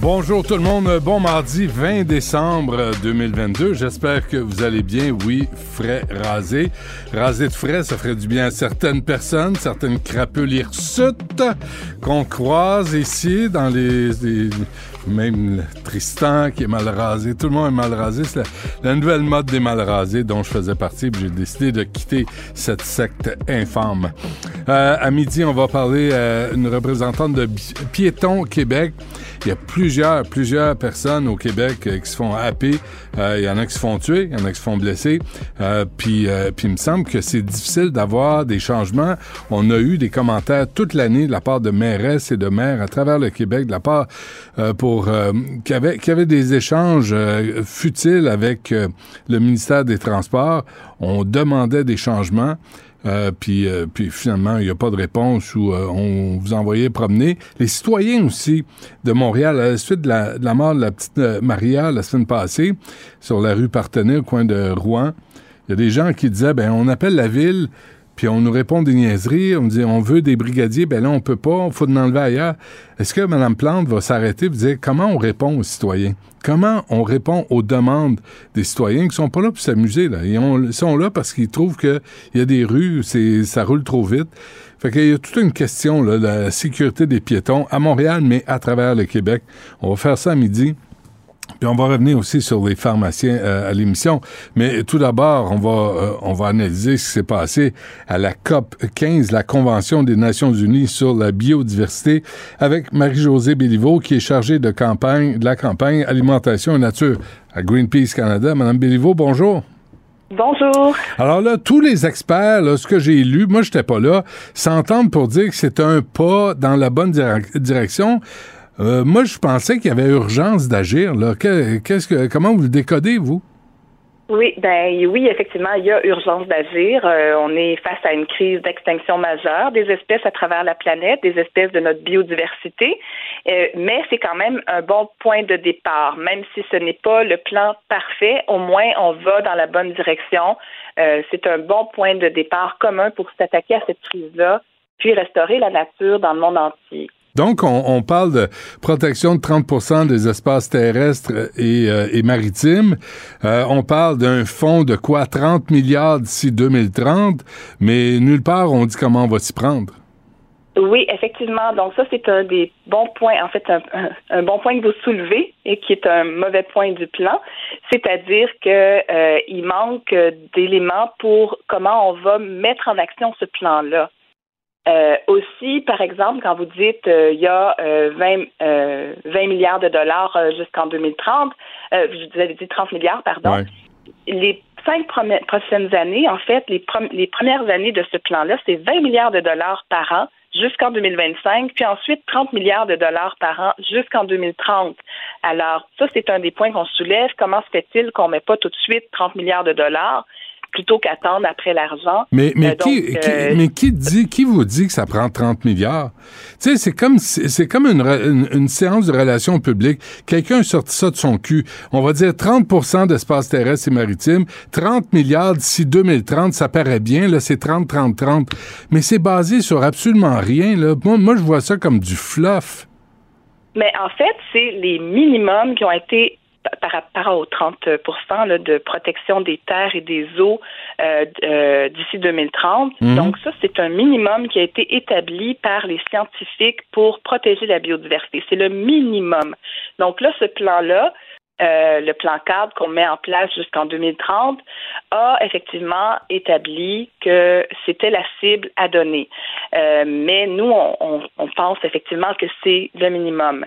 Bonjour tout le monde, bon mardi 20 décembre 2022. J'espère que vous allez bien. Oui, frais rasé. Rasé de frais, ça ferait du bien à certaines personnes, certaines crapules hirsutes qu'on croise ici dans les, les- même Tristan qui est mal rasé. Tout le monde est mal rasé. C'est la, nouvelle mode des mal rasés dont je faisais partie. J'ai décidé de quitter cette secte infâme. Euh, à midi, on va parler à une représentante de Piéton Québec. Il y a plusieurs, plusieurs personnes au Québec euh, qui se font happer. Euh, il y en a qui se font tuer, il y en a qui se font blesser. Euh, puis, puis il me semble que c'est difficile d'avoir des changements. On a eu des commentaires toute l'année de la part de mairesses et de maires à travers le Québec, de la part pour qui avait qui avait des échanges futiles avec le ministère des Transports. On demandait des changements. Euh, puis, euh, puis finalement, il n'y a pas de réponse ou euh, on vous envoyait promener. Les citoyens aussi de Montréal, à la suite de la, de la mort de la petite euh, Maria la semaine passée, sur la rue Partenay, au coin de Rouen, il y a des gens qui disaient, ben on appelle la ville, puis on nous répond des niaiseries, on dit, on veut des brigadiers, ben là, on peut pas, il faut en enlever ailleurs. Est-ce que Mme Plante va s'arrêter et dire comment on répond aux citoyens? Comment on répond aux demandes des citoyens qui sont pas là pour s'amuser, là? Ils, ont- ils sont là parce qu'ils trouvent qu'il y a des rues, c'est, ça roule trop vite. Fait qu'il y a toute une question, de la sécurité des piétons à Montréal, mais à travers le Québec. On va faire ça à midi. Puis on va revenir aussi sur les pharmaciens euh, à l'émission. Mais tout d'abord, on va euh, on va analyser ce qui s'est passé à la COP 15, la Convention des Nations Unies sur la biodiversité, avec Marie-Josée Béliveau, qui est chargée de campagne de la campagne Alimentation et Nature à Greenpeace Canada. Madame Béliveau, bonjour. Bonjour. Alors là, tous les experts, là, ce que j'ai lu, moi j'étais pas là, s'entendent pour dire que c'est un pas dans la bonne direc- direction. Euh, moi, je pensais qu'il y avait urgence d'agir. Qu'est-ce que, comment vous décodez, vous? Oui, ben oui, effectivement, il y a urgence d'agir. Euh, on est face à une crise d'extinction majeure des espèces à travers la planète, des espèces de notre biodiversité. Euh, mais c'est quand même un bon point de départ, même si ce n'est pas le plan parfait. Au moins, on va dans la bonne direction. C'est un bon point de départ commun pour s'attaquer à cette crise-là, puis restaurer la nature dans le monde entier. Donc, on, parle de protection de 30% des espaces terrestres et, euh, maritimes. Euh, on parle d'un fonds de quoi? 30 milliards d'ici 2030, mais nulle part on dit comment on va s'y prendre. Oui, effectivement. Donc ça, c'est un des bons points, en fait, un, bon point que vous soulevez et qui est un mauvais point du plan, c'est-à-dire que euh, manque d'éléments pour comment on va mettre en action ce plan-là. Euh, aussi, par exemple, quand vous dites euh, il y a euh, 20, euh, 20 milliards de dollars jusqu'en 2030, euh, vous avez dit 30 milliards, pardon Ouais. les cinq prochaines années, en fait, les, les premières années de ce plan-là, c'est 20 milliards de dollars par an jusqu'en 2025, puis ensuite 30 milliards de dollars par an jusqu'en 2030. Alors, ça, c'est un des points qu'on soulève. Comment se fait-il qu'on ne met pas tout de suite 30 milliards de dollars? Plutôt qu'attendre après l'argent? Mais, mais, Euh, qui, donc, qui- euh, mais qui dit, qui vous dit que ça prend 30 milliards? Tu sais, c'est comme, c'est comme une, une séance de relations publiques. Quelqu'un sorti ça de son cul. On va dire 30% d'espace terrestre et maritime, 30 milliards d'ici 2030, ça paraît bien, là, c'est 30, 30, 30. Mais c'est basé sur absolument rien, là. Moi, moi, je vois ça comme du fluff. Mais en fait, c'est les minimums qui ont été par rapport aux 30 là, de protection des terres et des eaux euh, euh, d'ici 2030. Mhm. Donc ça, c'est un minimum qui a été établi par les scientifiques pour protéger la biodiversité. C'est le minimum. Donc là, ce plan-là, euh, le plan cadre qu'on met en place jusqu'en 2030, a effectivement établi que c'était la cible à donner. Euh, mais nous, on, on- on pense effectivement que c'est le minimum.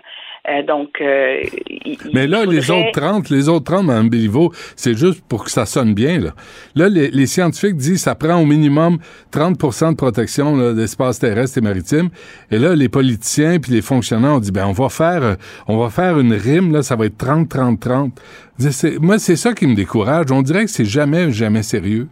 Euh, donc, euh, il- Mais là, les autres 30, les autres 30, Mme Béliveau, c'est juste pour que ça sonne bien, là. Là, les, les scientifiques disent que ça prend au minimum 30% de protection d'espace terrestre et maritime. Et là, les politiciens puis les fonctionnaires ont dit, ben, on va faire, euh, on va faire une rime, là, ça va être 30, 30, 30. C'est- Moi, c'est ça qui me décourage. On dirait que c'est jamais, jamais sérieux.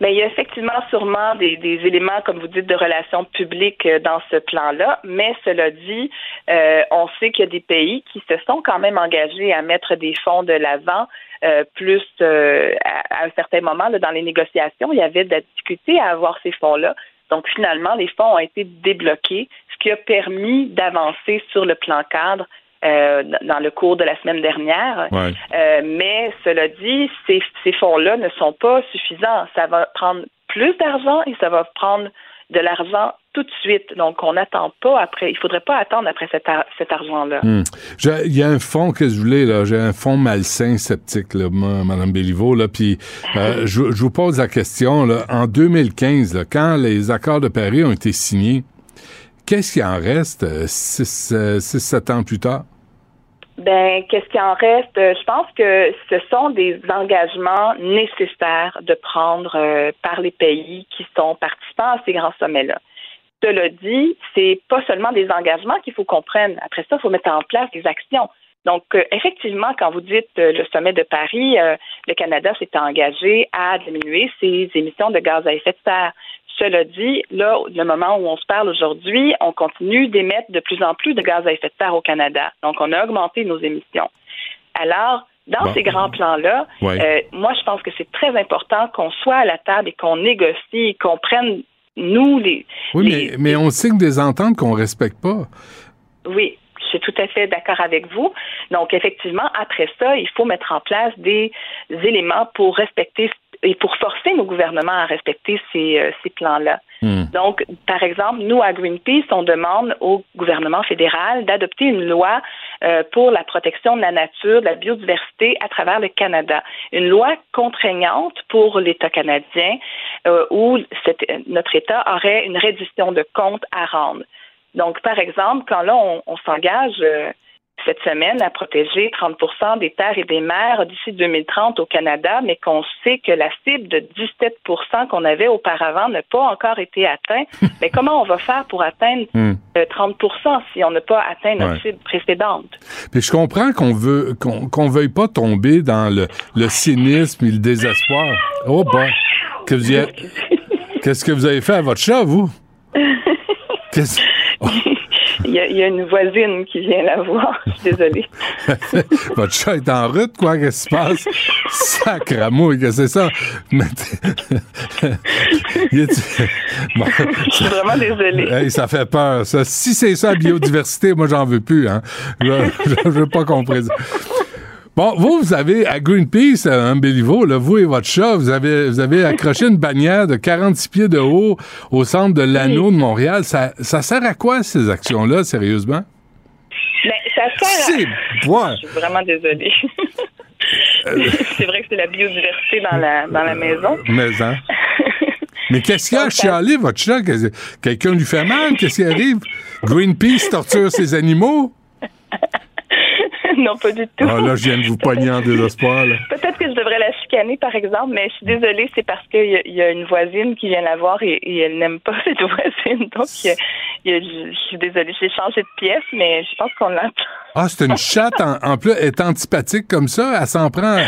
Mais il y a effectivement sûrement des, des, éléments, comme vous dites, de relations publiques euh, dans ce plan-là. Mais cela dit, euh, on sait qu'il y a des pays qui se sont quand même engagés à mettre des fonds de l'avant. Euh, plus euh, à, un certain moment là, dans les négociations, il y avait de la difficulté à avoir ces fonds-là. Donc finalement, les fonds ont été débloqués, ce qui a permis d'avancer sur le plan cadre euh, dans le cours de la semaine dernière. Euh, mais cela dit, ces, ces fonds-là ne sont pas suffisants. Ça va prendre plus d'argent et ça va prendre de l'argent tout de suite. Donc, on n'attend pas après. Il faudrait pas attendre après cet, cet argent-là. Hmm. Il y a un fonds que je voulais, là. J'ai un fonds malsain sceptique, là, Mme Béliveau, là. Puis, euh, je, je, vous pose la question, là. En 2015, là, quand les accords de Paris ont été signés, Qu'est-ce qui en reste euh, six, euh, six, sept ans plus tard? Ben, qu'est-ce qui en reste? Euh, je pense que ce sont des engagements nécessaires de prendre par les pays qui sont participants à ces grands sommets-là. Cela dit, c'est pas seulement des engagements qu'il faut qu'on prenne. Après ça, il faut mettre en place des actions. Donc, effectivement, quand vous dites le sommet de Paris, le Canada s'est engagé à diminuer ses émissions de gaz à effet de serre. Cela dit, là, le moment où on se parle aujourd'hui, on continue d'émettre de plus en plus de gaz à effet de serre au Canada. Donc, on a augmenté nos émissions. Alors, dans ces grands plans-là, euh, moi, je pense que c'est très important qu'on soit à la table et qu'on négocie, qu'on prenne, nous, les... Oui, mais, mais on signe des ententes qu'on respecte pas. Oui, je suis tout à fait d'accord avec vous. Donc, effectivement, après ça, il faut mettre en place des éléments pour respecter et pour forcer nos gouvernements à respecter ces, euh, ces plans-là. Hmm. Donc, par exemple, nous, à Greenpeace, on demande au gouvernement fédéral d'adopter une loi euh, pour la protection de la nature, de la biodiversité à travers le Canada. Une loi contraignante pour l'État canadien euh, où notre État aurait une reddition de comptes à rendre. Donc, par exemple, quand là, on, on s'engage cette semaine à protéger 30% des terres et des mers d'ici 2030 au Canada, mais qu'on sait que la cible de 17% qu'on avait auparavant n'a pas encore été atteinte. mais comment on va faire pour atteindre 30% hmm. euh, si on n'a pas atteint notre cible précédente? Mais je comprends qu'on veut qu'on veuille pas tomber dans le, cynisme et le désespoir. Oh bon, qu'est-ce que vous avez fait à votre chat, vous? Qu'est-ce... Il y, a, une voisine qui vient la voir. Je suis désolée. Votre chat est en route, quoi? Qu'est-ce qui se passe? Sacramouille, que c'est ça? je suis vraiment désolée. ça fait peur, ça. Si c'est ça, la biodiversité, moi, j'en veux plus, hein. Je, je veux pas comprendre. Bon, vous, vous avez à Greenpeace, à un Béliveau, là, vous et votre chat, vous avez, vous avez accroché une bannière de 46 pieds de haut au centre de l'anneau de Montréal. Ça, ça sert à quoi, ces actions-là, sérieusement? Ben, ça sert à... Je suis vraiment désolée. c'est vrai que c'est la biodiversité dans la, dans la maison. Mais, hein? Mais qu'est-ce qu'il y a à chialer, votre chat? Quelqu'un lui fait mal? Qu'est-ce qui arrive? Greenpeace torture ses animaux? non, pas du tout. Ah, là, je viens de vous pogner en désespoir. Peut-être que je devrais la chicaner, par exemple, mais je suis désolée, c'est parce qu'il y, a une voisine qui vient la voir et, elle n'aime pas cette voisine. Donc, je suis désolée, j'ai changé de pièce, mais je pense qu'on l'entend. Ah, c'est une chatte, en, plus, elle est antipathique comme ça. Elle s'en prend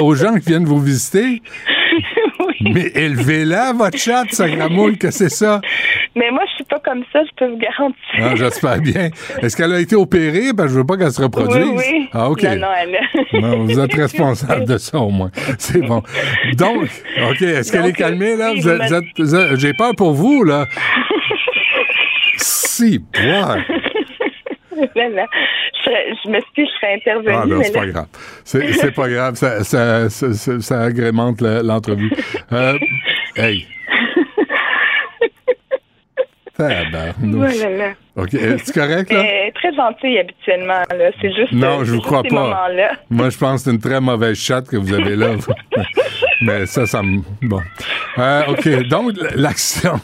aux gens qui viennent vous visiter. Mais élevez-la, votre chatte, ça gramouille que c'est ça. Mais moi, je suis pas comme ça, je peux vous garantir. Ah, j'espère bien. Est-ce qu'elle a été opérée? Ben, je veux pas qu'elle se reproduise. Oui, oui. Ah, OK. Non, non, elle... non, vous êtes responsable de ça, au moins. C'est bon. Donc, OK, est-ce qu'elle est calmée, là? Vous êtes, J'ai peur pour vous, là. si, boire. je, me suis je serais intervenue. Ah, non, c'est pas grave. C'est pas grave. Ça, ça, ça, ça agrémente l'entrevue. Euh, hey. Voilà. OK. C'est correct, là? Est très gentille, habituellement, là. C'est juste. Non, je vous crois pas. Moi, je pense que c'est une très mauvaise chatte que vous avez là. Mais ça, ça me. Bon. Euh, OK. Donc, l'action.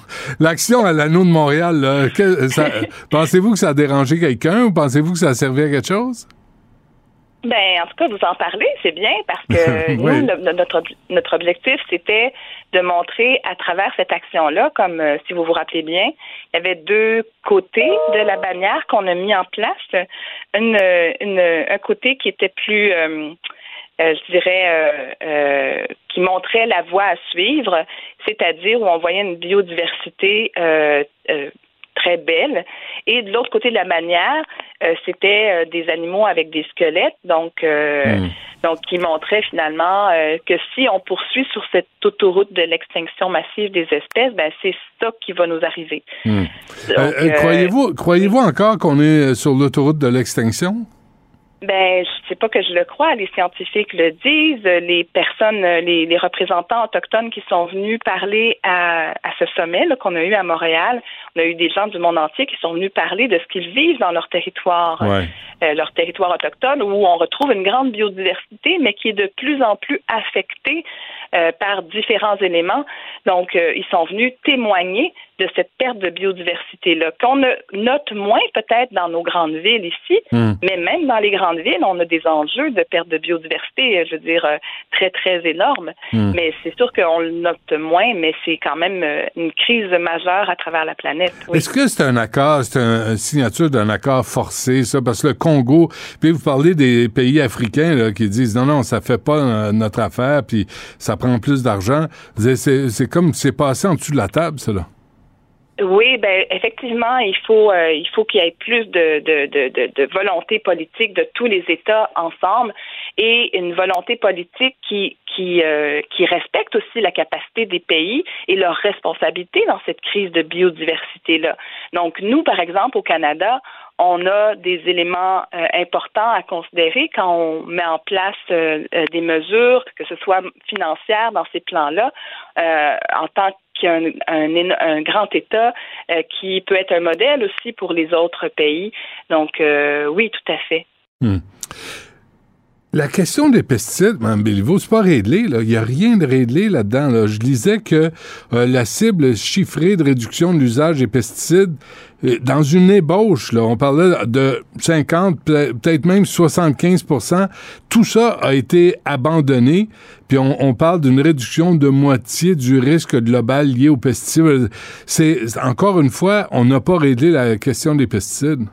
L'action à l'anneau de Montréal, là, pensez-vous que ça a dérangé quelqu'un ou pensez-vous que ça a servi à quelque chose? Ben, en tout cas, vous en parlez, c'est bien, parce que nous, notre, notre objectif, c'était de montrer à travers cette action-là, comme euh, si vous vous rappelez bien, il y avait deux côtés de la bannière qu'on a mis en place. Une, une, un côté qui était plus euh, je dirais, qui montrait la voie à suivre, c'est-à-dire où on voyait une biodiversité très belle. Et de l'autre côté de la manière, euh, c'était euh, des animaux avec des squelettes, donc euh, hmm. donc qui montraient finalement que si on poursuit sur cette autoroute de l'extinction massive des espèces, ben c'est ça qui va nous arriver. Hmm. croyez-vous croyez-vous encore qu'on est sur l'autoroute de l'extinction? Ben, je sais pas que je le crois. Les scientifiques le disent. Les personnes, les, les représentants autochtones qui sont venus parler à, à ce sommet qu'on a eu à Montréal, on a eu des gens du monde entier qui sont venus parler de ce qu'ils vivent dans leur territoire, euh, leur territoire autochtone, où on retrouve une grande biodiversité, mais qui est de plus en plus affectée euh, par différents éléments. Donc, euh, ils sont venus témoigner de cette perte de biodiversité-là, qu'on note moins peut-être dans nos grandes villes ici, hmm. mais même dans les grandes villes, on a des enjeux de perte de biodiversité, je veux dire, euh, très, très énormes. Hmm. Mais c'est sûr qu'on le note moins, mais c'est quand même euh, une crise majeure à travers la planète. Est-ce que c'est un accord, c'est une signature d'un accord forcé, ça? Parce que le Congo, puis vous parlez des pays africains là, qui disent non, non, ça fait pas euh, notre affaire, puis ça prend plus d'argent. C'est comme c'est passé en dessous de la table, ça, là. Oui, ben effectivement, il faut euh, il faut qu'il y ait plus de, de, de, de, volonté politique de tous les États ensemble et une volonté politique qui qui euh, qui respecte aussi la capacité des pays et leur responsabilité dans cette crise de biodiversité là. Donc nous, par exemple, au Canada, on a des éléments euh, importants à considérer quand on met en place des mesures, que ce soit financières dans ces plans-là, en tant un, un, grand État euh, qui peut être un modèle aussi pour les autres pays. Donc, euh, oui, tout à fait. Hmm. La question des pesticides, Mme Béliveau, c'est pas réglé. Il n'y a rien de réglé là-dedans. Je disais que euh, la cible chiffrée de réduction de l'usage des pesticides, euh, dans une ébauche, là, on parlait de 50, peut-être même 75% tout ça a été abandonné. Puis on, on parle d'une réduction de moitié du risque global lié aux pesticides. C'est encore une fois, on n'a pas réglé la question des pesticides.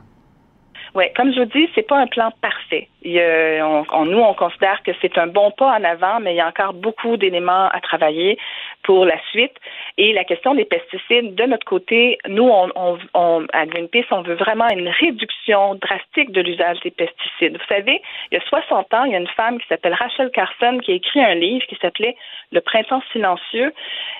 Oui, comme je vous dis, c'est pas un plan parfait. Il on, nous, on considère que c'est un bon pas en avant, mais il y a encore beaucoup d'éléments à travailler pour la suite. Et la question des pesticides, de notre côté, nous, on, on, on, à Greenpeace, on veut vraiment une réduction drastique de l'usage des pesticides. Vous savez, il y a 60 ans, il y a une femme qui s'appelle Rachel Carson qui a écrit un livre qui s'appelait Le printemps silencieux.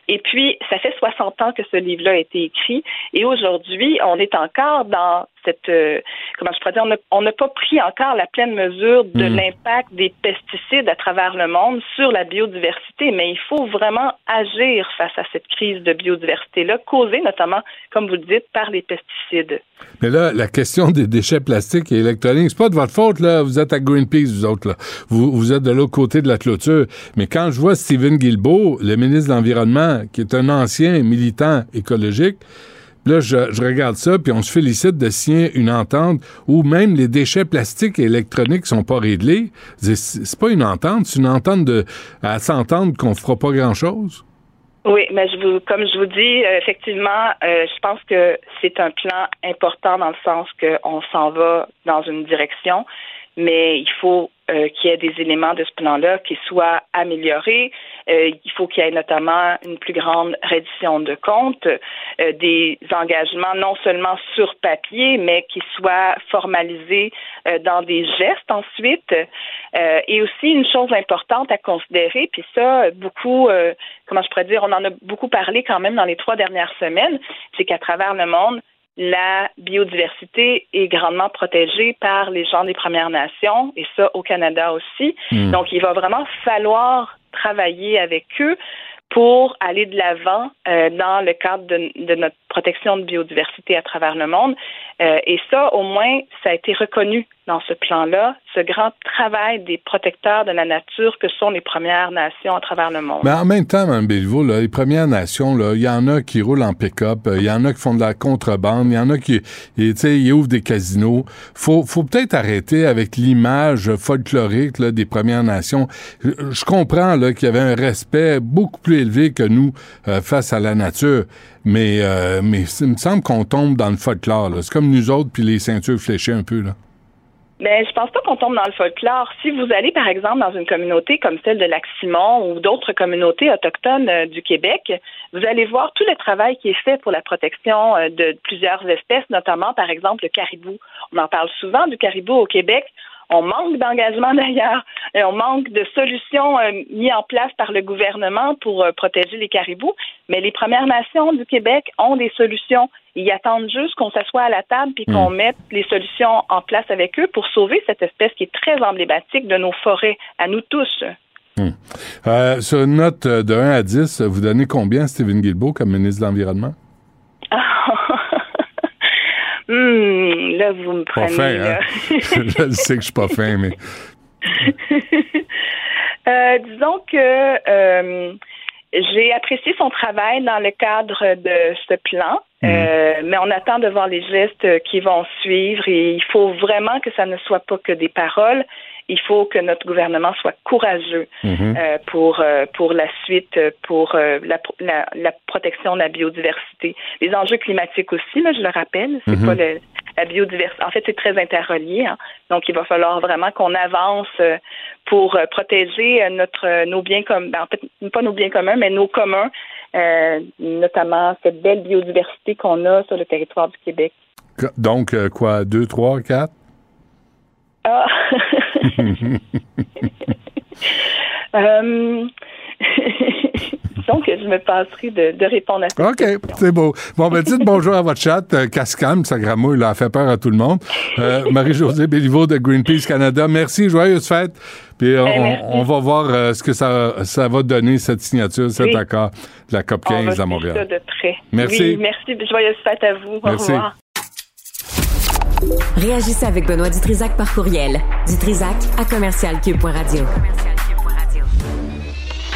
Et puis, ça fait 60 ans que ce livre-là a été écrit. Et aujourd'hui, on est encore dans cette, euh, comment je pourrais dire, on n'a pas pris encore la pleine mesure de hmm. l'impact des pesticides à travers le monde sur la biodiversité, mais il faut vraiment agir face à cette crise de biodiversité-là, causée notamment, comme vous le dites, par les pesticides. Mais là, la question des déchets plastiques et électroniques, c'est pas de votre faute, là. Vous êtes à Greenpeace, vous autres, là. Vous, vous êtes de l'autre côté de la clôture. Mais quand je vois Stephen Guilbeault, le ministre de l'Environnement, qui est un ancien militant écologique, Là, je, regarde ça, puis on se félicite de signer une entente où même les déchets plastiques et électroniques sont pas réglés. C'est pas une entente, c'est une entente de à s'entendre qu'on fera pas grand-chose. Oui, mais je vous, comme je vous dis, euh, effectivement, euh, je pense que c'est un plan important dans le sens qu'on s'en va dans une direction, mais il faut euh, qu'il y ait des éléments de ce plan-là qui soient améliorés. Euh, il faut qu'il y ait notamment une plus grande reddition de comptes, euh, des engagements non seulement sur papier, mais qui soient formalisés dans des gestes ensuite. et aussi une chose importante à considérer, puis ça, beaucoup, comment je pourrais dire, on en a beaucoup parlé quand même dans les trois dernières semaines, c'est qu'à travers le monde, la biodiversité est grandement protégée par les gens des Premières Nations, et ça au Canada aussi. Hmm. Donc, il va vraiment falloir travailler avec eux pour aller de l'avant euh, dans le cadre de, de, notre protection de biodiversité à travers le monde. Euh, et ça, au moins, ça a été reconnu dans ce plan-là, ce grand travail des protecteurs de la nature que sont les Premières Nations à travers le monde. Mais en même temps, Mme Béliveau, les Premières Nations, il y en a qui roulent en pick-up, euh, il y en a qui font de la contrebande, il y en a qui ils ouvrent des casinos. Faut, faut peut-être arrêter avec l'image folklorique là, des Premières Nations. Je, comprends qu'il y avait un respect beaucoup plus élevé que nous euh, face à la nature, mais, euh, mais il me semble qu'on tombe dans le folklore. C'est comme nous autres, puis les ceintures fléchées un peu. Là. Mais je pense pas qu'on tombe dans le folklore. Si vous allez, par exemple, dans une communauté comme celle de Lac-Simon ou d'autres communautés autochtones euh, du Québec, vous allez voir tout le travail qui est fait pour la protection euh, de plusieurs espèces, notamment, par exemple, le caribou. On en parle souvent du caribou au Québec. On manque d'engagement d'ailleurs et on manque de solutions euh, mises en place par le gouvernement pour euh, protéger les caribous. Mais les Premières Nations du Québec ont des solutions. Ils attendent juste qu'on s'assoie à la table puis qu'on mette les solutions en place avec eux pour sauver cette espèce qui est très emblématique de nos forêts, à nous tous. Euh, sur une note de 1 à 10, vous donnez combien à Stephen Guilbeault comme ministre de l'Environnement? Hum, là, vous me Pas prenez. fin, là. hein? je sais que je suis pas fin, mais. Euh, disons que euh, j'ai apprécié son travail dans le cadre de ce plan, euh, mais on attend de voir les gestes qui vont suivre et il faut vraiment que ça ne soit pas que des paroles. Il faut que notre gouvernement soit courageux euh, pour euh, pour la suite, pour euh, la, pro- la, la protection de la biodiversité, les enjeux climatiques aussi. Là, je le rappelle, c'est pas le, la biodiversité. En fait, c'est très interrelié. hein. Donc, il va falloir vraiment qu'on avance pour protéger notre nos biens comme en fait pas nos biens communs, mais nos communs, notamment cette belle biodiversité qu'on a sur le territoire du Québec. Donc, quoi, 2, 3, 4? Ah. Euh, Donc, je me passerai de, de répondre à cette OK, c'est beau. Bon, ben, dites bonjour à votre chat. Euh, Cascam, sa gramouille, il a fait peur à tout le monde. Euh, Marie-Josée Béliveau de Greenpeace Canada, merci, joyeuse fête. Puis Eh, on, on va voir euh, ce que ça, ça va donner, cette signature, cet Oui. accord de la COP On va 15 à suivre ça Montréal. de près. Merci. Oui, merci. Joyeuse fête à vous. Merci. Au revoir. Réagissez avec Benoît Dutrisac par courriel. Dutrisac à commercialcube.radio.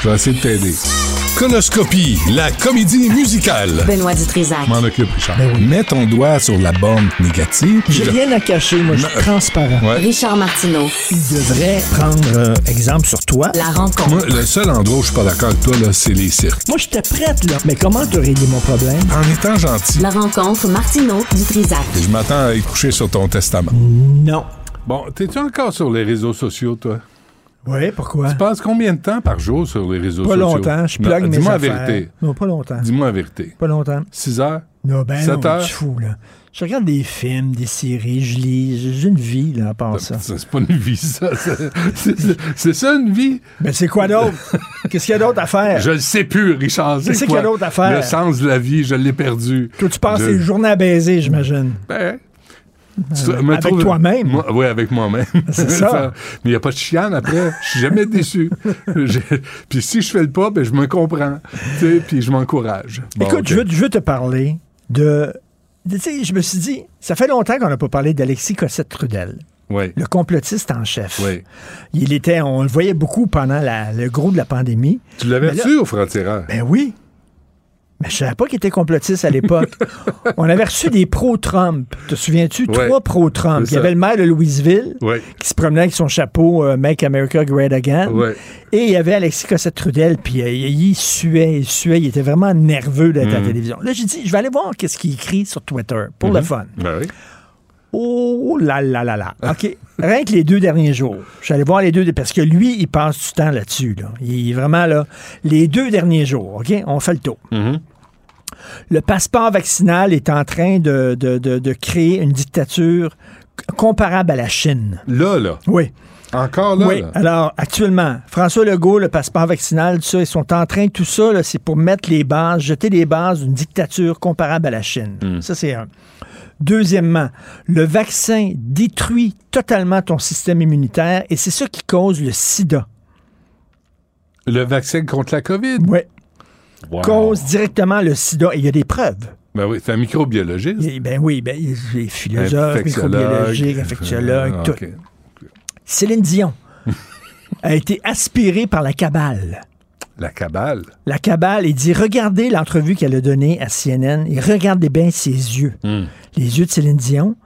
Je de t'aider. Conoscopie, la comédie musicale. Benoît Dutrisac. M'en occupe, Richard. Mets ton doigt sur la bande négative. J'ai rien à cacher, moi, je suis transparent. Ouais. Richard Martineau. Il devrait prendre euh, exemple sur toi. La rencontre. Moi, le seul endroit où je suis pas d'accord avec toi, là, c'est les cirques. Moi, j'étais prête, là. Mais comment te régler mon problème? En étant gentil, La rencontre Martineau Dutrisac. je m'attends à y coucher sur ton testament. Non. Bon, t'es-tu encore sur les réseaux sociaux, toi? Oui, pourquoi? Tu passes combien de temps par jour sur les réseaux Pas sociaux? longtemps. Je plug mes Dis-moi la vérité. Non, pas longtemps. Dis-moi la vérité. Pas longtemps. 6 heures? Non, ben Sept non, heures? tu fous, là. Je regarde des films, des séries, je lis. J'ai une vie, là, à part ça. Ça, C'est pas une vie, ça. C'est- ça, une vie? Ben, c'est quoi d'autre? Qu'est-ce qu'il y a d'autre à faire? Je le sais plus, Richard. Qu'est-ce qu'il y a d'autre à faire? Le sens de la vie, je l'ai perdu. Toi, tu passes Je- tes journées à baiser, j'imagine. Ben, Euh, avec trouve- toi-même. Moi- Oui, avec moi-même. C'est ça. Mais il n'y a pas de chienne après. Je suis jamais déçu. Puis si je fais le pas, ben, je me comprends. Tu sais, Puis je m'encourage. Bon, Écoute, je, veux, je veux te parler de. Tu sais, je me suis dit, ça fait longtemps qu'on n'a pas parlé d'Alexis Cossette-Trudel, Oui, le complotiste en chef. oui. Il était, on le voyait beaucoup pendant la- le gros de la pandémie. Tu l'avais reçu au franc-tireur? Ben oui. Mais je savais pas qu'il était complotiste à l'époque. on avait reçu des pro-Trump. Te souviens-tu? Ouais. Trois pro-Trump. Il y avait le maire de Louisville Oui, qui se promenait avec son chapeau euh, Make America Great Again. Et il y avait Alexis Cossette-Trudel, puis euh, il suait, il suait, il était vraiment nerveux d'être à la télévision. Là, j'ai dit, je vais aller voir qu'est-ce qu'il écrit sur Twitter, pour le fun. Ben oui. Oh là là là là. OK. Rien que les deux derniers jours. Je suis allé voir les deux, parce que lui, il passe du temps là-dessus. Là. Il est vraiment là. Les deux derniers jours, OK? On fait le tour. Mhm. Le passeport vaccinal est en train de, de- de- de créer une dictature comparable à la Chine. Là, là? Oui. Encore là, Oui, là? alors actuellement, François Legault, le passeport vaccinal, tout ça, ils sont en train, tout ça, là, c'est pour mettre les bases, jeter les bases d'une dictature comparable à la Chine. Hmm. Ça, c'est un. Deuxièmement, le vaccin détruit totalement ton système immunitaire et c'est ça qui cause le sida. Le vaccin contre la COVID? Oui, Wow. cause directement le sida et il y a des preuves. Ben oui, c'est un microbiologiste. Et- ben oui, ben, il philosophe, microbiologique, infectiologue, Ah, tout. Céline Dion a été aspirée par la cabale. La cabale. La cabale, il dit regardez l'entrevue qu'elle a donnée à CNN et regardez bien ses yeux. Les yeux de Céline Dion.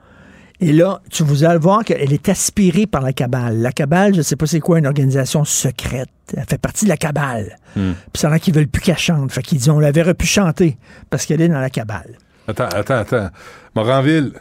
Et là, tu vous allez voir qu'elle est aspirée par la cabale. La cabale, je ne sais pas c'est quoi, une organisation secrète. Elle fait partie de la cabale. Puis ça a l'air qu'ils veulent plus qu'elle chante. Fait qu'ils disent on la verrait plus chanter parce qu'elle est dans la cabale. Attends, attends, attends. Moranville.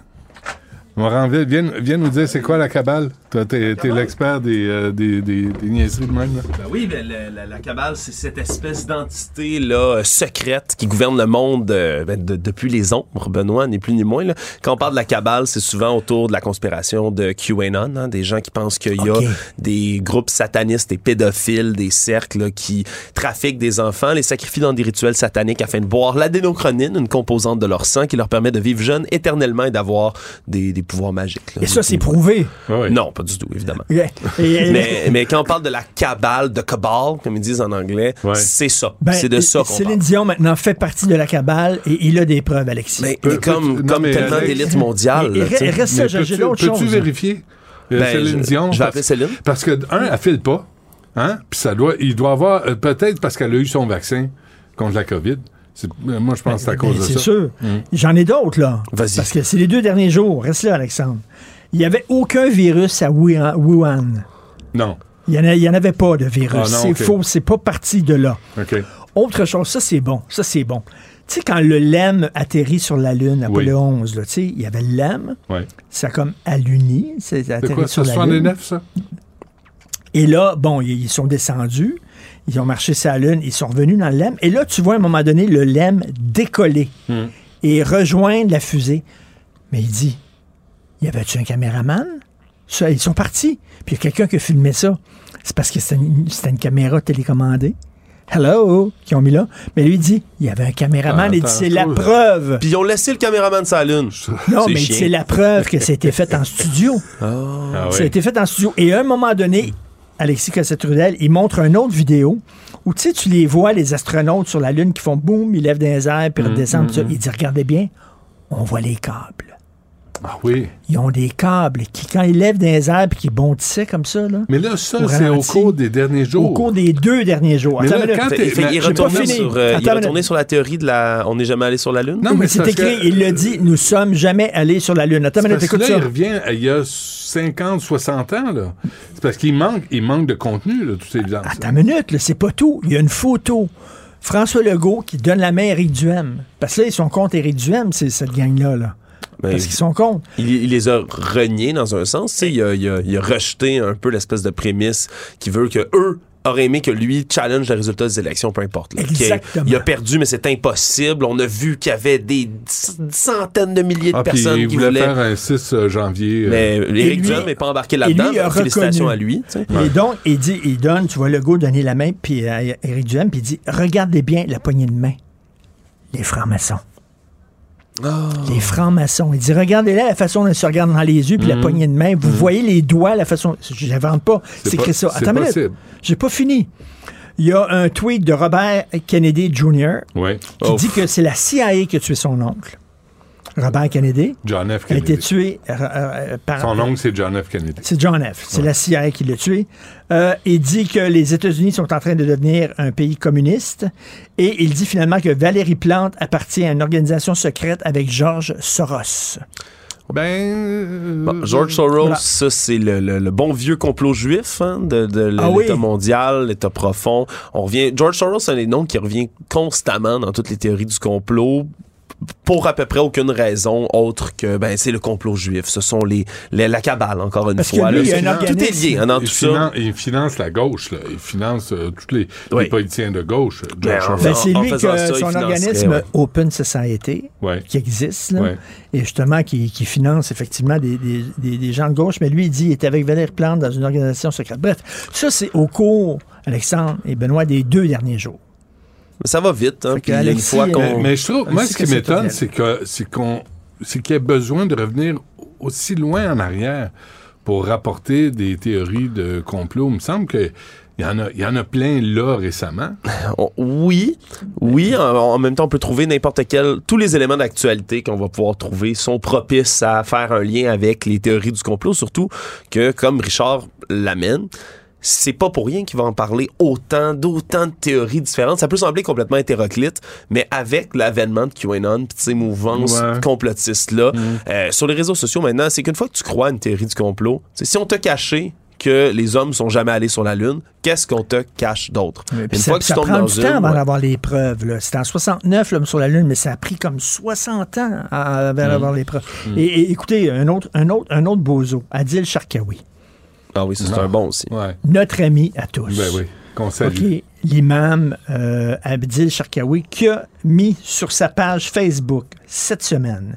Morin, viens, viens- viens nous dire c'est quoi la cabale? Toi, t'es, t'es l'expert des, euh, des, des, des niaiseries de même. là. Ben oui, ben, la, la cabale, c'est cette espèce d'entité là euh, secrète qui gouverne le monde euh, ben, de- depuis les ombres, Benoît, ni plus ni moins. là. Quand on parle de la cabale, c'est souvent autour de la conspiration de QAnon, hein, des gens qui pensent qu'il y a des groupes satanistes, des pédophiles, des cercles là, qui trafiquent des enfants, les sacrifient dans des rituels sataniques afin de boire l'adénochronine, une composante de leur sang qui leur permet de vivre jeunes éternellement et d'avoir des, des pouvoirs magiques. là. Et ça, c'est prouvé. Non, pas du tout, évidemment. Mais, mais quand on parle de la cabale, de cabal, comme ils disent en anglais, Ouais. c'est ça. Ben, c'est de ça qu'on Céline parle. Dion, maintenant, fait partie de la cabale et il a des preuves, Alexis. Mais, Peu- mais comme, non, comme mais tellement Alex- d'élite mondiale. Là, reste ça, j'ai peux-tu, d'autres peux-tu choses. vérifier euh, Ben, Céline je- Dion? je vais Parce- appeler Céline. Parce que, un, elle file pas. Hein? Puis ça doit, il doit avoir, euh, peut-être parce qu'elle a eu son vaccin contre la COVID. C'est- euh, moi, je pense que c'est à cause Ben, de c'est ça. sûr. J'en ai d'autres, là. Vas-y. Parce que c'est les deux derniers jours. Reste là, Alexandre. Il n'y avait aucun virus à Wuhan. Non. Il n'y en, avait pas de virus. Ah c'est ok. faux. C'est pas parti de là. OK. Autre chose, ça, c'est bon. Ça, c'est bon. Tu sais, quand le LEM atterrit sur la Lune, Apollo Oui. 11, là, tu sais, il y avait le LEM. Ouais. Ça comme alluni. C'est C'est atterri quoi, sur la Lune. 69, ça? Et là, bon, ils sont descendus, ils ont marché sur la Lune, ils sont revenus dans le LEM. Et là, tu vois à un moment donné le LEM décoller Hmm. et rejoindre la fusée. Mais il dit, y avait-tu un caméraman? Ils sont partis. Puis il y a quelqu'un qui a filmé ça. C'est parce que c'était une, c'était une caméra télécommandée. Hello, qui ont mis là. Mais lui il dit, il y avait un caméraman. Ah, il dit, c'est la preuve. Puis ils ont laissé le caméraman de sa lune. Non, mais c'est la preuve que ça a été fait en studio. Ah Ça a été fait en studio. Et à un moment donné, Alexis Cossette-Trudel, il montre une autre vidéo où tu sais, tu les vois, les astronautes sur la Lune qui font boum, ils lèvent des airs, puis redescendent. tout ça. Il dit Regardez bien, on voit les câbles. Ah oui. Ils ont des câbles qui, quand ils lèvent des airs, qui bondissaient comme ça, là, Mais là, ça, c'est au cours des derniers jours. au cours des deux derniers jours. Mais Attends là, une minute. quand Fait- il sur, euh, il la théorie de la. On n'est jamais allé sur la lune? Non, mais mais c'est écrit, que- il le dit, nous sommes jamais allés sur la Lune. Attends minute, Parce que écoute là, ça. il revient il y a 50, 60 ans, là. C'est parce qu'il manque, il manque de contenu, là, toute évidence. Attends une minute, là, c'est pas tout. Il y a une photo. François Legault qui donne la main à Éric Duhem. Parce que là, ils sont contre Éric Duhem, c'est cette gang-là. Là. Ben, Parce qu'ils sont contre. il, il les a reniés dans un sens. tu sais, Il a, il, a, il a rejeté un peu l'espèce de prémisse qui veut que eux auraient aimé que lui challenge les résultats des élections, peu importe. là. Exactement. Il a perdu, mais c'est impossible. On a vu qu'il y avait des centaines de milliers de Ah, personnes il qui voulait voulaient. faire un 6 janvier. euh, Mais Éric lui- Duhem n'est pas embarqué là-dedans. Félicitations reconnu. à lui. tu sais. Et donc, il dit, il donne, tu vois Legault donner la main puis à Éric Duhem, puis il dit Regardez bien la poignée de main. Les francs-maçons. Les francs-maçons. Il dit Regardez là la façon dont ils se regardent dans les yeux, puis la poignée de main. Vous voyez les doigts, la façon. Je n'invente pas. C'est écrit ça. Attends une minute. J'ai pas fini. Il y a un tweet de Robert Kennedy Jr. Ouais. qui Oh. dit que c'est la CIA qui a tué son oncle. Robert Kennedy John F. a été Kennedy. tué euh, euh, par. Son oncle, c'est John F. Kennedy. C'est John F. C'est la CIA qui l'a tué. Euh, il dit que les États-Unis sont en train de devenir un pays communiste. Et il dit finalement que Valérie Plante appartient à une organisation secrète avec George Soros. Ben. euh, Bon, George Soros, Voilà. ça c'est le, le- le bon vieux complot juif hein, de, Ah oui. l'État mondial, l'État profond. On revient. George Soros, c'est un des noms qui revient constamment dans toutes les théories du complot pour à peu près aucune raison autre que ben c'est le complot juif. Ce sont les, les- la cabale encore une Parce que fois. lui, là. il y a un tout est lié hein, dans il, tout ça. finance, il finance la gauche, là. Il finance euh, tous les, Oui. les politiciens de gauche. George Ben. Ben, En- c'est en lui que ça, il son organisme ouais. Open Society, Ouais. qui existe, là, Ouais. et justement qui, qui finance effectivement des, des- des- des gens de gauche, mais lui, il dit qu'il était avec Valérie Plante dans une organisation secrète. Bref, ça, c'est au cours, Alexandre et Benoît, des deux derniers jours. Mais ça va vite. Hein, une fois euh, qu'on Mais, mais je trouve, moi, ce qui m'étonne, c'est que c'est qu'on c'est qu'il y a besoin de revenir aussi loin en arrière pour rapporter des théories de complot. Il me semble que il y en a, il y en a plein là récemment. Oui, oui. En, en même temps, on peut trouver n'importe quel. Tous les éléments d'actualité qu'on va pouvoir trouver sont propices à faire un lien avec les théories du complot, surtout que, comme Richard l'amène, c'est pas pour rien qu'il va en parler autant, d'autant de théories différentes. Ça peut sembler complètement hétéroclite, mais avec l'avènement de QAnon, pis ces mouvances Ouais. complotistes-là, euh, sur les réseaux sociaux maintenant, c'est qu'une fois que tu crois à une théorie du complot, tu si on t'a caché que les hommes sont jamais allés sur la Lune, qu'est-ce qu'on te cache d'autre? Une ça, fois que tu ça tombes prend dans du une, temps avant ouais. d'avoir les preuves. C'était en 69, l'homme sur la Lune, mais ça a pris comme 60 ans avant d'avoir les preuves. Et, et écoutez, un autre, un autre, un autre bozo, Adil Sharkawi, Ah oui, c'est un bon aussi. Ouais. notre ami à tous. Ben oui. Qu'on salue. OK, l'imam euh, Abdil Sharkawi qui a mis sur sa page Facebook cette semaine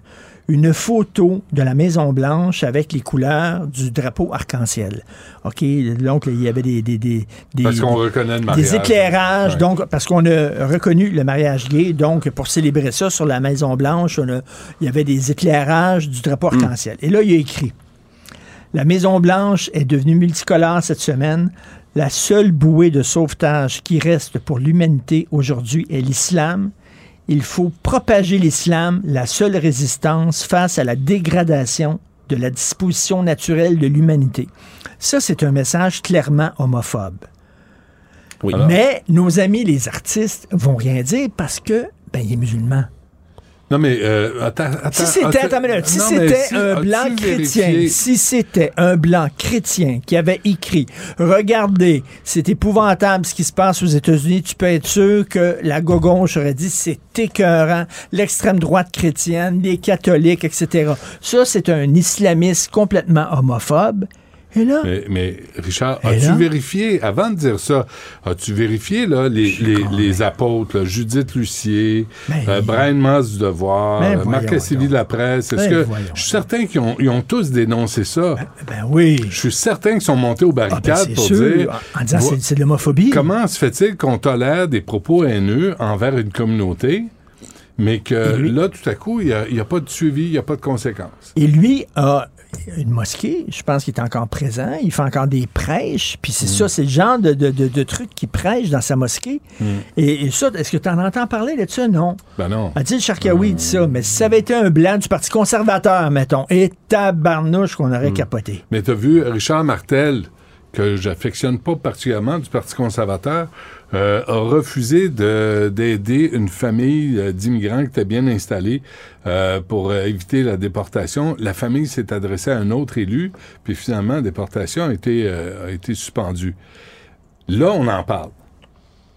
une photo de la Maison Blanche avec les couleurs du drapeau arc-en-ciel. OK, donc il y avait des des des, des- Parce qu'on reconnaît le mariage. des éclairages, Ouais. donc parce qu'on a reconnu le mariage gay, donc pour célébrer ça sur la Maison Blanche, on a- il y avait des éclairages du drapeau Hmm. arc-en-ciel. Et là, il y a écrit La Maison Blanche est devenue multicolore cette semaine. La seule bouée de sauvetage qui reste pour l'humanité aujourd'hui est l'islam. Il faut propager l'islam, la seule résistance face à la dégradation de la disposition naturelle de l'humanité. Ça, c'est un message clairement homophobe. Oui. Mais nos amis, les artistes, vont rien dire parce que, ben, il est musulman. Non, mais euh, attends, attends. Si c'était, as-tu- attends une minute, si Non, mais c'était si- un blanc chrétien, vérifié- si c'était un blanc chrétien qui avait écrit, regardez, c'est épouvantable ce qui se passe aux États-Unis, tu peux être sûr que la gogonche aurait dit c'est écœurant, l'extrême droite chrétienne, les catholiques, etc. Ça, c'est un islamiste complètement homophobe. Et là, Mais, mais, Richard, as-tu vérifié, avant de dire ça, as-tu vérifié là, les, les, les apôtres, là, Judith Lucier, Ben, euh, Brian Maas du Devoir, Ben, euh, Marc Cassidy de la presse? Est-ce Ben, que voyons je suis certain qu'ils ont, ils ont tous dénoncé ça? ben oui. Je suis certain qu'ils sont montés aux Ah, ben, barricades pour sûr, dire en disant c'est, c'est de l'homophobie. comment se fait-il qu'on tolère des propos haineux envers une communauté, mais que lui? là, tout à coup, il n'y a, pas de suivi, il n'y a pas de conséquences? Et lui a une mosquée, je pense qu'il est encore présent, il fait encore des prêches, puis Mm. c'est ça, c'est le genre de, de, de, de trucs qu'il prêche dans sa mosquée. Mm. Et, et ça, est-ce que tu en entends parler de ça? Non. Ben non. Adil Sharkawi dit ça, mais si ça avait été un blanc du Parti conservateur, mettons, et tabarnouche qu'on aurait Mm. capoté. Mais tu as vu Richard Martel, que j'affectionne pas particulièrement du Parti conservateur, euh, a refusé de- d'aider une famille euh, d'immigrants qui était bien installée euh, pour euh, éviter la déportation. La famille s'est adressée à un autre élu, puis finalement, la déportation a été, euh, a été suspendue. Là, on en parle.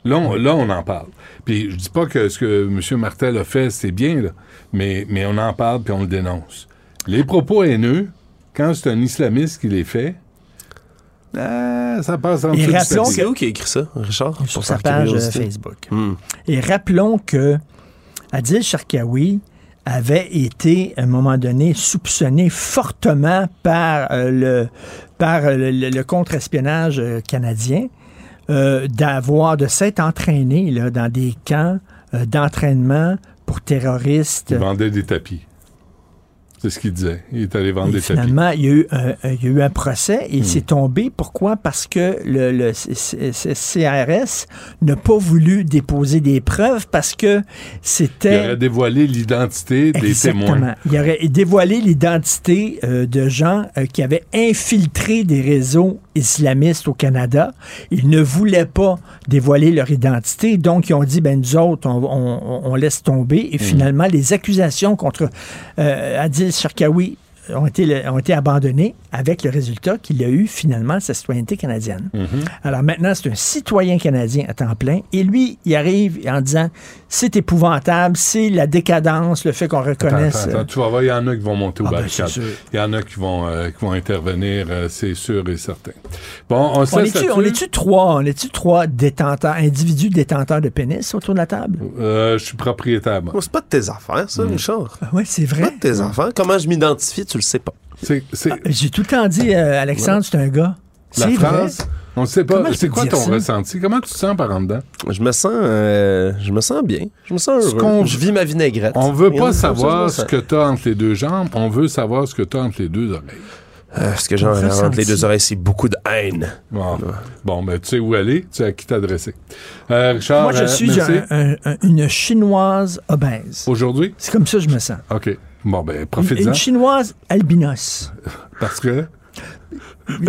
Là, on, là, on en parle. Puis je dis pas que ce que M. Martel a fait, c'est bien, là, mais, mais on en parle puis on le dénonce. Les propos haineux, quand c'est un islamiste qui les fait, ah, ça passe en Et rappelons. C'est où qui a écrit ça, Richard? Sur Pour sa page euh, curiosité? Facebook. Hmm. Et rappelons que Adil Sharkawi avait été, à un moment donné, soupçonné fortement par euh, le, par euh, le, le- le contre-espionnage canadien euh, d'avoir, de s'être entraîné là, dans des camps euh, d'entraînement pour terroristes. Il vendait des tapis. C'est ce qu'il disait. Il est allé vendre Et des tapis. finalement, il y, a eu un, un- il y a eu un procès et c'est tombé. Pourquoi? Parce que le, CRS n'a pas voulu déposer des preuves parce que Il c'était... aurait dévoilé l'identité des témoins. Il aurait dévoilé l'identité euh, de gens euh, qui avaient infiltré des réseaux islamistes au Canada. Ils ne voulaient pas dévoiler leur identité, donc ils ont dit, ben nous autres, on, on- on laisse tomber. Et finalement, les accusations contre euh, Adil Sharkawi ont été, ont été abandonnées avec le résultat qu'il a eu finalement sa citoyenneté canadienne. Alors maintenant, c'est un citoyen canadien à temps plein. Et lui, il arrive en disant, c'est épouvantable, c'est la décadence, le fait qu'on reconnaisse... attends, attends, tu vas voir, il y en a qui vont monter au Ah, ben, barricade. c'est sûr. Il y en a qui vont, euh, qui vont intervenir, euh, c'est sûr et certain. Bon, on On sait est-tu on est-tu trois, on est-tu trois détenteurs, individus détenteurs de pénis autour de la table? Euh, je suis propriétaire, c'est pas de tes affaires, ça, Richard. Oui, c'est Pas vrai. de tes affaires. Comment je m'identifie, tu le sais pas. C'est, c'est J'ai tout le temps dit, euh, Alexandre, c'est un gars. La vrai? phrase. On ne sait pas. C'est quoi ton ça? ressenti? Comment tu te sens par en dedans? Je me sens, euh, je me sens bien. Je me sens heureux. Je vis ma vinaigrette. On veut Rien pas savoir ce que tu as entre les deux jambes, on veut savoir ce que tu as entre les deux oreilles. Euh, ce que j'ai entre les deux oreilles, c'est beaucoup de haine. Bon, bon ben, tu sais où aller, tu sais à qui t'adresser. Euh, Richard, Moi, je euh, suis merci. un- un- un- une chinoise obèse. Aujourd'hui? C'est comme ça que je me sens. OK. Bon, ben, Une, profite-en. une chinoise albinos. Parce que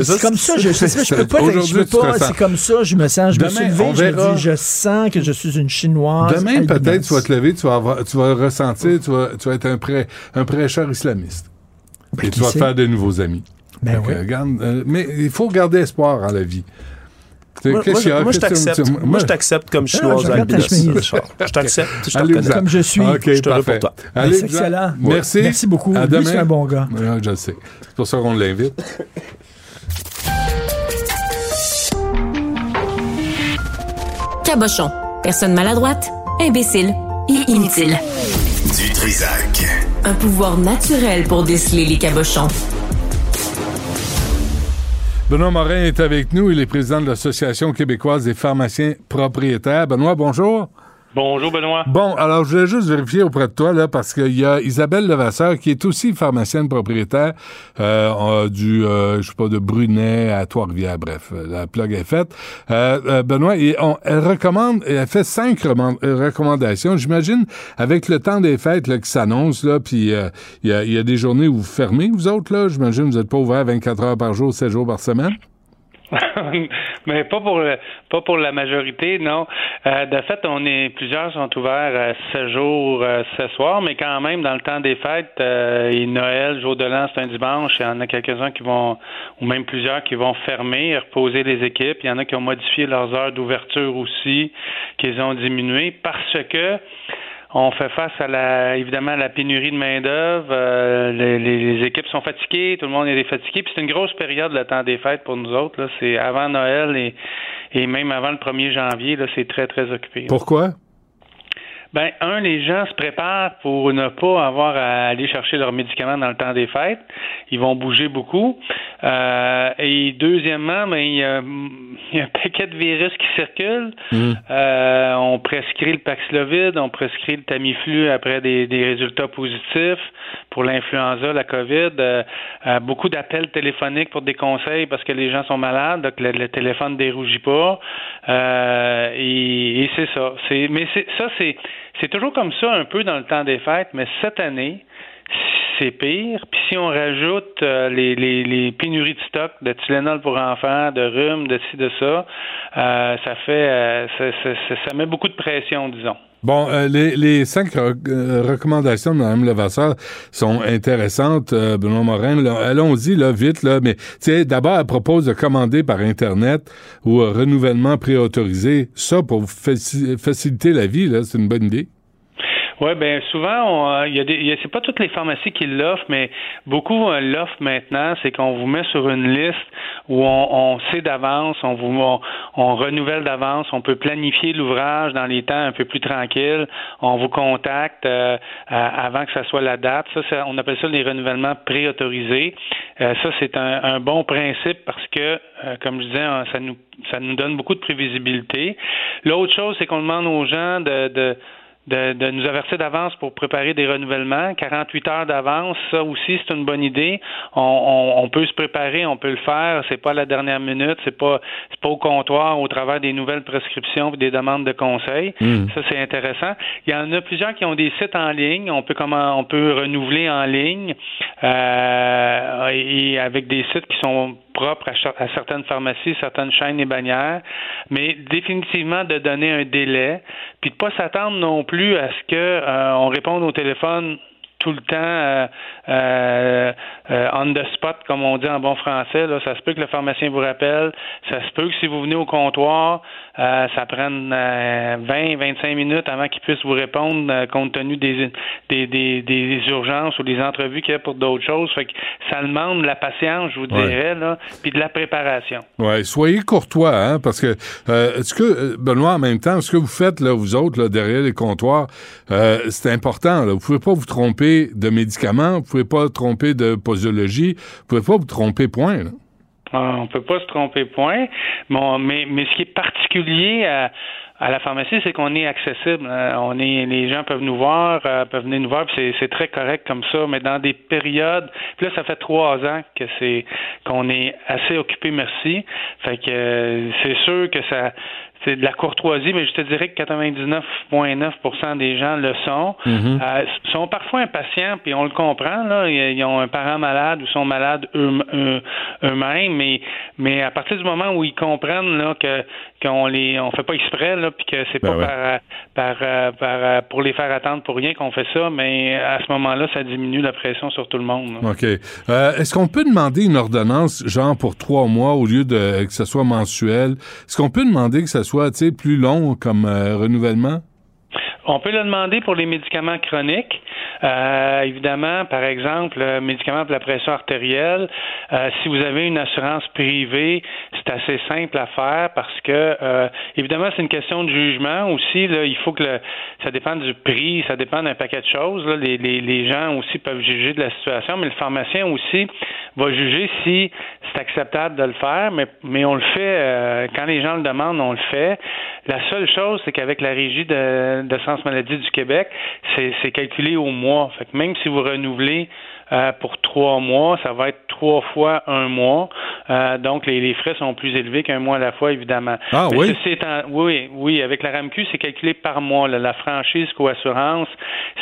C'est comme ça, je, sais je peux pas, je peux pas, ressens. c'est comme ça, je me sens, je me Demain, suis levé, on je me dis, je sens que je suis une chinoise demain, peut-être, tu vas te lever, tu vas, avoir- tu vas ressentir, tu vas, tu vas être un, prê- un prêcheur islamiste. Ben, Et tu vas te faire de nouveaux amis. Ben euh, mais il faut garder espoir en la vie. Moi, je- t'accepte. Moi, je t'accepte comme albinos, chemise. Richard. Je t'accepte. Je te reconnais. Comme je suis. Je te parfait. pour toi. Allez, c'est. Merci. Merci beaucoup. À demain. c'est un bon gars. Ouais, je le sais. C'est pour ça qu'on l'invite. Cabochon. Personne maladroite, imbécile et inutile. Du Trisac. Un pouvoir naturel pour déceler les cabochons. Benoît Morin est avec nous. Il est président de l'Association québécoise des pharmaciens propriétaires. Benoît, bonjour. Bonjour Benoît. Bon, alors je voulais juste vérifier auprès de toi, là, parce qu'il y a Isabelle Levasseur qui est aussi pharmacienne propriétaire euh, du, euh, je sais pas, de Brunet à Trois-Rivières. Bref, euh, la plug est faite. Euh, euh, Benoît, elle recommande, elle fait cinq recommandations. J'imagine, avec le temps des fêtes là, qui s'annonce, là, puis il y, a, des journées où vous fermez, vous autres, là. J'imagine vous n'êtes pas ouvert 24 heures par jour, 7 jours par semaine. Mais pas pour pas pour la majorité, non. Euh, de fait, on est plusieurs sont ouverts euh, ce jour, euh, ce soir, mais quand même dans le temps des fêtes et Noël, jour de l'an, c'est un dimanche. Il y en a quelques-uns qui vont, ou même plusieurs qui vont fermer, reposer les équipes. Il y en a qui ont modifié leurs heures d'ouverture aussi, qu'ils ont diminué parce que on fait face à la, évidemment, à la pénurie de main-d'œuvre. Euh, les, équipes sont fatiguées, tout le monde est fatigué. Puis c'est une grosse période, le temps des fêtes pour nous autres. C'est avant Noël et, et même avant le 1er janvier, c'est très, très occupé. Pourquoi? Ben, un, les gens se préparent pour ne pas avoir à aller chercher leurs médicaments dans le temps des fêtes. Ils vont bouger beaucoup. Euh, et deuxièmement, ben, il, y a, il y a un paquet de virus qui circulent. Euh, on prescrit le Paxlovid, on prescrit le Tamiflu après des, des résultats positifs pour l'influenza, la COVID. Euh, euh, beaucoup d'appels téléphoniques pour des conseils parce que les gens sont malades, donc le, le téléphone ne dérougit pas. Euh, et, et c'est ça. C'est, mais c'est, ça, c'est, c'est toujours comme ça un peu dans le temps des fêtes, mais cette année, c'est pire. Puis si on rajoute euh, les, les, pénuries de stock de Tylenol pour enfants, de rhume, de ci, de ça, euh, ça fait euh, ça, ça, ça, ça met beaucoup de pression, disons. Bon, euh, les, les cinq euh, recommandations de Mme Levasseur sont intéressantes, euh, Benoît Morin. Allons-y, là, vite, là. Mais, tu sais, d'abord, elle propose de commander par Internet ou euh, renouvellement préautorisé. Ça, pour faci- faciliter la vie, là, c'est une bonne idée. Oui, ben souvent, euh, il y a des, c'est pas toutes les pharmacies qui l'offrent, mais beaucoup euh, l'offrent maintenant. C'est qu'on vous met sur une liste où on, on sait d'avance, on vous, on, renouvelle d'avance, on peut planifier l'ouvrage dans les temps un peu plus tranquilles. On vous contacte euh, avant que ça soit la date. Ça, ça- on appelle ça les renouvellements préautorisés. Euh, ça, c'est un, un bon principe parce que, euh, comme je disais, hein, ça nous, ça nous donne beaucoup de prévisibilité. L'autre chose, c'est qu'on demande aux gens de, de de, de nous avertir d'avance pour préparer des renouvellements. 48 heures d'avance, ça aussi, c'est une bonne idée. On, on, on peut se préparer, on peut le faire. C'est pas à la dernière minute, c'est pas c'est pas au comptoir au travers des nouvelles prescriptions et des demandes de conseils. Ça, c'est intéressant. Il y en a plusieurs qui ont des sites en ligne. On peut comment on peut renouveler en ligne euh, et avec des sites qui sont propres à, à certaines pharmacies, certaines chaînes et bannières, mais définitivement de donner un délai, puis de pas s'attendre non plus à ce que euh, on réponde au téléphone tout le temps euh, euh, on the spot, comme on dit en bon français. Ça se peut que le pharmacien vous rappelle. Ça se peut que si vous venez au comptoir, euh, ça prenne 20-25 minutes avant qu'il puisse vous répondre euh, compte tenu des, des, des, des urgences ou des entrevues qu'il y a pour d'autres choses. Fait que ça demande de la patience, je vous Ouais. dirais, là, puis de la préparation. Ouais, soyez courtois, hein, parce que euh, est-ce que euh, Benoît, en même temps, ce que vous faites là, vous autres là, derrière les comptoirs, euh, c'est important. Là. Vous pouvez pas vous tromper de médicaments, vous pouvez pas tromper de posologie, vous pouvez pas vous tromper point. Là. Ah, On peut pas se tromper, point. Bon, mais, mais ce qui est particulier à, à la pharmacie, c'est qu'on est accessible. Euh, on est, les gens peuvent nous voir, euh, peuvent venir nous voir, puis c'est, c'est très correct comme ça. Mais dans des périodes, puis là, ça fait trois ans que c'est qu'on est assez occupé, merci. Fait que euh, c'est sûr que ça, c'est de la courtoisie, mais je te dirais que 99,9% des gens le sont. Mhm. Euh, sont parfois impatients, puis on le comprend. Là, ils ont un parent malade ou sont malades eux- eux- eux-mêmes, mais mais à partir du moment où ils comprennent là que qu'on les on fait pas exprès là, puis que c'est Ben pas ouais. par, par, euh, par euh, pour les faire attendre pour rien qu'on fait ça, mais à ce moment-là, ça diminue la pression sur tout le monde. là. OK. Euh, Est-ce qu'on peut demander une ordonnance, genre pour trois mois, au lieu de que ce soit mensuel? Est-ce qu'on peut demander que ça soit, tu plus long comme euh, renouvellement? On peut le demander pour les médicaments chroniques. Euh, évidemment, par exemple, le médicament pour la pression artérielle, euh, si vous avez une assurance privée, c'est assez simple à faire parce que, euh, évidemment, c'est une question de jugement aussi. Là, il faut que ça dépend du prix, ça dépend d'un paquet de choses. Les, gens aussi peuvent juger de la situation, mais le pharmacien aussi va juger si c'est acceptable de le faire, mais, mais on le fait, quand les gens le demandent, on le fait. La seule chose, c'est qu'avec la régie de, de Sens Maladie du Québec, c'est calculé au mois. Fait que même si vous renouvelez euh, pour trois mois, ça va être trois fois un mois. Euh, donc, les, les frais sont plus élevés qu'un mois à la fois, évidemment. Ah Mais oui? oui, oui, avec la RAMQ, c'est calculé par mois. là. la franchise co-assurance,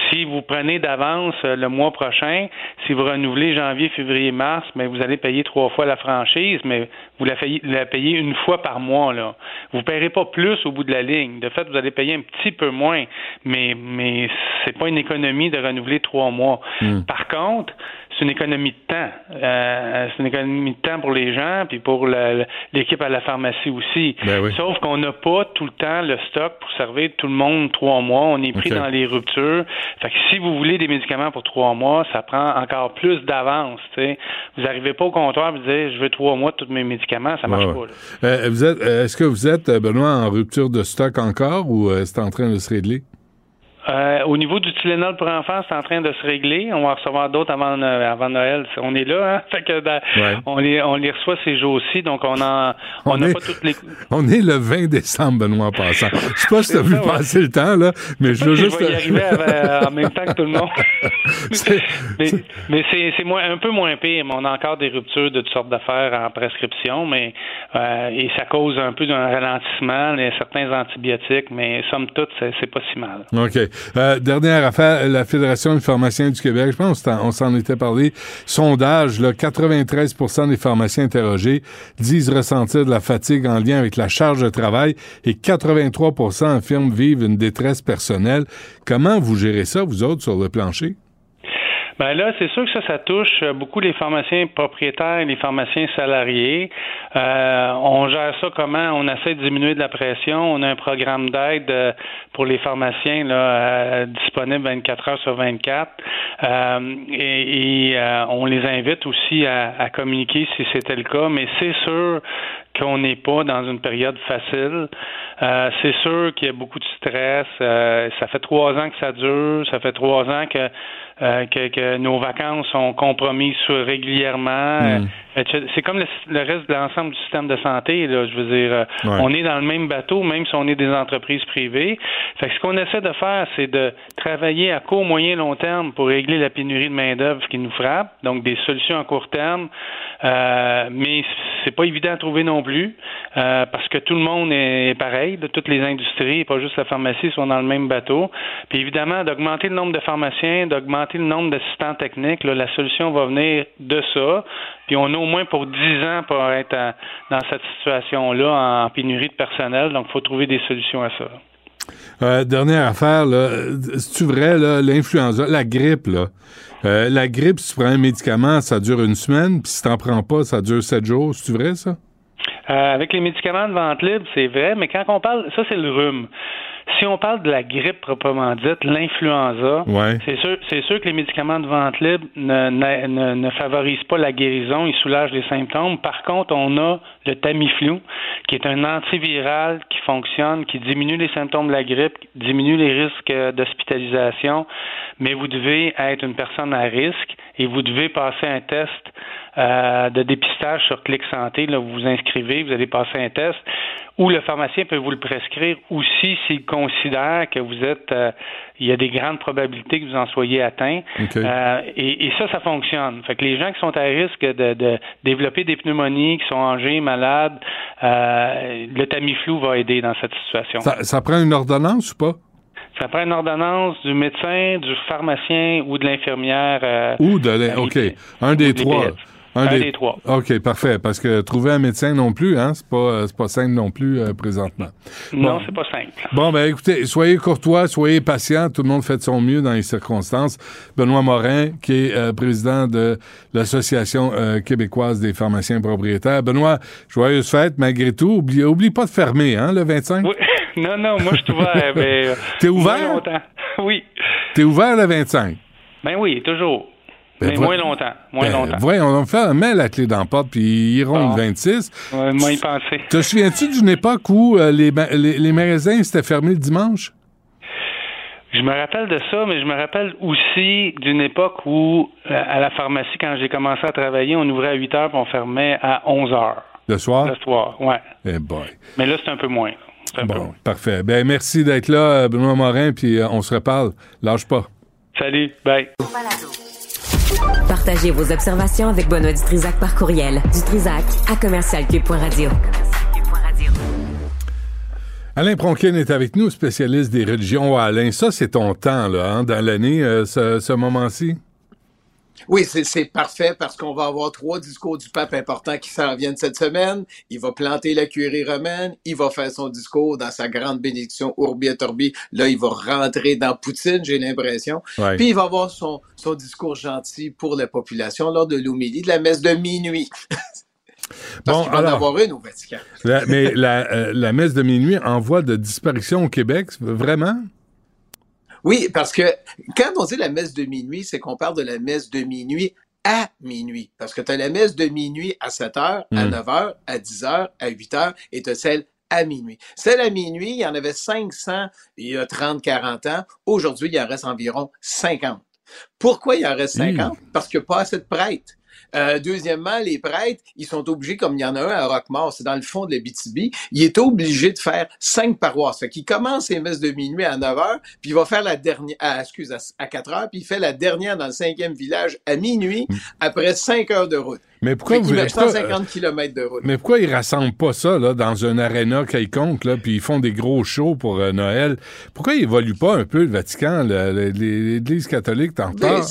si vous prenez d'avance euh, le mois prochain, si vous renouvelez janvier, février, mars, mais vous allez payer trois fois la franchise, mais vous la, payez- la payez une fois par mois. Là. Vous ne paierez pas plus au bout de la ligne. De fait, vous allez payer un petit peu moins, mais, mais c'est pas une économie de renouveler trois mois. Par contre, c'est une économie de temps. Euh, c'est une économie de temps pour les gens, puis pour l'équipe à la pharmacie aussi. Ben oui. Sauf qu'on n'a pas tout le temps le stock pour servir tout le monde trois mois. On est pris dans les ruptures. Fait que si vous voulez des médicaments pour trois mois, ça prend encore plus d'avance. Vous n'arrivez pas au comptoir et vous dites je veux trois mois de tous mes médicaments, ça marche pas. Euh, vous êtes, euh, Est-ce que vous êtes, euh, Benoît, en rupture de stock encore ou euh, c'est en train de se régler? Euh, au niveau du Tylenol pour enfants, c'est en train de se régler. On va recevoir d'autres avant, euh, avant Noël. On est là, hein? Fait que dans- Ouais. on, les, on les reçoit ces jours-ci, donc on en, on On n'a est- pas toutes les. On est le 20 décembre, Benoît, en passant. Je sais pas si tu as vu ouais. passer le temps, là, mais je veux Je juste... vais y arriver avant- en même temps que tout le monde. Mais mais c'est, un peu moins pire. Mais on a encore des ruptures de toutes sortes d'affaires en prescription, mais euh, et ça cause un peu d'un ralentissement, les, certains antibiotiques, mais somme toute, c'est, c'est pas si mal. OK. Euh, dernière affaire, la Fédération des pharmaciens du Québec, je pense qu'on s'en était parlé. Sondage, là, 93% des pharmaciens interrogés disent ressentir de la fatigue en lien avec la charge de travail et 83% affirment vivre une détresse personnelle. Comment vous gérez ça, vous autres, sur le plancher? Ben là, c'est sûr que ça, ça touche euh, beaucoup les pharmaciens propriétaires et les pharmaciens salariés. Euh, on gère ça comment? On essaie de diminuer de la pression. On a un programme d'aide euh, pour les pharmaciens là, euh, disponible 24 heures sur 24. Euh, et et, on les invite aussi à, à communiquer si c'était le cas. Mais c'est sûr qu'on n'est pas dans une période facile. Euh, c'est sûr qu'il y a beaucoup de stress. Euh, ça fait trois ans que ça dure. Ça fait trois ans que euh, que, que nos vacances sont compromises régulièrement. Mm. Euh, C'est comme le, le reste de l'ensemble du système de santé. Là, je veux dire, euh, Ouais. on est dans le même bateau, même si on est des entreprises privées. Fait que ce qu'on essaie de faire, c'est de travailler à court, moyen, long terme pour régler la pénurie de main d'œuvre qui nous frappe. Donc des solutions à court terme, euh, mais c'est pas évident à trouver non plus euh, parce que tout le monde est pareil, de toutes les industries, pas juste la pharmacie, sont dans le même bateau. Puis évidemment, d'augmenter le nombre de pharmaciens, d'augmenter le nombre d'assistants techniques, là, la solution va venir de ça. Puis on a au moins pour 10 ans pour être à- dans cette situation-là en pénurie de personnel. Donc, il faut trouver des solutions à ça. Euh, dernière affaire, là, c'est-tu vrai, là, l'influenza, la grippe, là? Euh, la grippe, si tu prends un médicament, ça dure une semaine, puis si t'en prends pas, ça dure sept jours. C'est-tu vrai, ça? Euh, avec les médicaments de vente libre, c'est vrai, mais quand on parle, ça c'est le rhume. Si on parle de la grippe proprement dite, l'influenza, Ouais. c'est sûr, c'est sûr que les médicaments de vente libre ne, ne, ne- ne favorisent pas la guérison, ils soulagent les symptômes. Par contre, on a le Tamiflu, qui est un antiviral qui fonctionne, qui diminue les symptômes de la grippe, diminue les risques euh, d'hospitalisation, mais vous devez être une personne à risque et vous devez passer un test euh, de dépistage sur Clic Santé. Là, vous vous inscrivez, vous allez passer un test, ou le pharmacien peut vous le prescrire aussi s'il considère que vous êtes euh, il y a des grandes probabilités que vous en soyez atteint. Euh, et, et ça, ça fonctionne. Fait que les gens qui sont à risque de, de développer des pneumonies, qui sont âgés, malades, euh, le Tamiflu va aider dans cette situation. Ça, ça prend une ordonnance ou pas? Ça prend une ordonnance du médecin, du pharmacien ou de l'infirmière. euh, Ou de l'in- à OK. Un des trois. Un des trois. OK, parfait. Parce que trouver un médecin non plus, hein, c'est pas, euh, c'est pas simple non plus euh, présentement. Non, Bon. c'est pas simple. Bon, ben écoutez, soyez courtois, soyez patient. Tout le monde fait de son mieux dans les circonstances. Benoît Morin, qui est euh, président de l'Association euh, québécoise des pharmaciens propriétaires. Benoît, joyeuse fête malgré tout. Oublie, oublie pas de fermer, hein, le 25? Oui. Non, non, moi, je suis ouvert. mais, euh, T'es ouvert? Oui. T'es ouvert le 25? Ben oui, toujours. Ben, mais moins longtemps. Moins Ben, longtemps. voyons, on faire met la clé dans la porte, puis ils iront Bon. le 26. Ouais, moi, y penser. Te souviens-tu d'une époque où euh, les, les, les magasins étaient fermés le dimanche? Je me rappelle de ça, mais je me rappelle aussi d'une époque où, euh, à la pharmacie, quand j'ai commencé à travailler, on ouvrait à 8 heures puis on fermait à 11 heures Le soir? le soir. Ouais. Eh boy. Mais là, c'est un peu moins. Peu Bon, moins. parfait. Ben merci d'être là, euh, Benoît Morin, puis euh, on se reparle. Lâche pas. Salut. Bye. Partagez vos observations avec Benoît Dutrisac par courriel. Dutrisac à commercialcube.radio. Alain Pronkin est avec nous, spécialiste des religions. Alain, ça, c'est ton temps, là, hein, dans l'année, euh, ce moment-ci? Oui, c'est parfait parce qu'on va avoir trois discours du pape importants qui s'en viennent cette semaine. Il va planter la curie romaine, il va faire son discours dans sa grande bénédiction Urbi et Orbi. Là, il va rentrer dans Poutine, j'ai l'impression. Ouais. Puis il va avoir son, son discours gentil pour la population lors de l'homélie de la messe de minuit. Parce Bon, qu'il va en alors- avoir une au Vatican. La- mais la, euh, la messe de minuit en voie de disparition au Québec, vraiment? Oui, parce que quand on dit la messe de minuit, c'est qu'on parle de la messe de minuit à minuit. Parce que tu as la messe de minuit à 7 heures, à Mm. 9 heures, à 10 heures, à 8 heures, et tu as celle à minuit. Celle à minuit, il y en avait 500 il y a 30, 40 ans. Aujourd'hui, il en reste environ 50. Pourquoi il en reste 50? Parce qu'il n'y a pas assez de prêtres. Euh, deuxièmement, les prêtres, ils sont obligés, comme il y en a un à Roquemort, c'est dans le fond de la BTB, il est obligé de faire cinq paroisses. Fait qu'il commence ses messes de minuit à 9 heures, puis il va faire la dernière, à, excuse, à, à 4 heures, puis il fait la dernière dans le cinquième village à minuit, après 5 heures de route. Mais pourquoi vous qu'il met pourquoi, 150 km de route. mais pourquoi ils rassemblent pas ça là, dans un aréna quelconque, là, puis ils font des gros shows pour euh, Noël? Pourquoi ils évoluent pas un peu le Vatican, l'Église catholique, en Ben, retard?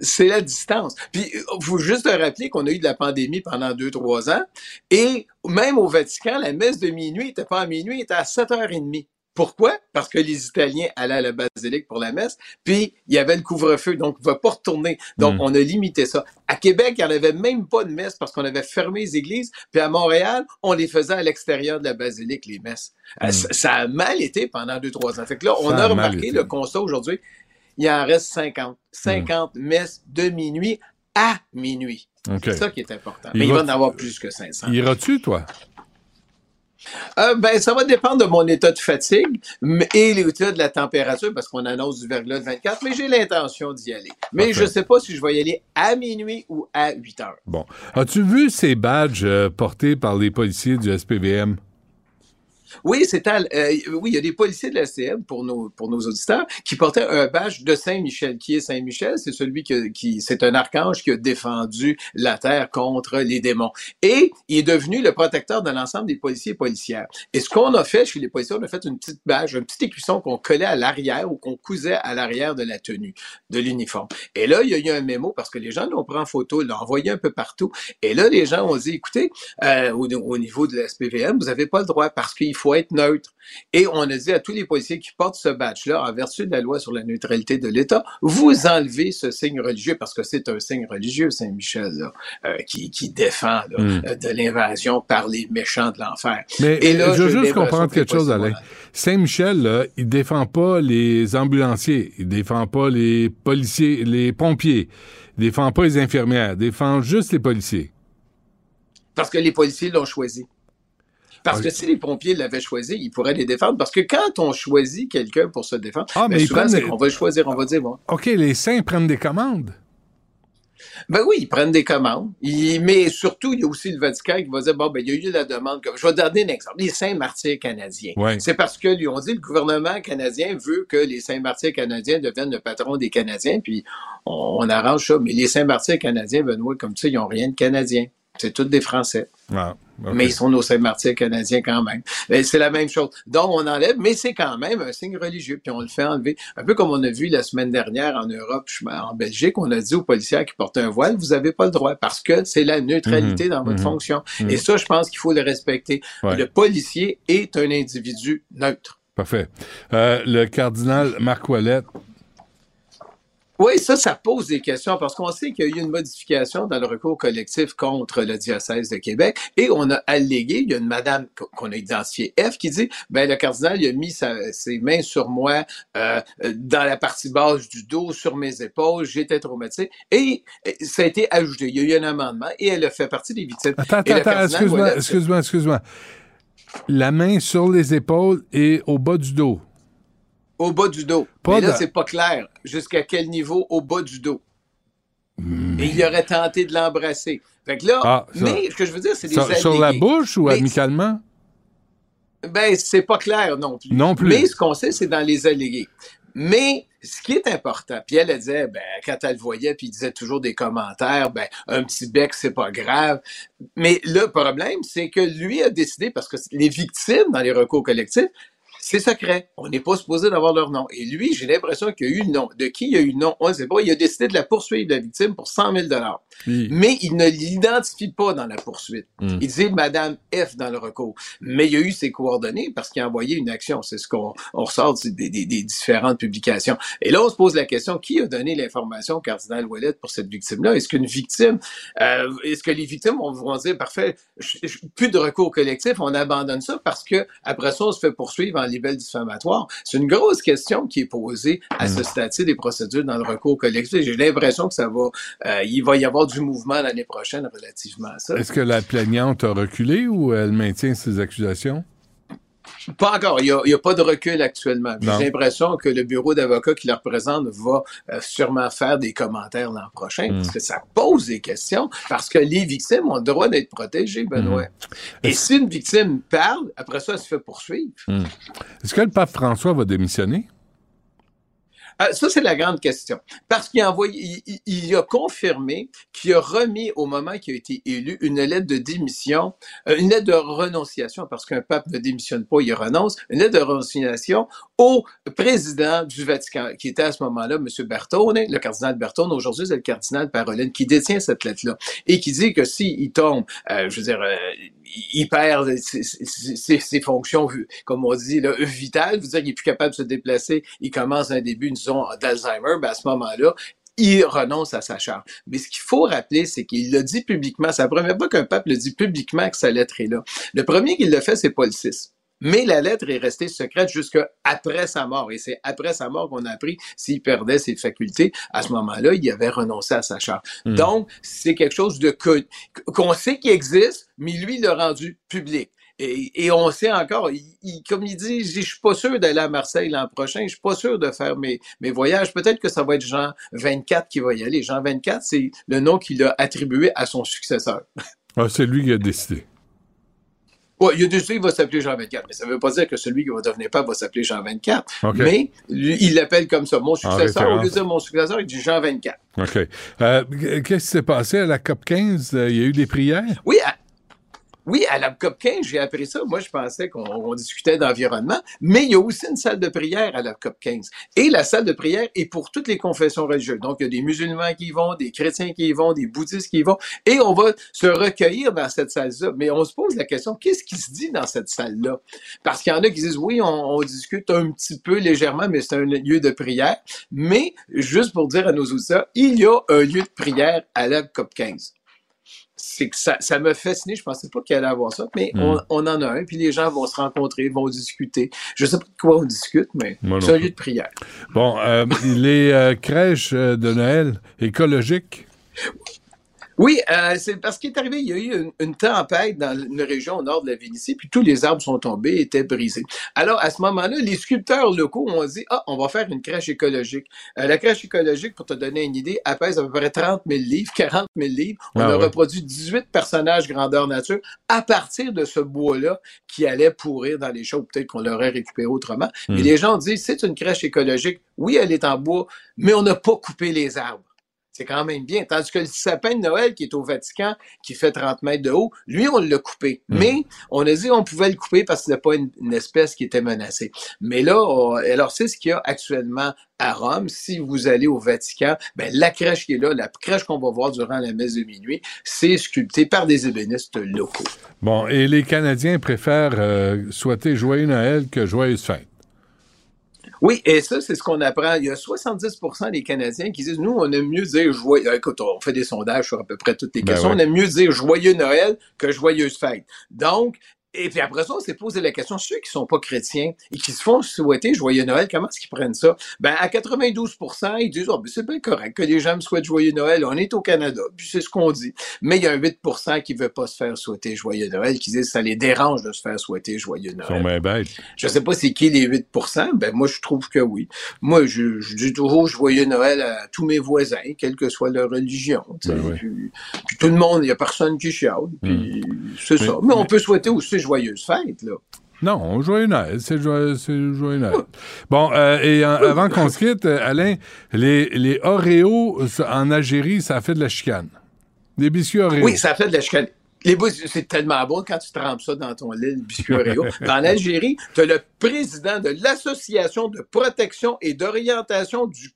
C'est- la distance. Puis, il faut juste te rappeler qu'on a eu de la pandémie pendant deux, trois ans. Et même au Vatican, la messe de minuit n'était pas à minuit, elle était à 7h30. Pourquoi? Parce que les Italiens allaient à la basilique pour la messe, puis il y avait le couvre-feu, donc on ne va pas retourner. Donc, Mm. on a limité ça. À Québec, il n'y en avait même pas de messe parce qu'on avait fermé les églises, puis à Montréal, on les faisait à l'extérieur de la basilique, les messes. Euh, Ça, ça a mal été pendant deux, trois ans. Fait que là, on Ça a, remarqué le constat aujourd'hui, il en reste 50. 50 messes de minuit à minuit. C'est ça qui est important. Mais il va- va en avoir plus que 500. Iras-tu, toi? Euh, ben, ça va dépendre de mon état de fatigue et l'état de la température parce qu'on annonce du verglas de 24, mais j'ai l'intention d'y aller. Mais je sais pas si je vais y aller à minuit ou à 8 heures. Bon. As-tu vu ces badges euh, portés par les policiers du SPVM? Oui, c'est euh, oui, il y a des policiers de la CM pour nos pour nos auditeurs qui portaient un badge de Saint-Michel. Qui est Saint-Michel? C'est celui que, qui c'est un archange qui a défendu la terre contre les démons et il est devenu le protecteur de l'ensemble des policiers et policières. Et ce qu'on a fait chez les policiers, on a fait une petite badge, un petit écusson qu'on collait à l'arrière ou qu'on cousait à l'arrière de la tenue, de l'uniforme. Et là, il y a eu un mémo parce que les gens l'ont pris en photo, l'ont envoyé un peu partout. Et là, les gens ont dit, écoutez, euh, au, au niveau de la SPVM, vous n'avez pas le droit parce qu'il faut être neutre. Et on a dit à tous les policiers qui portent ce badge-là, en vertu de la loi sur la neutralité de l'État, vous enlevez ce signe religieux parce que c'est un signe religieux, Saint-Michel, euh, qui, qui défend là, Mm. euh, de l'invasion par les méchants de l'enfer. Mais Et là, je veux juste comprendre que quelque chose, Alain. Saint-Michel, il défend pas les ambulanciers, il défend pas les policiers, les pompiers, il défend pas les infirmières, il défend juste les policiers. Parce que les policiers l'ont choisi. Parce que si les pompiers l'avaient choisi, ils pourraient les défendre. Parce que quand on choisit quelqu'un pour se défendre, Ah, ben mais souvent, des- qu'on va le choisir, on va dire, bon, OK, les saints prennent des commandes. Ben oui, ils prennent des commandes. Ils- mais surtout, il y a aussi le Vatican qui va dire, bon, ben, il y a eu la demande. Comme, je vais donner un exemple. Les Saints-Martyrs canadiens. Ouais. C'est parce que, lui, on dit, le gouvernement canadien veut que les Saints-Martyrs canadiens deviennent le patron des Canadiens, puis on, on arrange ça. Mais les Saints-Martyrs canadiens, Benoît, comme ça, ils n'ont rien de canadien. C'est tous des Français. Ah, Mais ils sont nos Saint-Martyrs canadiens quand même. C'est la même chose. Donc, on enlève, mais c'est quand même un signe religieux, puis on le fait enlever. Un peu comme on a vu la semaine dernière en Europe, en Belgique, on a dit aux policiers qui portent un voile, vous n'avez pas le droit, parce que c'est la neutralité dans votre mhm, fonction. mhm. Et ça, je pense qu'il faut le respecter. Ouais. Le policier est un individu neutre. Parfait. Euh, le cardinal Marc Ouellette, Oui, ça, ça pose des questions parce qu'on sait qu'il y a eu une modification dans le recours collectif contre le diocèse de Québec et on a allégué, il y a une madame qu'on a identifiée F qui dit, ben le cardinal il a mis sa- ses mains sur moi euh, dans la partie basse du dos, sur mes épaules, j'étais traumatisé et ça a été ajouté. Il y a eu un amendement et elle a fait partie des victimes. Attends, Et attends, excuse-moi, excuse-moi, excuse-moi. La main sur les épaules et au bas du dos. Au bas du dos. Pas Mais là, c'est pas clair. Jusqu'à quel niveau au bas du dos? Hmm. Et il aurait tenté de l'embrasser. Fait que là, Ah, ça- mais ce que je veux dire, c'est des Sur, sur la bouche ou Mais- amicalement? Ben, c'est pas clair non plus. Non plus. Mais ce qu'on sait, c'est dans les allégués. Mais ce qui est important, puis elle, elle disait, ben, quand elle le voyait, puis il disait toujours des commentaires, ben, un petit bec, c'est pas grave. Mais le problème, c'est que lui a décidé, parce que les victimes dans les recours collectifs, c'est secret. On n'est pas supposé d'avoir leur nom. Et lui, j'ai l'impression qu'il y a eu le nom. De qui il y a eu le nom? On ne sait pas. Il a décidé de la poursuivre, la victime, pour 100 000 Puis- mais il ne l'identifie pas dans la poursuite. Mm. Il dit Madame F dans le recours. Mais il y a eu ses coordonnées parce qu'il a envoyé une action. C'est ce qu'on on ressort des, des- des différentes publications. Et là, on se pose la question qui a donné l'information au cardinal Ouellet pour cette victime-là? Est-ce qu'une victime, euh, est-ce que les victimes vont, vont dire parfait, je- je- plus de recours collectif, on abandonne ça parce que après ça, on se fait poursuivre en libelle diffamatoire C'est une grosse question qui est posée à ce stade-ci des procédures dans le recours collectif. J'ai l'impression que ça va, euh, il va y avoir du mouvement l'année prochaine relativement à ça. Est-ce que la plaignante a reculé ou elle maintient ses accusations? Pas encore. Il n'y a, pas de recul actuellement. J'ai l'impression que le bureau d'avocats qui le représente va euh, sûrement faire des commentaires l'an prochain Mm. parce que ça pose des questions parce que les victimes ont le droit d'être protégées, Benoît. Mm. Et si une victime parle, après ça, elle se fait poursuivre. Est-ce que le pape François va démissionner? Ah, ça, c'est la grande question. Parce qu'il a envoyé, il- il a confirmé qu'il a remis au moment qu'il a été élu une lettre de démission, euh, une lettre de renonciation, parce qu'un pape ne démissionne pas, il renonce, une lettre de renonciation au président du Vatican, qui était à ce moment-là M. Bertone, le cardinal Bertone. Aujourd'hui, c'est le cardinal Parolin qui détient cette lettre-là et qui dit que s'il tombe, euh, je veux dire, euh, il perd ses, fonctions, comme on dit, là, vitales, veut dire qu'il est plus capable de se déplacer, il commence un début, disons, d'Alzheimer, ben à ce moment-là, il renonce à sa charge. Mais ce qu'il faut rappeler, c'est qu'il l'a dit publiquement. C'est la première fois qu'un pape le dit publiquement que sa lettre est là. Le premier qui l'a fait, c'est Paul VI. Mais la lettre est restée secrète jusqu'à après sa mort. Et c'est après sa mort qu'on a appris s'il perdait ses facultés. À ce moment-là, il avait renoncé à sa charge. Hmm. Donc, c'est quelque chose de qu'on sait qu'il existe, mais lui, il l'a rendu public. Et, et on sait encore, il, il- comme il dit, je suis pas sûr d'aller à Marseille l'an prochain, je suis pas sûr de faire mes, mes voyages. Peut-être que ça va être Jean 24 qui va y aller. Jean 24, c'est le nom qu'il a attribué à son successeur. Ah, c'est lui qui a décidé. Ouais, il y a décidé qu'il va s'appeler Jean 24, mais ça veut pas dire que celui qui va devenir pape va s'appeler Jean 24. OK. Mais lui, il l'appelle comme ça. Mon successeur, au lieu de dire mon successeur, il dit Jean 24. OK. Euh, Qu'est-ce qui s'est passé à la COP 15? Euh, Il y a eu des prières? Oui, à, oui, à la COP 15, j'ai appris ça. Moi, je pensais qu'on on discutait d'environnement, mais il y a aussi une salle de prière à la COP 15. Et la salle de prière est pour toutes les confessions religieuses. Donc, il y a des musulmans qui y vont, des chrétiens qui y vont, des bouddhistes qui y vont, et on va se recueillir dans cette salle-là. Mais on se pose la question, qu'est-ce qui se dit dans cette salle-là? Parce qu'il y en a qui disent, oui, on, on discute un petit peu légèrement, mais c'est un lieu de prière. Mais, juste pour dire à nos auditeurs, il y a un lieu de prière à la COP 15 c'est que ça, ça m'a fasciné. Je pensais pas qu'il allait avoir ça, mais Mm. on, on en a un. Puis les gens vont se rencontrer, vont discuter. Je sais pas de quoi on discute, mais c'est un lieu de prière. Bon, euh, les euh, crèches euh, de Noël écologiques? Oui, euh, c'est parce qu'il est arrivé, il y a eu une, une, tempête dans une région au nord de la Vénétie, puis tous les arbres sont tombés, étaient brisés. Alors, à ce moment-là, les sculpteurs locaux ont dit, ah, on va faire une crèche écologique. Euh, la crèche écologique, pour te donner une idée, elle pèse à peu près 30 000 livres, 40 000 livres. On Ah a ouais. reproduit 18 personnages grandeur nature à partir de ce bois-là qui allait pourrir dans les chaudes. Peut-être qu'on l'aurait récupéré autrement. Mais Hmm. les gens disent, c'est une crèche écologique. Oui, elle est en bois, mais on n'a pas coupé les arbres. C'est quand même bien. Tandis que le sapin de Noël qui est au Vatican, qui fait 30 mètres de haut, lui, on l'a coupé. Mm. Mais on a dit on pouvait le couper parce que c'était pas une, une espèce qui était menacée. Mais là, on- alors c'est ce qu'il y a actuellement à Rome. Si vous allez au Vatican, ben, la crèche qui est là, la crèche qu'on va voir durant la messe de minuit, c'est sculpté par des ébénistes locaux. Bon, et les Canadiens préfèrent euh, souhaiter joyeux Noël que joyeuse fête. Oui, et ça, c'est ce qu'on apprend. Il y a 70% des Canadiens qui disent, nous, on aime mieux dire joyeux, écoute, on fait des sondages sur à peu près toutes les Ben questions, ouais. on aime mieux dire joyeux Noël que joyeuse fête. Donc, et puis après ça, on s'est posé la question, ceux qui sont pas chrétiens et qui se font souhaiter joyeux Noël, comment est-ce qu'ils prennent ça? Ben, à 92% ils disent, oh, ben, c'est bien correct que les gens me souhaitent joyeux Noël, on est au Canada, puis c'est ce qu'on dit. Mais il y a un 8% qui veut pas se faire souhaiter joyeux Noël, qui disent, ça les dérange de se faire souhaiter joyeux Ils Noël. sont bien bêtes. Je sais pas c'est qui les 8% ben moi je trouve que oui. Moi je, je dis toujours joyeux Noël à tous mes voisins, quelle que soit leur religion. Ben oui. puis, puis tout le monde, il y a personne qui chiale. Puis c'est ça. Mais on peut souhaiter aussi joyeuse fête là. Non, joyeux Noël, c'est joyeux, c'est joyeux Noël. Bon, euh, et euh, avant qu'on se quitte, euh, Alain, les, les Oreos en Algérie, ça fait de la chicane. Des biscuits Oreos. Oui, ça fait de la chicane. Les c'est tellement bon quand tu trempes ça dans ton lait, le biscuit Oreo. en Algérie, tu as le président de l'Association de protection et d'orientation du,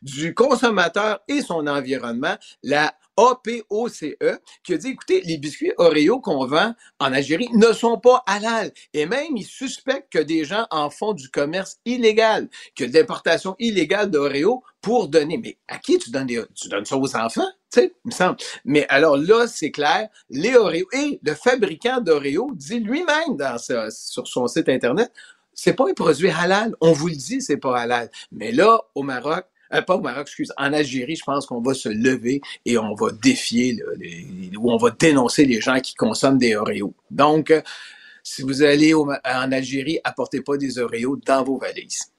du consommateur et son environnement, la APOCE, qui a dit, écoutez, les biscuits Oreo qu'on vend en Algérie ne sont pas halal. Et même, ils suspectent que des gens en font du commerce illégal, que de l'importation illégale d'Oreo pour donner. Mais à qui tu donnes des, tu donnes ça aux enfants? Tu sais, il me semble. Mais alors là, c'est clair, les Oreos et le fabricant d'Oreo dit lui-même sur son site internet, c'est pas un produit halal. On vous le dit, c'est pas halal. Mais là, au Maroc, euh, pas au Maroc, excuse, en Algérie, je pense qu'on va se lever et on va défier, là, les- ou on va dénoncer les gens qui consomment des Oreos. Donc, euh, si vous allez au en Algérie, apportez pas des Oreos dans vos valises.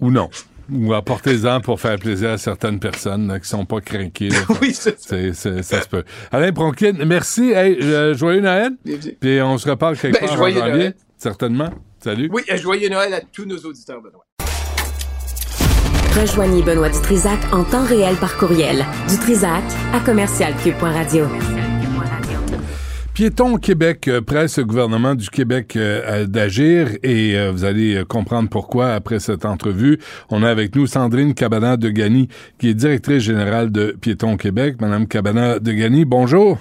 Ou non. Ou apportez-en pour faire plaisir à certaines personnes là, qui sont pas craquées. oui, c'est ça. Se peut. Alain Pronkin, merci. Hey, euh, joyeux Noël. Puis on se reparle quelque Ben, part en janvier. Noël. Certainement. Salut. Oui, joyeux Noël à tous nos auditeurs, Benoît. Rejoignez Benoît Dutrisac en temps réel par courriel. Dutrisac à commercialcube.radio. Piéton Québec euh, presse le gouvernement du Québec euh, d'agir et euh, vous allez comprendre pourquoi après cette entrevue. On a avec nous Sandrine Cabana de Gani, qui est directrice générale de Piéton Québec. Madame Cabana de Gani, bonjour.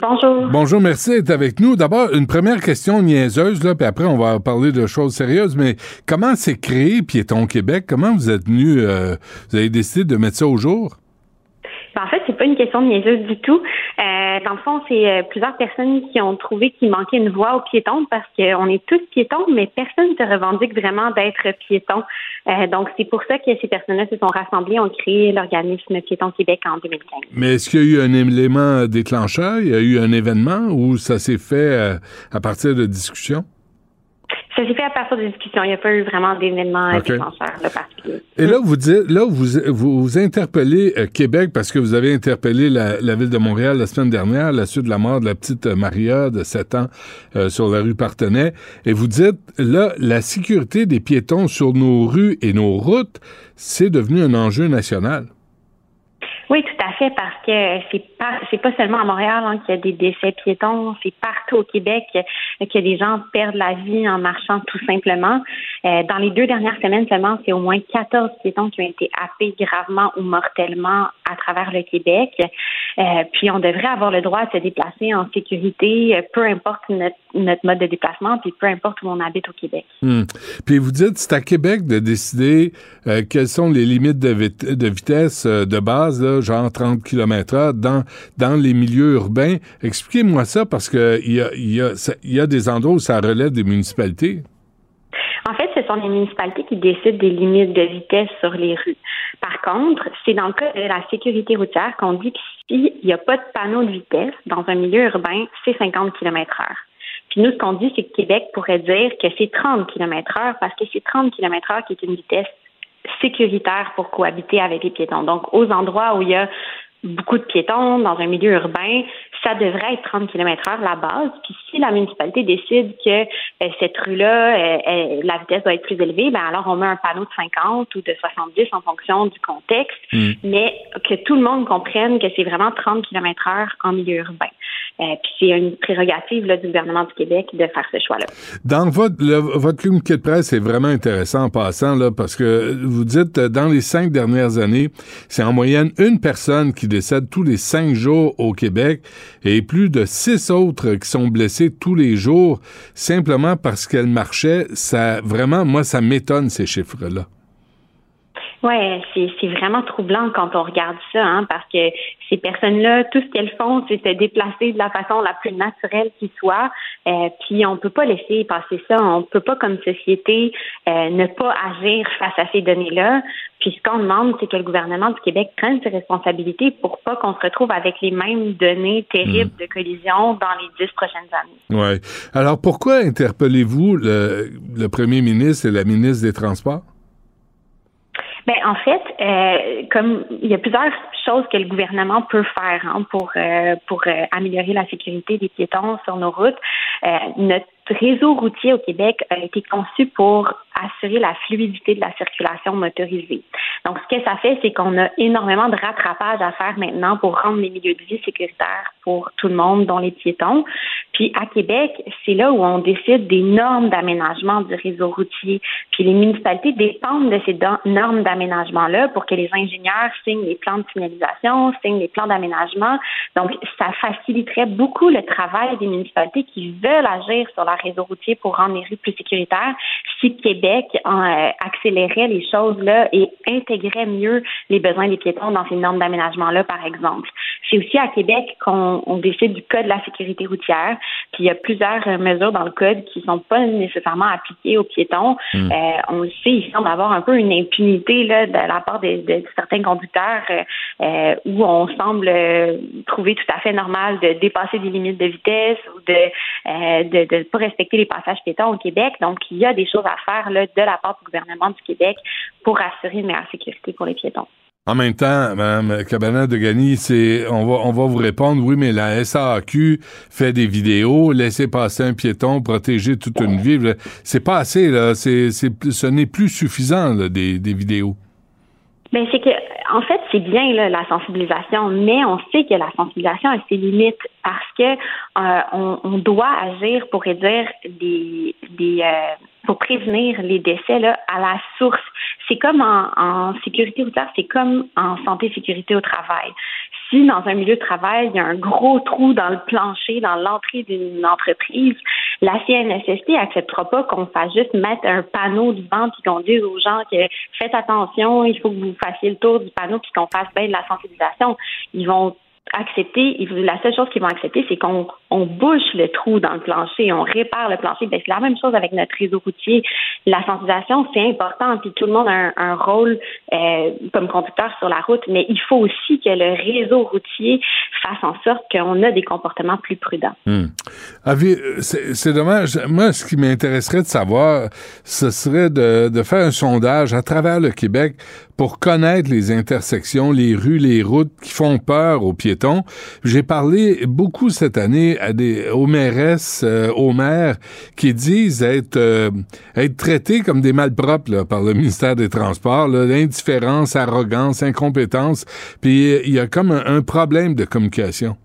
Bonjour. Bonjour, merci d'être avec nous. D'abord, une première question niaiseuse, là, puis après, on va parler de choses sérieuses, mais comment s'est créé Piéton Québec? Comment vous êtes venu, euh, vous avez décidé de mettre ça au jour? Ben, en fait, c'est pas une question niaiseuse du tout. Euh, dans le fond, c'est euh, plusieurs personnes qui ont trouvé qu'il manquait une voie aux piétons parce qu'on est tous piétons, mais personne ne se revendique vraiment d'être piéton. Euh, donc, c'est pour ça que ces personnes-là se sont rassemblées, ont créé l'organisme Piéton Québec en 2015. Mais est-ce qu'il y a eu un élément déclencheur? Il y a eu un événement ou ça s'est fait à partir de discussions? Ça s'est fait à partir de discussions. Il n'y a pas eu vraiment d'événement Ok. déclencheur là, particulier. Et là, vous dites, là, vous, vous, vous interpellez euh, Québec parce que vous avez interpellé la, la ville de Montréal la semaine dernière à la suite de la mort de la petite euh, Maria de 7 ans euh, sur la rue Partenay. Et vous dites, là, la sécurité des piétons sur nos rues et nos routes, c'est devenu un enjeu national. Oui, tout à fait, parce que c'est c'est pas seulement à Montréal hein, qu'il y a des décès piétons, c'est partout au Québec que des gens perdent la vie en marchant tout simplement. Euh, dans les deux dernières semaines seulement, c'est au moins 14 piétons qui ont été happés gravement ou mortellement à travers le Québec. Euh, puis on devrait avoir le droit de se déplacer en sécurité, euh, peu importe notre, mode de déplacement, puis peu importe où on habite au Québec. Hmm. Puis vous dites, c'est à Québec de décider quelles sont les limites de, vit- de vitesse de base, genre 30 km h dans, dans les milieux urbains. Expliquez-moi ça parce que il y a, y a des endroits où ça relève des municipalités. En fait, ce sont les municipalités qui décident des limites de vitesse sur les rues. Par contre, c'est dans le cas de la sécurité routière qu'on dit que s'il n'y a pas de panneau de vitesse dans un milieu urbain, c'est 50 km heure. Puis nous, ce qu'on dit, c'est que Québec pourrait dire que c'est 30 km heure parce que c'est 30 km heure qui est une vitesse sécuritaire pour cohabiter avec les piétons. Donc, aux endroits où il y a beaucoup de piétons dans un milieu urbain, ça devrait être 30 km heure la base. Puis si la municipalité décide que euh, cette rue-là, euh, euh, la vitesse doit être plus élevée, ben alors on met un panneau de 50 ou de 70 en fonction du contexte, hmm. mais que tout le monde comprenne que c'est vraiment 30 km heure en milieu urbain. puis c'est une prérogative là, du gouvernement du Québec de faire ce choix-là. Dans votre, votre communiqué de presse, c'est vraiment intéressant en passant, là, parce que vous dites, dans les cinq dernières années, c'est en moyenne une personne qui décède tous les cinq jours au Québec et plus de six autres qui sont blessés tous les jours simplement parce qu'elle marchait. Ça, vraiment, moi, ça m'étonne ces chiffres-là. Ouais, c'est vraiment troublant quand on regarde ça, hein, parce que ces personnes-là, tout ce qu'elles font, c'est se déplacer de la façon la plus naturelle qui soit. Euh, puis on peut pas laisser passer ça. On peut pas, comme société, euh, ne pas agir face à ces données-là. Puis ce qu'on demande, c'est que le gouvernement du Québec prenne ses responsabilités pour pas qu'on se retrouve avec les mêmes données terribles mmh. de collision dans les dix prochaines années. Ouais. Alors pourquoi interpellez-vous le, le premier ministre et la ministre des Transports? Ben en fait, euh, comme il y a plusieurs choses que le gouvernement peut faire hein, pour euh, pour euh, améliorer la sécurité des piétons sur nos routes. notre réseau routier au Québec a été conçu pour assurer la fluidité de la circulation motorisée. Donc, ce que ça fait, c'est qu'on a énormément de rattrapage à faire maintenant pour rendre les milieux de vie sécuritaires pour tout le monde, dont les piétons. Puis, à Québec, c'est là où on décide des normes d'aménagement du réseau routier. Puis, les municipalités dépendent de ces normes d'aménagement-là pour que les ingénieurs signent les plans de signalisation, signent les plans d'aménagement. Donc, ça faciliterait beaucoup le travail des municipalités qui veulent agir sur la réseau routier pour rendre les rues plus sécuritaires si Québec euh, accélérait les choses là et intégrait mieux les besoins des piétons dans ces normes d'aménagement-là, par exemple. C'est aussi à Québec qu'on décide du code de la sécurité routière. Puis il y a plusieurs euh, mesures dans le code qui sont pas nécessairement appliquées aux piétons. Hmm. Euh, on le sait, il semble avoir un peu une impunité là, de la part de, certains conducteurs où on semble trouver tout à fait normal de dépasser des limites de vitesse ou de de, de pas respecter les passages piétons au Québec. Donc, il y a des choses à faire là, de la part du gouvernement du Québec pour assurer une meilleure sécurité pour les piétons. En même temps, Mme Cabana de Gagny, c'est, on va, on va vous répondre, oui, mais la SAQ fait des vidéos, laisser passer un piéton, protéger toute une ville. C'est pas assez, là. C'est, c'est, ce n'est plus suffisant, des, des vidéos. Ben, c'est que, en fait, c'est bien la sensibilisation, mais on sait que la sensibilisation a ses limites parce que euh, on, on, doit agir pour réduire des, des euh, pour prévenir les décès là, à la source. C'est comme en, en sécurité routière, c'est comme en santé sécurité au travail si dans un milieu de travail, il y a un gros trou dans le plancher, dans l'entrée d'une entreprise, la CNSST n'acceptera pas qu'on fasse juste mettre un panneau devant puis qu'on dise aux gens que faites attention, il faut que vous fassiez le tour du panneau puis qu'on fasse bien de la sensibilisation. Ils vont accepter, la seule chose qu'ils vont accepter, c'est qu'on on bouche le trou dans le plancher, on répare le plancher. Ben, c'est la même chose avec notre réseau routier. La sensibilisation, c'est important, puis tout le monde a un, rôle euh, comme conducteur sur la route, mais il faut aussi que le réseau routier fasse en sorte qu'on a des comportements plus prudents. Hmm. C'est dommage. Moi, ce qui m'intéresserait de savoir, ce serait de, de faire un sondage à travers le Québec pour connaître les intersections, les rues, les routes qui font peur aux J'ai parlé beaucoup cette année à des aux euh, aux maires qui disent être euh, être traités comme des malpropres par le ministère des Transports, l'indifférence, arrogance, incompétence, puis il y a comme un problème de communication.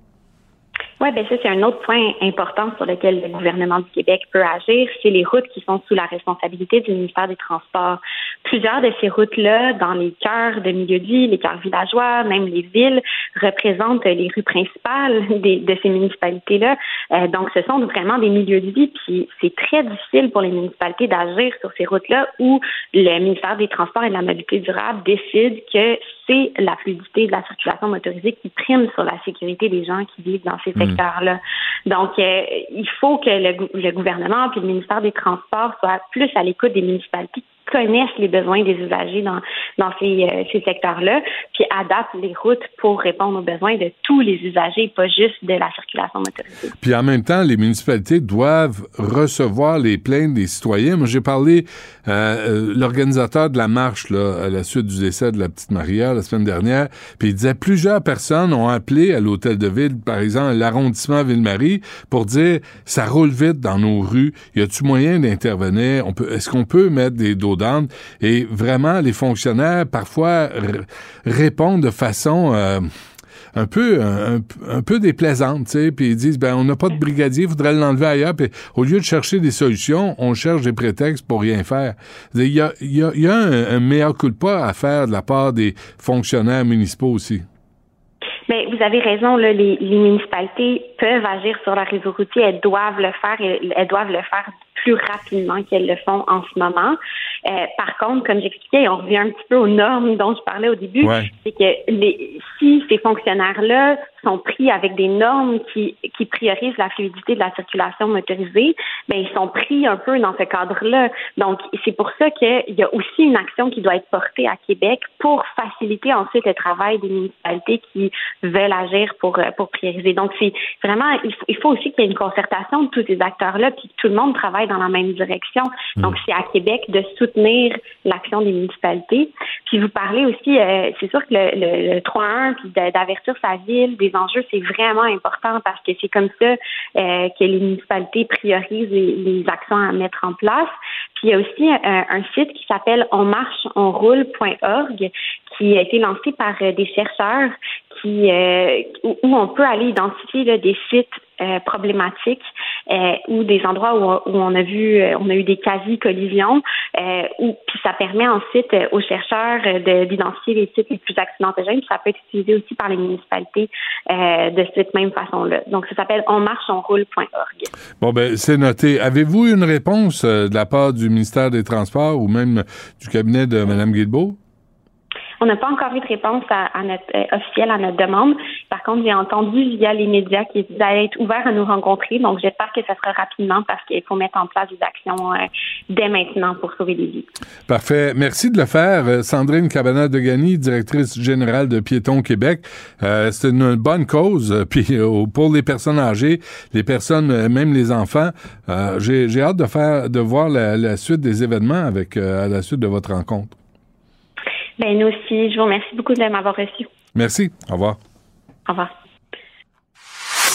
Oui, ben ça, c'est un autre point important sur lequel le gouvernement du Québec peut agir, c'est les routes qui sont sous la responsabilité du ministère des Transports. plusieurs de ces routes-là, dans les cœurs de milieu de vie, les cœurs villageois, même les villes, représentent les rues principales de ces municipalités-là. Euh, donc, ce sont vraiment des milieux de vie, puis c'est très difficile pour les municipalités d'agir sur ces routes-là où le ministère des Transports et de la Mobilité durable décide que c'est la fluidité de la circulation motorisée qui prime sur la sécurité des gens qui vivent dans ces hmm. secteurs-là. Donc, euh, il faut que le, le gouvernement puis le ministère des Transports soient plus à l'écoute des municipalités connaissent les besoins des usagers dans, dans ces, euh, ces secteurs-là, puis adaptent les routes pour répondre aux besoins de tous les usagers, pas juste de la circulation motorisée. Puis en même temps, les municipalités doivent recevoir les plaintes des citoyens. Moi, j'ai parlé euh, euh, l'organisateur de la marche là, à la suite du décès de la petite Maria la semaine dernière, puis il disait plusieurs personnes ont appelé à l'hôtel de ville, par exemple l'arrondissement Ville-Marie, pour dire ça roule vite dans nos rues. Y a-tu moyen d'intervenir? On peut, est-ce qu'on peut mettre des dos et vraiment, les fonctionnaires, parfois, répondent de façon... Euh, un peu un, peu déplaisante, tu sais, puis ils disent ben on n'a pas de brigadier, il faudrait l'enlever ailleurs, puis au lieu de chercher des solutions, on cherche des prétextes pour rien faire. Il y a, un, meilleur coup de pas à faire de la part des fonctionnaires municipaux aussi. Mais vous avez raison, là, les, municipalités peuvent agir sur la réseau routier, elles doivent le faire elles doivent le faire plus rapidement qu'elles le font en ce moment. Euh, par contre, comme j'expliquais, on revient un petit peu aux normes dont je parlais au début, c'est que les, si ces fonctionnaires-là sont pris avec des normes qui, qui priorisent la fluidité de la circulation motorisée, ben ils sont pris un peu dans ce cadre-là. Donc, c'est pour ça qu'il y a aussi une action qui doit être portée à Québec pour faciliter ensuite le travail des municipalités qui veulent agir pour, euh, pour prioriser. Donc, c'est vraiment, il faut, aussi qu'il y ait une concertation de tous ces acteurs-là, puis que tout le monde travaille dans la même direction. Hmm. Donc, c'est à Québec de soutenir l'action des municipalités. Puis vous parlez aussi, euh, c'est sûr que le, le, 3-1, puis d'avertir sa ville des enjeux, c'est vraiment important parce que c'est comme ça euh, que les municipalités priorisent les, actions à mettre en place. Puis il y a aussi un, un site qui s'appelle onmarcheonroule.org qui a été lancé par euh, des chercheurs qui euh, où on peut aller identifier là, des sites euh, problématiques euh, ou des endroits où, on a vu euh, on a eu des quasi collisions euh, où puis ça permet ensuite aux chercheurs d'identifier les sites les plus accidentogènes ça peut être utilisé aussi par les municipalités de cette même façon-là. Donc ça s'appelle onmarcheonroule.org. Bon ben c'est noté. Avez-vous une réponse de la part du ministère des Transports ou même du cabinet de Mme Guilbeault? On n'a pas encore eu de réponse à, notre, euh, officielle à notre demande. Par contre, j'ai entendu via les médias qu'ils allaient être ouverts à nous rencontrer. Donc, j'espère que ça sera rapidement parce qu'il faut mettre en place des actions euh, dès maintenant pour sauver des vies. Parfait. Merci de le faire. Euh, Sandrine Cabana de Gagny, directrice générale de Piéton Québec. C'est une bonne cause. Puis pour les personnes âgées, les personnes, même les enfants, j'ai hâte de faire, de voir la, la, suite des événements avec à la suite de votre rencontre. Ben, nous aussi. Je vous remercie beaucoup de m'avoir reçu. Merci. Au revoir. Au revoir.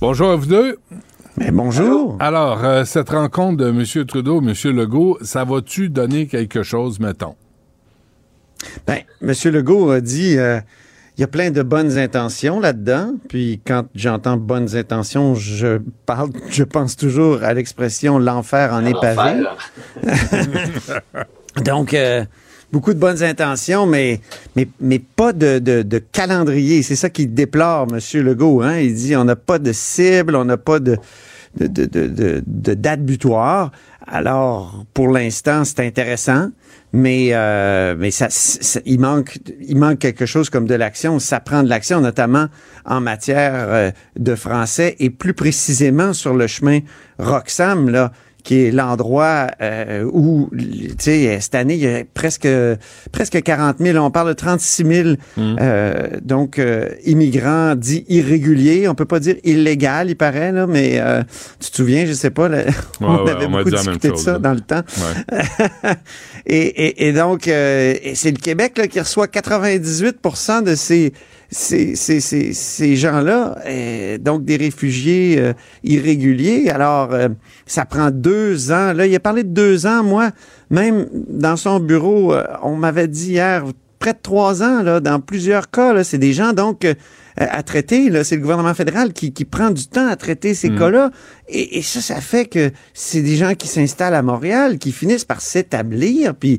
Bonjour à vous deux. Mais bonjour. Alors, euh, cette rencontre de M. Trudeau, M. Legault, ça va-tu donner quelque chose, mettons? Ben, M. Legault a dit, euh, il y a plein de bonnes intentions là-dedans. Puis quand j'entends bonnes intentions, je parle, je pense toujours à l'expression l'enfer en est pavé. Donc, euh, beaucoup de bonnes intentions, mais, pas de, calendrier. C'est ça qu'il déplore, M. Legault. Hein? Il dit on n'a pas de cible, on n'a pas de, date butoir. Alors, pour l'instant, c'est intéressant, mais, euh, ça, il, manque, il manque quelque chose comme de l'action. Ça prend de l'action, notamment en matière euh, de français et plus précisément sur le chemin Roxham, là, qui est l'endroit euh, où, tu sais, cette année, il y a presque presque 40 000, on parle de 36 000, Mm. euh, donc euh, immigrants dits irréguliers. On peut pas dire illégal, il paraît, là, mais euh, tu te souviens, je sais pas, là, on ouais, avait on beaucoup discuté de ça là. dans le temps. Ouais. et, et, et donc, euh, c'est le Québec là, qui reçoit 98% de ces, ces, ces, ces, ces gens-là, euh, donc des réfugiés euh, irréguliers. Alors, euh, ça prend deux ans. Là, il a parlé de deux ans. Moi, même dans son bureau, on m'avait dit hier, près de trois ans, là, dans plusieurs cas, là, c'est des gens, donc, à traiter. Là, c'est le gouvernement fédéral qui, qui prend du temps à traiter ces Mm. cas-là. Et, et ça, ça fait que c'est des gens qui s'installent à Montréal, qui finissent par s'établir, puis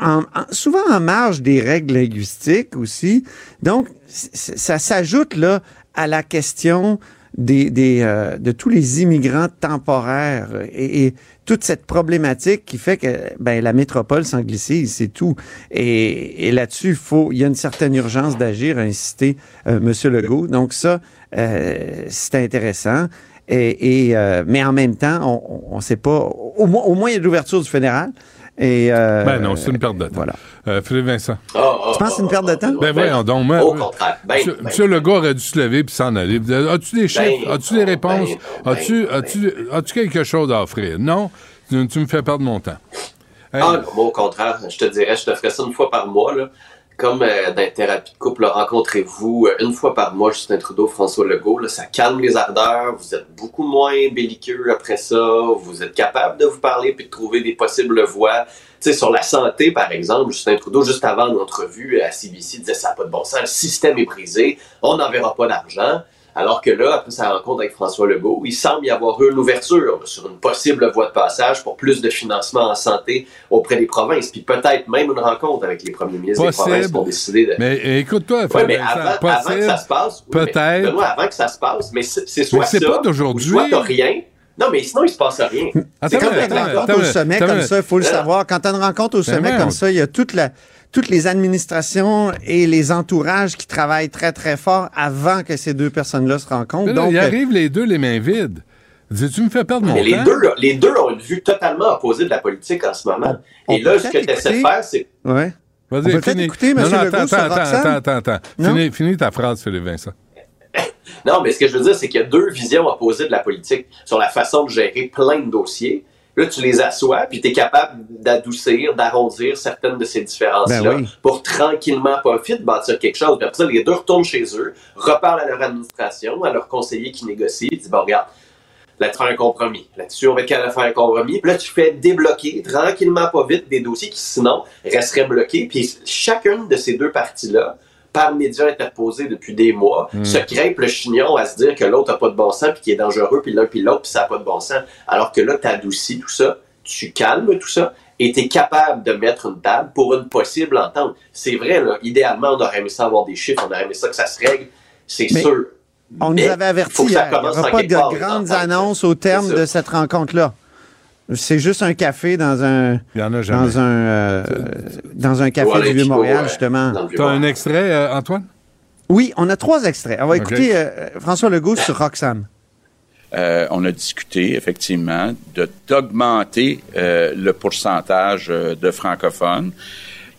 en- en- souvent en marge des règles linguistiques aussi. Donc, ça s'ajoute là à la question des, des, euh, de tous les immigrants temporaires et, toute cette problématique qui fait que ben, la métropole s'anglicise, c'est tout. Et, et là-dessus, faut, il y a une certaine urgence d'agir, a insisté euh, M. Legault. Donc ça, euh, c'est intéressant. Et, et, euh, mais en même temps, on ne sait pas. Au moins, au moins, il y a l'ouverture du fédéral. Et, euh, Ben non, c'est une perte de temps. Voilà. Euh, Philippe Vincent. Tu penses que c'est une perte de temps? Ben voyons donc. moi, Au euh, contraire. Ben, Monsieur, ben, Monsieur Legault aurait dû se lever puis s'en aller. As-tu des chiffres? As-tu des réponses? ben As-tu ben as-tu, as-tu quelque chose à offrir? Non? Tu, tu me fais perdre mon temps. Hey, Ah, non, moi, au contraire, je te dirais, je te ferais ça une fois par mois, là. Comme euh, dans les thérapies de couple, rencontrez-vous euh, une fois par mois, Justin Trudeau, François Legault, là, ça calme les ardeurs, vous êtes beaucoup moins belliqueux après ça, vous êtes capable de vous parler puis de trouver des possibles voies. Tu sais, sur la santé, par exemple, Justin Trudeau, juste avant l'entrevue à CBC, disait ça n'a pas de bon sens, le système est brisé, on n'enverra pas d'argent. Alors que là, après sa rencontre avec François Legault, il semble y avoir eu une ouverture sur une possible voie de passage pour plus de financement en santé auprès des provinces, puis peut-être même une rencontre avec les premiers ministres des provinces pour décider de... Mais écoute-toi, Ouais, mais avant, que ça se passe, oui, mais peut-être. Benoît, avant que ça se passe, mais c'est soit Mais c'est ça, pas d'aujourd'hui. ou soit t'as rien. Non, mais sinon, il se passe rien. Attends, comme attends, une rencontre au sommet attends, comme ça, il faut le savoir. Quand tu as une rencontre au sommet comme ça, il y a toute la, toutes les administrations et les entourages qui travaillent très, très fort avant que ces deux personnes-là se rencontrent. Mais là, Donc, ils euh, arrivent les deux les mains vides. Dis, tu me fais perdre mon Mais les temps? deux, les deux ont une vue totalement opposée de la politique en ce moment. On- Et là, ce que tu essaies de faire, c'est ouais. Vas-y, finis. écouter, non, non, Legault, attends, attends, attends, attends, attends. Finis, finis ta phrase, Philippe Vincent. Non, mais ce que je veux dire, c'est qu'il y a deux visions opposées de la politique sur la façon de gérer plein de dossiers. Là, tu les assois, puis tu es capable d'adoucir, d'arrondir certaines de ces différences-là Ben oui. pour tranquillement, pas vite, bâtir quelque chose. Puis après ça, les deux retournent chez eux, reparlent à leur administration, à leur conseiller qui négocie, ils disent, bon, regarde, là-dessus, on fait un compromis. Là-dessus, on va de faire un compromis. Puis là, tu fais débloquer tranquillement, pas vite, des dossiers qui, sinon, resteraient bloqués. Puis chacune de ces deux parties-là, par médias interposés depuis des mois, se crêpe le chignon à se dire que l'autre n'a pas de bon sens, puis qu'il est dangereux, puis l'un, puis l'autre, puis ça n'a pas de bon sens. Alors que là, tu adoucis tout ça, tu calmes tout ça, et tu es capable de mettre une table pour une possible entente. C'est vrai, là, idéalement, on aurait aimé ça avoir des chiffres, on aurait aimé ça que ça se règle, c'est sûr. On nous avait averti faut que ça hier. Il n'y aura pas de grandes annonces au terme de cette rencontre-là. C'est juste un café dans un Il y en a jamais. dans un euh, dans un café du Vieux-Montréal, ouais, justement. Tu as un extrait, euh, Antoine? Oui, on a trois extraits. On va écouter euh, François Legault sur Roxane. Euh, on a discuté effectivement de d'augmenter euh, le pourcentage euh, de francophones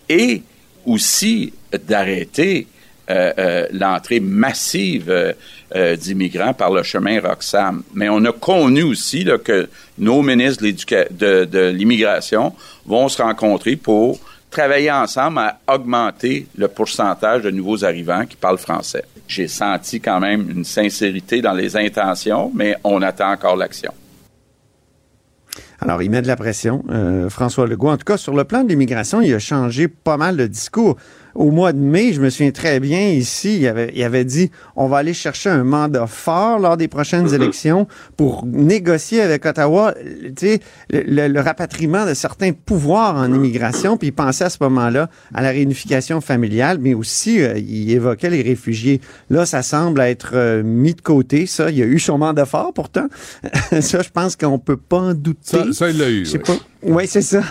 et aussi d'arrêter euh, euh, l'entrée massive euh, d'immigrants par le chemin Roxham. Mais on a connu aussi que nos ministres de, de l'immigration vont se rencontrer pour travailler ensemble à augmenter le pourcentage de nouveaux arrivants qui parlent français. J'ai senti quand même une sincérité dans les intentions, mais on attend encore l'action. Alors, il met de la pression, euh, François Legault. En tout cas, sur le plan de l'immigration, il a changé pas mal de discours. Au mois de mai, je me souviens très bien, ici, il avait, il avait dit on va aller chercher un mandat fort lors des prochaines élections pour négocier avec Ottawa tu sais, le, le- le rapatriement de certains pouvoirs en immigration. Puis il pensait à ce moment-là à la réunification familiale, mais aussi euh, il évoquait les réfugiés. Là, ça semble être euh, mis de côté, ça. Il y a eu son mandat fort pourtant. ça, je pense qu'on peut pas en douter. Ça, Ça, ça, il l'a eu. Je sais oui. pas. Oui, c'est ça.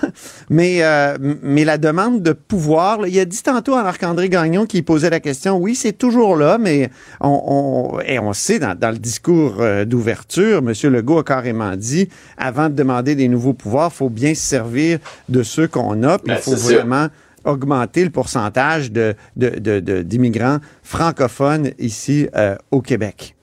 Mais, euh, mais la demande de pouvoir, là, il a dit tantôt à Marc-André Gagnon qui posait la question, oui, c'est toujours là, mais on, on, et on sait dans, dans le discours euh, d'ouverture, M. Legault a carrément dit, avant de demander des nouveaux pouvoirs, il faut bien se servir de ceux qu'on a, puis Ben, il faut c'est sûr. vraiment augmenter le pourcentage de, de, de- de- d'immigrants francophones ici euh, au Québec.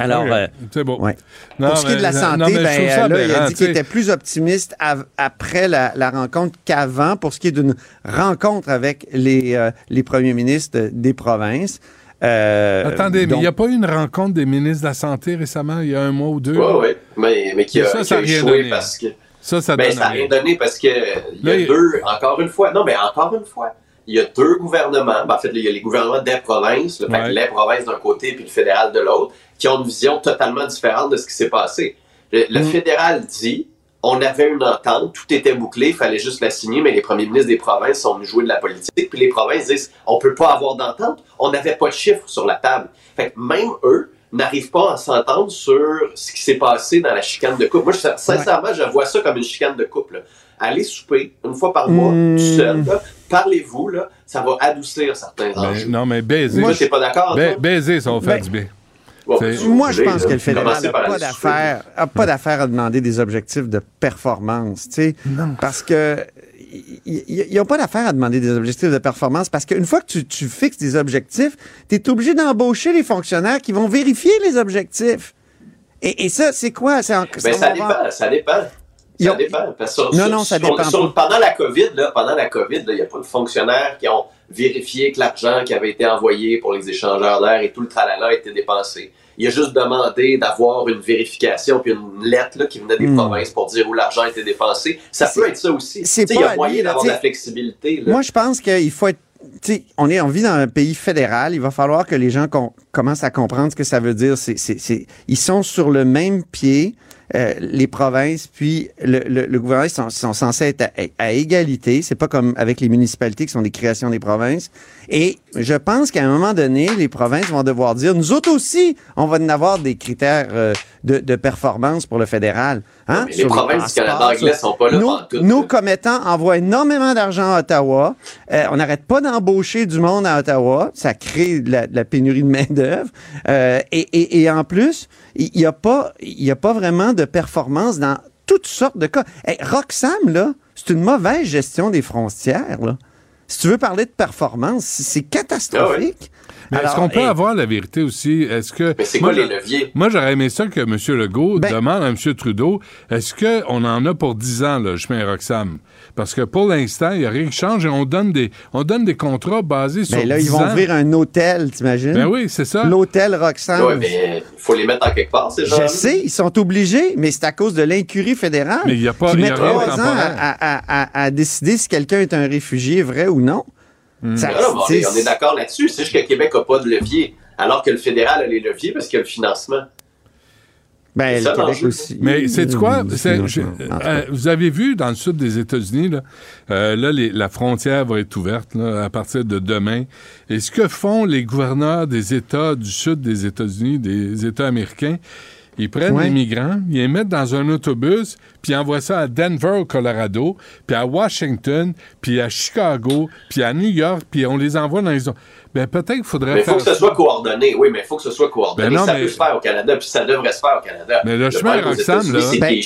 Alors, Ok, euh, c'est bon. ouais. Non, Pour ce qui est de la santé, non, ben, euh, là, il a dit qu'il était plus optimiste av- après la, la rencontre qu'avant pour ce qui est d'une rencontre avec les, euh, les premiers ministres des provinces. Euh, Attendez, mais il n'y a pas eu une rencontre des ministres de la Santé récemment, il y a un mois ou deux? Oui, oui, mais, mais qui a, ça, qui a échoué donné. parce que. Ça, ça ben, n'a rien. rien donné parce que il y a Là, deux, encore une fois, non, mais encore une fois, il y a deux gouvernements, ben, en fait, il y a les gouvernements des provinces, le fait les provinces d'un côté puis le fédéral de l'autre, qui ont une vision totalement différente de ce qui s'est passé. Le, le Mm. fédéral dit, on avait une entente, tout était bouclé, il fallait juste la signer, mais les premiers ministres des provinces sont venus jouer de la politique, puis les provinces disent, on peut pas avoir d'entente, on n'avait pas de chiffres sur la table. Fait que même eux n'arrivent pas à s'entendre sur ce qui s'est passé dans la chicane de couple. Moi, je- sincèrement, je vois ça comme une chicane de couple. Allez souper une fois par mois, Mm. tout seul, parlez-vous, là, ça va adoucir certains Ben, enjeux. non, mais baiser. Moi, je pas d'accord. Ba- baiser, ça va faire Ben, du bien. Moi, je pense que le fédéral n'a pas d'affaire, a pas d'affaire à demander des objectifs de performance, tu sais, parce que ils n'ont pas d'affaire à demander des objectifs de performance parce qu'une fois que tu, tu fixes des objectifs, tu es obligé d'embaucher les fonctionnaires qui vont vérifier les objectifs. Et, et ça, c'est quoi? C'est en- Ben, ça dépend, ça dépend. Ça dépend. Parce que sur- Non, sur- non, ça sur- dépend sur- pendant la COVID, là, pendant la COVID, il n'y a pas de fonctionnaires qui ont vérifié que l'argent qui avait été envoyé pour les échangeurs d'air et tout le tralala a été dépensé. Il a juste demandé d'avoir une vérification puis une lettre là, qui venait des Hmm. provinces pour dire où l'argent été dépensé. Ça peut être ça aussi. Il y a moyen d'avoir de la flexibilité. là. Moi, je pense qu'il faut être. tu sais, on, est, on vit dans un pays fédéral. Il va falloir que les gens com- commencent à comprendre ce que ça veut dire. Ils sont sur le même pied, euh, les provinces, puis le, le, le gouvernement, ils sont, sont censés être à, à égalité. C'est pas comme avec les municipalités qui sont des créations des provinces. Et je pense qu'à un moment donné, les provinces vont devoir dire, nous autres aussi, on va en avoir des critères euh, de, de performance pour le fédéral. Hein? Les provinces du Canada anglais sont pas là Nos, là. commettants envoient énormément d'argent à Ottawa. Euh, on n'arrête pas d'embaucher du monde à Ottawa. Ça crée de la, de la pénurie de main-d'œuvre. Euh, et, et, et en plus, il n'y a, pas- il y a pas vraiment de performance dans toutes sortes de cas. Hey, Roxham, là, c'est une mauvaise gestion des frontières. Là. Si tu veux parler de performance, c'est c'est catastrophique. Mais est-ce qu'on peut avoir la vérité aussi? Est-ce que. Mais c'est Moi, quoi les leviers? Moi, j'aurais aimé ça que M. Legault Ben- demande à M. Trudeau est-ce qu'on en a pour 10 ans, le chemin Roxham? Parce que pour l'instant, il n'y a rien qui change et on donne des, on donne des contrats basés sur. Ben là, 10 ils vont ans. ouvrir un hôtel, t'imagines? Ben oui, c'est ça. L'hôtel Roxham. Ouais, mais il faut les mettre en quelque part, ces gens Je sais, ils sont obligés, mais c'est à cause de l'incurie fédérale. Mais il y a pas- qui il y met a rien de trois ans à- à- à décider si quelqu'un est un réfugié, vrai ou non. Hmm. Ça- Non, non, mais on est, c'est- on est d'accord là-dessus. C'est juste que Québec n'a pas de levier, alors que le fédéral a les leviers parce qu'il y a le financement. Ben, le Québec aussi. Mais c'est quoi? C'est- je- cas. euh, vous avez vu dans le sud des États-Unis, là, euh, là, les- la frontière va être ouverte là, à partir de demain. Et ce que font les gouverneurs des États du sud des États-Unis, des États américains, ils prennent Ouais. les migrants, ils les mettent dans un autobus, puis ils envoient ça à Denver, au Colorado, puis à Washington, puis à Chicago, puis à New York, puis on les envoie dans les... zones. Ben peut-être qu'il faudrait Mais il faut faire que ce ça. soit coordonné. Oui, mais il faut que ce soit coordonné. Ben non, ça mais- peut se faire au Canada, puis ça devrait se faire au Canada. Mais le chemin États-Unis, là- c'est Ben-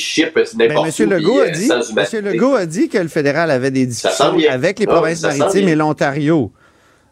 Ben, n'importe Legault a euh, dit, humanité. Legault a dit que le fédéral avait des discussions avec les Ah, provinces maritimes et l'Ontario.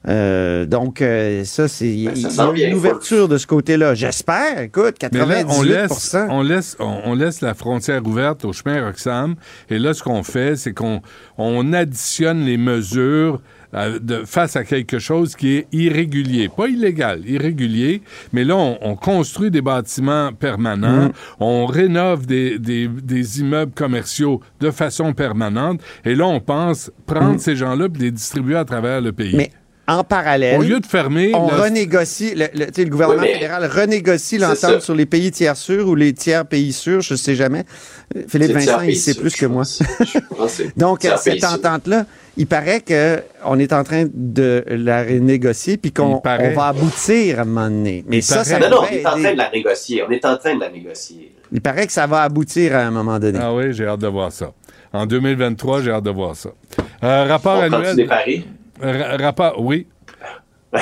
Euh, donc, euh, ça, c'est il Ben, y a une ouverture de ce côté-là. J'espère. Écoute, Mais là, 98 on laisse, on, laisse, on, on laisse la frontière ouverte au chemin Roxham. Et là, ce qu'on fait, c'est qu'on on additionne les mesures euh, de, face à quelque chose qui est irrégulier. Pas illégal, irrégulier. Mais là, on, on construit des bâtiments permanents. Mm. On rénove des, des, des immeubles commerciaux de façon permanente. Et là, on pense prendre ces gens-là et les distribuer à travers le pays. Mm. Mais en parallèle, Au lieu de fermer... on renégocie, le, gouvernement Oui, fédéral renégocie ça. l'entente sur les pays tiers sûrs ou les tiers pays sûrs, je ne sais jamais. Euh, Philippe Vincent, il sait sûr, plus que moi. Donc, cette entente-là, il paraît qu'on est en train de la renégocier puis qu'on paraît. on va aboutir à un moment donné. Mais Il ça, ça Non, non, on est en train de la négocier. On est en train de la négocier. Il paraît que ça va aboutir à un moment donné. Ah oui, j'ai hâte de voir ça. En 2023, j'ai hâte de voir ça. Euh, rapport On annuel. des paris? Ra- rapport, oui.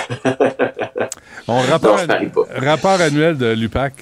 On, rapport, Non, annuel de l'UPAC.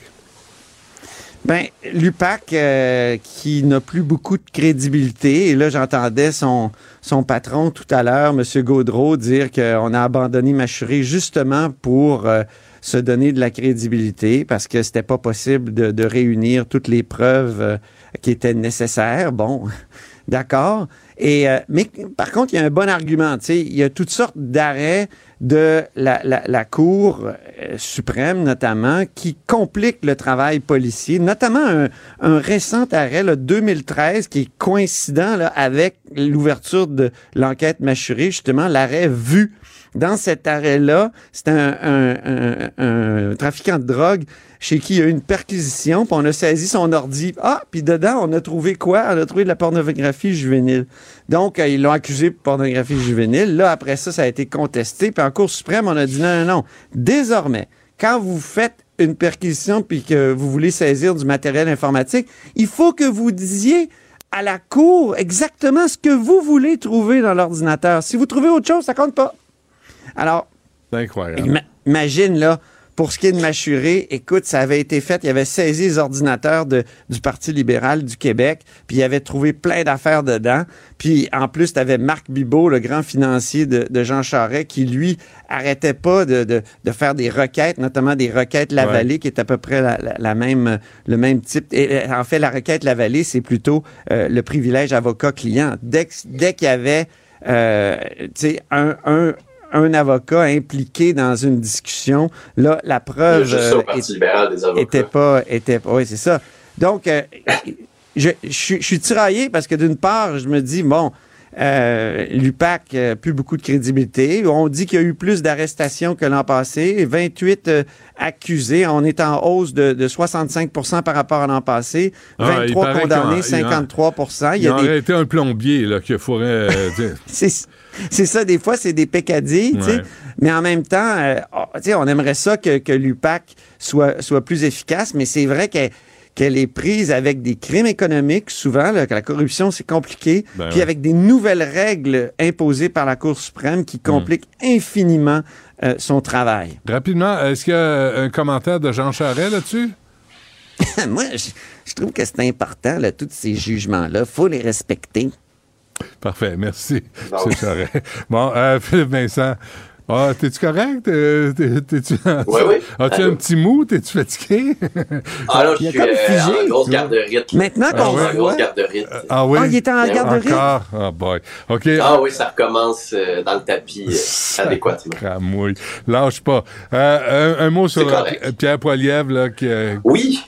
Ben, l'UPAC, euh, qui n'a plus beaucoup de crédibilité, et là, j'entendais son, son patron tout à l'heure, M. Gaudreau, dire qu'on a abandonné Machuré justement pour euh, se donner de la crédibilité, parce que c'était pas possible de, de réunir toutes les preuves euh, qui étaient nécessaires. Bon, d'accord. Et, euh, mais par contre, il y a un bon argument. Il y a toutes sortes d'arrêts de la, Cour euh, suprême, notamment, qui compliquent le travail policier, notamment un, récent arrêt, le 2013, qui est coïncident là, avec l'ouverture de l'enquête mâchurée, justement, l'arrêt vu. Dans cet arrêt-là, c'est un, trafiquant de drogue chez qui il y a eu une perquisition, puis on a saisi son ordi. Ah, puis dedans, on a trouvé quoi? On a trouvé de la pornographie juvénile. Donc, euh, ils l'ont accusé de pornographie juvénile. Là, après ça, ça a été contesté. Puis en Cour suprême, on a dit non, non, non. Désormais, quand vous faites une perquisition puis que vous voulez saisir du matériel informatique, il faut que vous disiez à la Cour exactement ce que vous voulez trouver dans l'ordinateur. Si vous trouvez autre chose, ça compte pas. Alors, incroyable. Imagine, là, pour ce qui est de Machuré, écoute, ça avait été fait, il avait saisi les ordinateurs de- du Parti libéral du Québec, puis il avait trouvé plein d'affaires dedans. Puis en plus, tu avais Marc Bibot, le grand financier de, de Jean Charest, qui, lui, arrêtait pas de, de- de faire des requêtes, notamment des requêtes Lavallée, qui est à peu près la, la- la même, le même type. Et, en fait, la requête Lavallée, c'est plutôt euh, le privilège avocat-client. Dès, dès qu'il y avait euh, tu sais, un, un, un avocat impliqué dans une discussion, là, la preuve euh, était pas, était pas, oui, c'est ça. Donc, euh, je, je suis- je suis tiraillé parce que d'une part, je me dis, bon, euh, l'UPAC n'a plus beaucoup de crédibilité. On dit qu'il y a eu plus d'arrestations que l'an passé. 28 euh, accusés. On est en hausse de, de 65% par rapport à l'an passé. Ah, il 23 paraît condamnés, qu'il y en- 53 Il Il, y a des aurait été un plombier là, qui ferait. euh, dire- c'est ça, des fois, c'est des peccadilles, tu sais. Ouais. Mais en même temps, euh, oh, tu sais, on aimerait ça que, que l'UPAC soit, soit plus efficace, mais c'est vrai qu'elle qu'elle est prise avec des crimes économiques, souvent, là, que la corruption, c'est compliqué, Ben puis ouais. avec des nouvelles règles imposées par la Cour suprême qui compliquent infiniment euh, son travail. Rapidement, est-ce qu'il y a un commentaire de Jean Charest là-dessus? Moi, je, je trouve que c'est important, là, tous ces jugements-là. faut les respecter. Parfait, merci. Bon. C'est Charest. Bon, euh, Philippe Vincent. Ah, t'es-tu correct? T'es- T'es-tu Oui, oui. As-tu un petit mou? T'es-tu fatigué? Ah là, Il je suis comme euh, en grosse garde de rite. Maintenant Ah qu'on grosse voit... garde de rite. Ah oui? Ah, il est en Ben garde de rite? Encore? Ah, boy. OK. Ah oui, ça recommence euh, dans le tapis euh, adéquatement. Cramouille. Lâche pas. Euh, un, un mot sur. Pierre Poilievre, là, qui, Oui,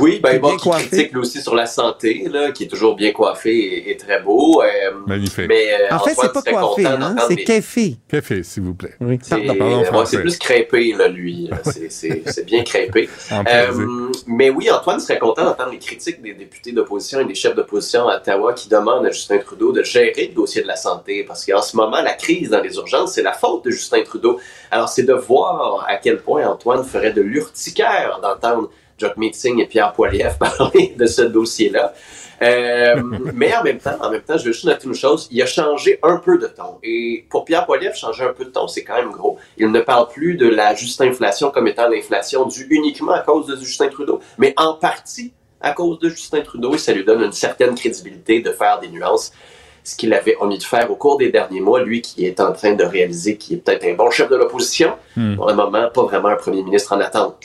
oui, ben bon, bien qui critique lui aussi sur la santé, là, qui est toujours bien coiffé et, et très beau. euh, Magnifique. Mais euh, En fait, Antoine c'est pas coiffé, hein, c'est café. café, s'il vous plaît. Oui, C'est ouais, c'est plus crêpé, là, lui. C'est- C'est c'est bien crêpé. Euh, mais oui, Antoine serait content d'entendre les critiques des députés d'opposition et des chefs d'opposition à Ottawa qui demandent à Justin Trudeau de gérer le dossier de la santé. Parce qu'en ce moment, la crise dans les urgences, c'est la faute de Justin Trudeau. Alors, c'est de voir à quel point Antoine ferait de l'urticaire d'entendre Jock Meeting et Pierre Poilievre parler de ce dossier-là. Euh, mais en même temps, en même temps, je veux juste noter une chose, il a changé un peu de ton. Et pour Pierre Poilievre, changer un peu de ton, c'est quand même gros. Il ne parle plus de la juste inflation comme étant l'inflation due uniquement à cause de Justin Trudeau, mais en partie à cause de Justin Trudeau, et ça lui donne une certaine crédibilité de faire des nuances. Ce qu'il avait omis de faire au cours des derniers mois, lui qui est en train de réaliser qu'il est peut-être un bon chef de l'opposition, Hmm. pour le moment, pas vraiment un premier ministre en attente.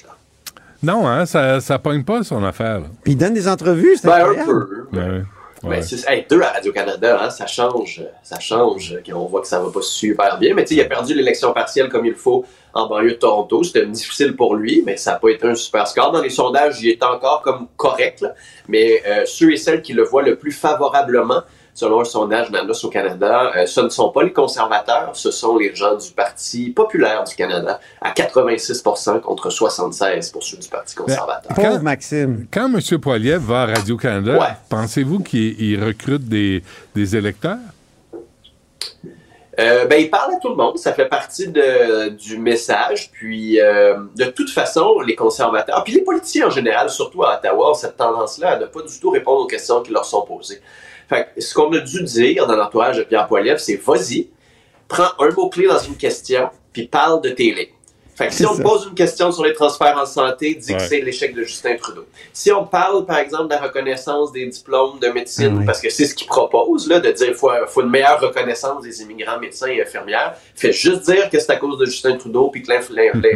Non, hein, ça, ça pogne pas son affaire. là. Puis il donne des entrevues, c'est Ben, un peu. Ouais, ouais. Ben, c'est- hey, deux à Radio-Canada, hein, ça change, ça change. On voit que ça va pas super bien, mais tu sais, il a perdu l'élection partielle comme il faut en banlieue de Toronto. C'était difficile pour lui, mais ça n'a pas été un super score. Dans les sondages, il est encore comme correct, là. mais euh, ceux et celles qui le voient le plus favorablement, selon un sondage d'Anus au Canada, euh, ce ne sont pas les conservateurs, ce sont les gens du Parti populaire du Canada, à 86% contre 76 pour ceux du Parti conservateur. Pauvre Quand- Maxime. Quand M. Poiliev va à Radio-Canada, Ouais. pensez-vous qu'il il recrute des, des électeurs? Euh, ben, il parle à tout le monde, ça fait partie de, du message. Puis, euh, de toute façon, les conservateurs, puis les politiciens en général, surtout à Ottawa, ont cette tendance-là à ne pas du tout répondre aux questions qui leur sont posées. Fait que ce qu'on a dû dire dans l'entourage de Pierre Poilievre, c'est vas-y, prends un mot-clé dans une question, puis parle de tes lignes. Fait que si on pose une question sur les transferts en santé, dis que c'est l'échec de Justin Trudeau. Si on parle, par exemple, de la reconnaissance des diplômes de médecine, Ah oui. parce que c'est ce qu'il propose, là, de dire qu'il faut, faut une meilleure reconnaissance des immigrants médecins et infirmières, fait juste dire que c'est à cause de Justin Trudeau, puis que l'in-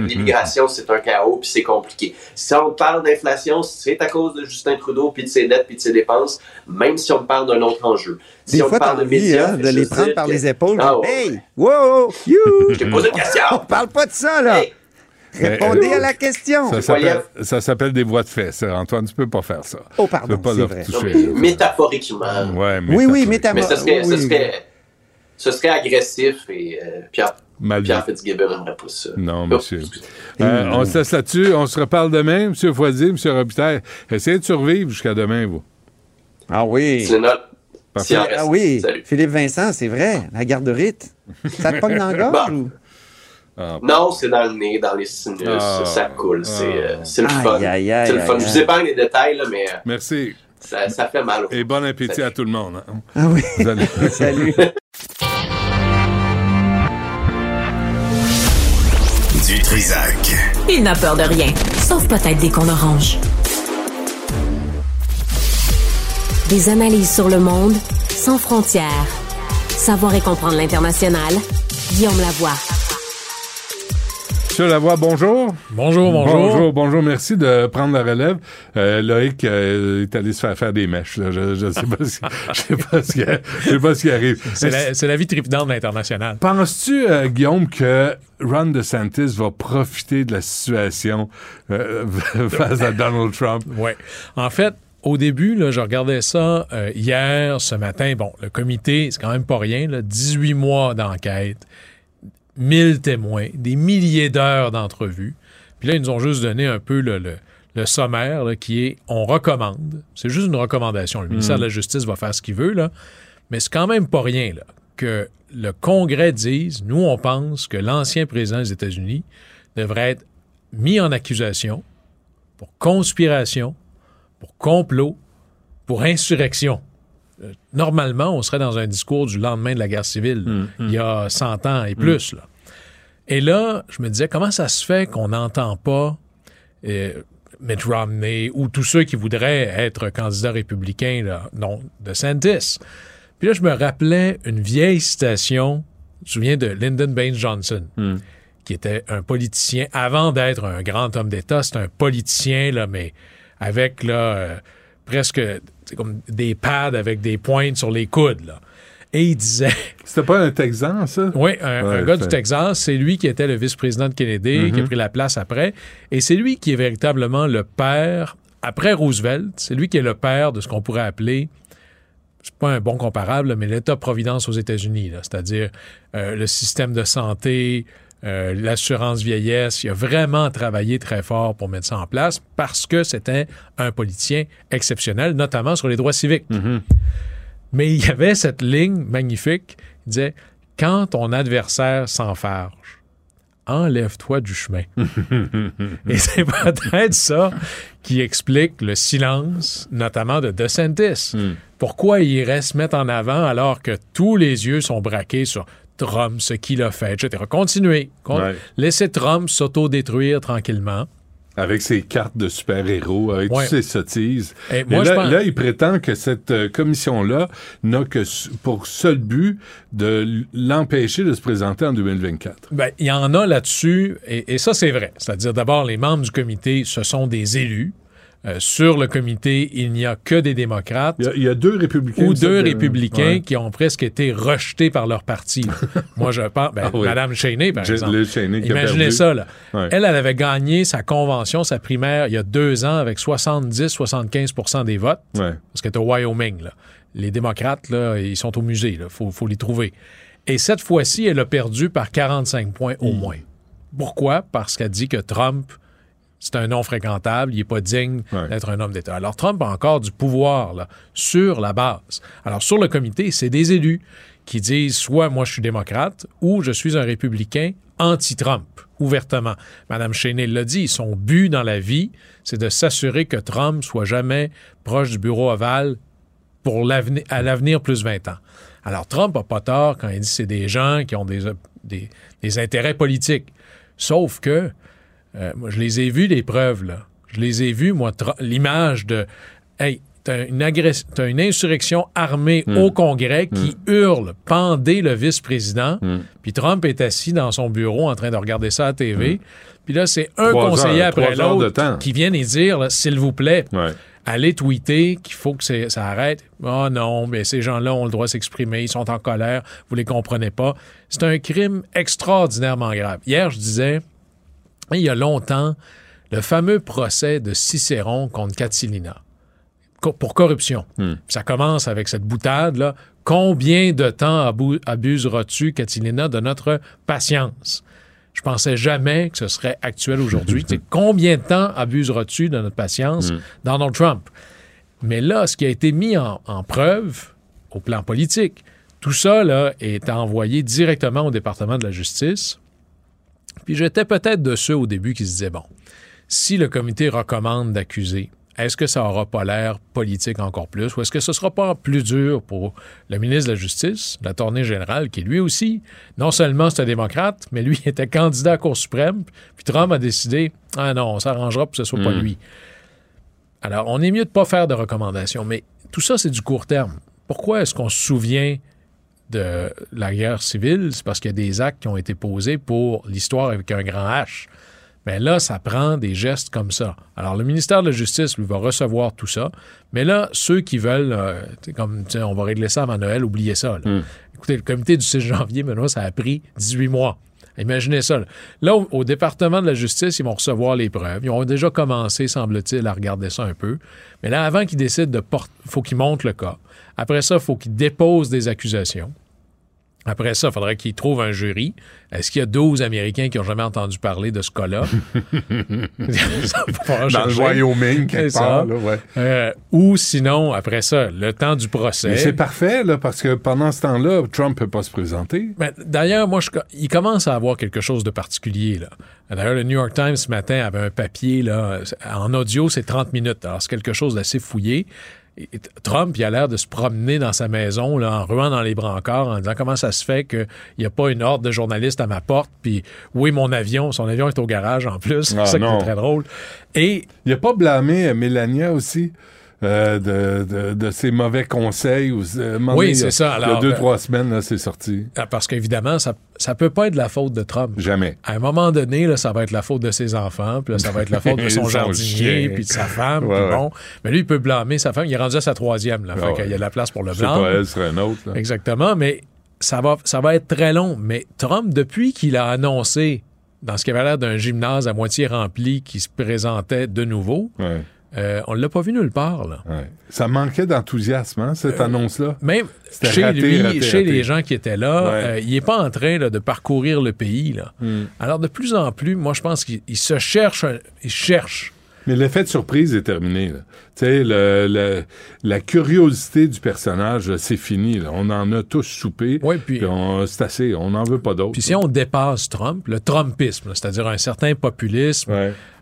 l'immigration, c'est un chaos, puis c'est compliqué. Si on parle d'inflation, c'est à cause de Justin Trudeau, puis de ses dettes, puis de ses dépenses, même si on parle d'un autre enjeu. Si Des on fois, parle de médias, hein, de les prendre par que- les épaules. Ah. Hey, wow, you! Je t'ai posé une question! On parle pas de ça, là! Répondez Mais, euh, à la question! Ça s'appelle, des voies de fait, ça, Antoine. Tu peux pas faire ça. Oh, pardon, Tu peux pas c'est leur vrai. toucher. Non, métaphoriquement. Ouais, Oui, oui, métaphorique. métamor- Mais ce serait, oui, ce oui. serait, ce serait agressif et euh, Pierre, Mal Pierre. Fitzgibbon n'aimerait pas ça. Non, Oh, monsieur. Euh, on se laisse là-dessus. On se reparle demain. Monsieur Foisy, Monsieur Robitaille, essayez de survivre jusqu'à demain, vous. Ah oui. C'est notre- Ah oui, Salut. Philippe Vincent, c'est vrai, la garde-rite. Ça te pogne dans la gorge Bon. ou? Ah, Non, c'est dans le nez, dans les sinus, Ah. ça coule. C'est euh, c'est le fun. aïe, aïe, C'est le fun. aïe, Je vous épargne les détails, là, mais euh, Merci. ça, ça fait mal. Et bon appétit à tout le monde. hein. Ah oui. Allez- Salut. Du Trisac. Il n'a peur de rien, sauf peut-être des qu'on orange. Des analyses sur le monde sans frontières. Savoir et comprendre l'international. Guillaume Lavoie. Monsieur Lavoie, bonjour. Bonjour, bonjour. Bonjour, bonjour. Merci de prendre la relève. Euh, Loïc euh, est allé se faire faire des mèches. là. Je, je sais pas ce, qui, je sais pas ce qui arrive. C'est la, la vie tripidante de l'international. Penses-tu, euh, Guillaume, que Ron DeSantis va profiter de la situation euh, face à Donald Trump? Oui. En fait, au début, là, je regardais ça euh, hier, ce matin. Bon, le comité, c'est quand même pas rien. Là, 18 mois d'enquête, 1000 témoins, des milliers d'heures d'entrevues. Puis là, ils nous ont juste donné un peu le, le- le sommaire là, qui est on recommande. C'est juste une recommandation. Le ministère de la Justice va faire ce qu'il veut, là. Mais c'est quand même pas rien là, que le Congrès dise nous, on pense que l'ancien président des États-Unis devrait être mis en accusation pour conspiration, pour complot, pour insurrection. Euh, Normalement, on serait dans un discours du lendemain de la guerre civile, il y a 100 ans et plus. Là. Et là, je me disais, comment ça se fait qu'on n'entend pas euh, Mitt Romney ou tous ceux qui voudraient être candidats républicains, là, non, de Santis? Puis là, je me rappelais une vieille citation, je me souviens de Lyndon Baines Johnson, qui était un politicien, avant d'être un grand homme d'État, c'était un politicien, là, mais avec là, euh, presque c'est comme des pads avec des pointes sur les coudes. Là. Et il disait. C'était pas un Texan, ça? Oui, un, Ouais, un gars du Texas. C'est lui qui était le vice-président de Kennedy, qui a Mhm. pris la place après. Et c'est lui qui est véritablement le père, après Roosevelt, c'est lui qui est le père de ce qu'on pourrait appeler c'est pas un bon comparable, mais l'État-providence aux États-Unis, c'est-à-dire euh, le système de santé, euh, l'assurance vieillesse. Il a vraiment travaillé très fort pour mettre ça en place parce que c'était un politicien exceptionnel, notamment sur les droits civiques. Mais il y avait cette ligne magnifique. Il disait Quand ton adversaire s'enfarge, enlève-toi du chemin. Et c'est peut-être ça qui explique le silence, notamment de DeSantis. Pourquoi il irait se mettre en avant alors que tous les yeux sont braqués sur Trump, ce qu'il a fait, etc. Continuez. Con- Ouais. Laissez Trump s'autodétruire tranquillement. Avec ses cartes de super-héros, avec Ouais. toutes ses sottises. Et là, pense- là, il prétend que cette euh, commission-là n'a que pour seul but de l'empêcher de se présenter en 2024. Ben, il y en a là-dessus, et, et ça, c'est vrai. C'est-à-dire, d'abord, les membres du comité, ce sont des élus. Euh, sur le comité, il n'y a que des démocrates. Il y a, il y a deux républicains. Ou deux de- républicains ouais. qui ont presque été rejetés par leur parti. Moi, je pense. Ben, Ah oui. Madame Cheney, par exemple. Liz Cheney qui a Imaginez ça, là. Ouais. Elle, elle avait gagné sa convention, sa primaire, il y a deux ans, avec 70-75% des votes. Ouais. Parce qu'elle est au Wyoming, là. Les démocrates, là, ils sont au musée, là. Faut, faut les trouver. Et cette fois-ci, elle a perdu par 45 points au moins. Pourquoi? Parce qu'elle dit que Trump, c'est un non fréquentable, il n'est pas digne d'être un homme d'État. Alors Trump a encore du pouvoir là, sur la base. Alors sur le comité, c'est des élus qui disent soit moi je suis démocrate ou je suis un républicain anti-Trump, ouvertement. Madame Cheney l'a dit, son but dans la vie, c'est de s'assurer que Trump soit jamais proche du bureau ovale pour l'avenir, à l'avenir plus 20 ans. Alors Trump n'a pas tort quand il dit que c'est des gens qui ont des, des, des intérêts politiques. Sauf que, euh, moi je les ai vus, les preuves, là. Je les ai vus, moi, l'image de, hey, t'as une, agress- t'as une insurrection armée Mm. au Congrès qui hurle, pendez le vice-président, puis Trump est assis dans son bureau en train de regarder ça à la TV. Puis là, c'est un Trois conseiller heures- après l'autre qui vient et dire, s'il vous plaît, Ouais. allez tweeter qu'il faut que ça arrête. Oh non, mais ces gens-là ont le droit de s'exprimer, ils sont en colère, vous les comprenez pas. C'est un crime extraordinairement grave. Hier, je disais, il y a longtemps, le fameux procès de Cicéron contre Catilina pour corruption. Ça commence avec cette boutade-là. Combien de temps abuseras-tu, Catilina, de notre patience? Je pensais jamais que ce serait actuel aujourd'hui. Combien de temps abuseras-tu de notre patience, Donald Trump? Mais là, ce qui a été mis en, en preuve au plan politique, tout ça là, est envoyé directement au département de la justice. Puis j'étais peut-être de ceux au début qui se disaient, bon, si le comité recommande d'accuser, est-ce que ça aura pas l'air politique encore plus ou est-ce que ce sera pas plus dur pour le ministre de la Justice, l'attorney général, qui lui aussi, non seulement c'est un démocrate, mais lui était candidat à la Cour suprême, puis Trump a décidé, ah non, on s'arrangera pour que ce soit pas Mm. lui. Alors, on est mieux de pas faire de recommandations, mais tout ça, c'est du court terme. Pourquoi est-ce qu'on se souvient de la guerre civile? C'est parce qu'il y a des actes qui ont été posés pour l'histoire avec un grand H. Mais là, ça prend des gestes comme ça. Alors, le ministère de la Justice, lui, va recevoir tout ça. Mais là, ceux qui veulent, euh, comme, on va régler ça avant Noël, oubliez ça. là. Écoutez, le comité du 6 janvier, maintenant, ça a pris 18 mois. Imaginez ça. Là, Là, au, au département de la justice, ils vont recevoir les preuves. Ils ont déjà commencé, semble-t-il, à regarder ça un peu. Mais là, avant qu'ils décident de porter, il faut qu'ils montent le cas. Après ça, il faut qu'ils déposent des accusations. Après ça, il faudrait qu'ils trouvent un jury. Est-ce qu'il y a 12 Américains qui n'ont jamais entendu parler de ce cas-là? Dans le. Wyoming, quelque part, ça. là, ouais. Euh, ou sinon, après ça, le temps du procès. Mais c'est parfait, là, parce que pendant ce temps-là, Trump peut pas se présenter. Mais D'ailleurs, moi, je, il commence à avoir quelque chose de particulier. là. D'ailleurs, le New York Times ce matin avait un papier là, en audio, c'est 30 minutes. Alors, c'est quelque chose d'assez fouillé. Trump, il a l'air de se promener dans sa maison là, en ruant dans les brancards en disant comment ça se fait qu'il n'y a pas une horde de journalistes à ma porte? Puis, oui, mon avion, son avion est au garage en plus. Ah, c'est ça qui est très drôle. Et Il a pas blâmé euh, Mélania aussi? Euh, de, de, de ses mauvais conseils. Ou, euh, Oui, il c'est ça. Il y a Alors, deux, euh, trois semaines, c'est sorti. Ah, Parce qu'évidemment, ça ne peut pas être la faute de Trump. Jamais. À un moment donné, là, ça va être la faute de ses enfants, puis là, ça va être la faute de son jardinier, puis de sa femme, Ouais, puis ouais. bon. Mais lui, il peut blâmer sa femme. Il est rendu à sa troisième, là. Fait qu'il y a de la place pour le C'est blanc. pas elle, ce serait un autre. là. Exactement, mais ça va, ça va être très long. Mais Trump, depuis qu'il a annoncé, dans ce qui avait l'air d'un gymnase à moitié rempli qui se présentait de nouveau, Ouais, euh, on ne l'a pas vu nulle part, là. ouais. Ça manquait d'enthousiasme, hein, cette annonce-là? Même chez raté, lui, raté, chez raté. les gens qui étaient là, Ouais. euh, il n'est pas en train là, de parcourir le pays. Là. Hmm. Alors, de plus en plus, moi, je pense qu'il il se cherche, il cherche. Mais l'effet de surprise est terminé. là. Le- le- la curiosité du personnage, c'est fini. là. On en a tous soupé. Ouais, puis- c'est assez. On n'en veut pas d'autres. Puis si on dépasse Trump, le Trumpisme, c'est-à-dire un certain populisme.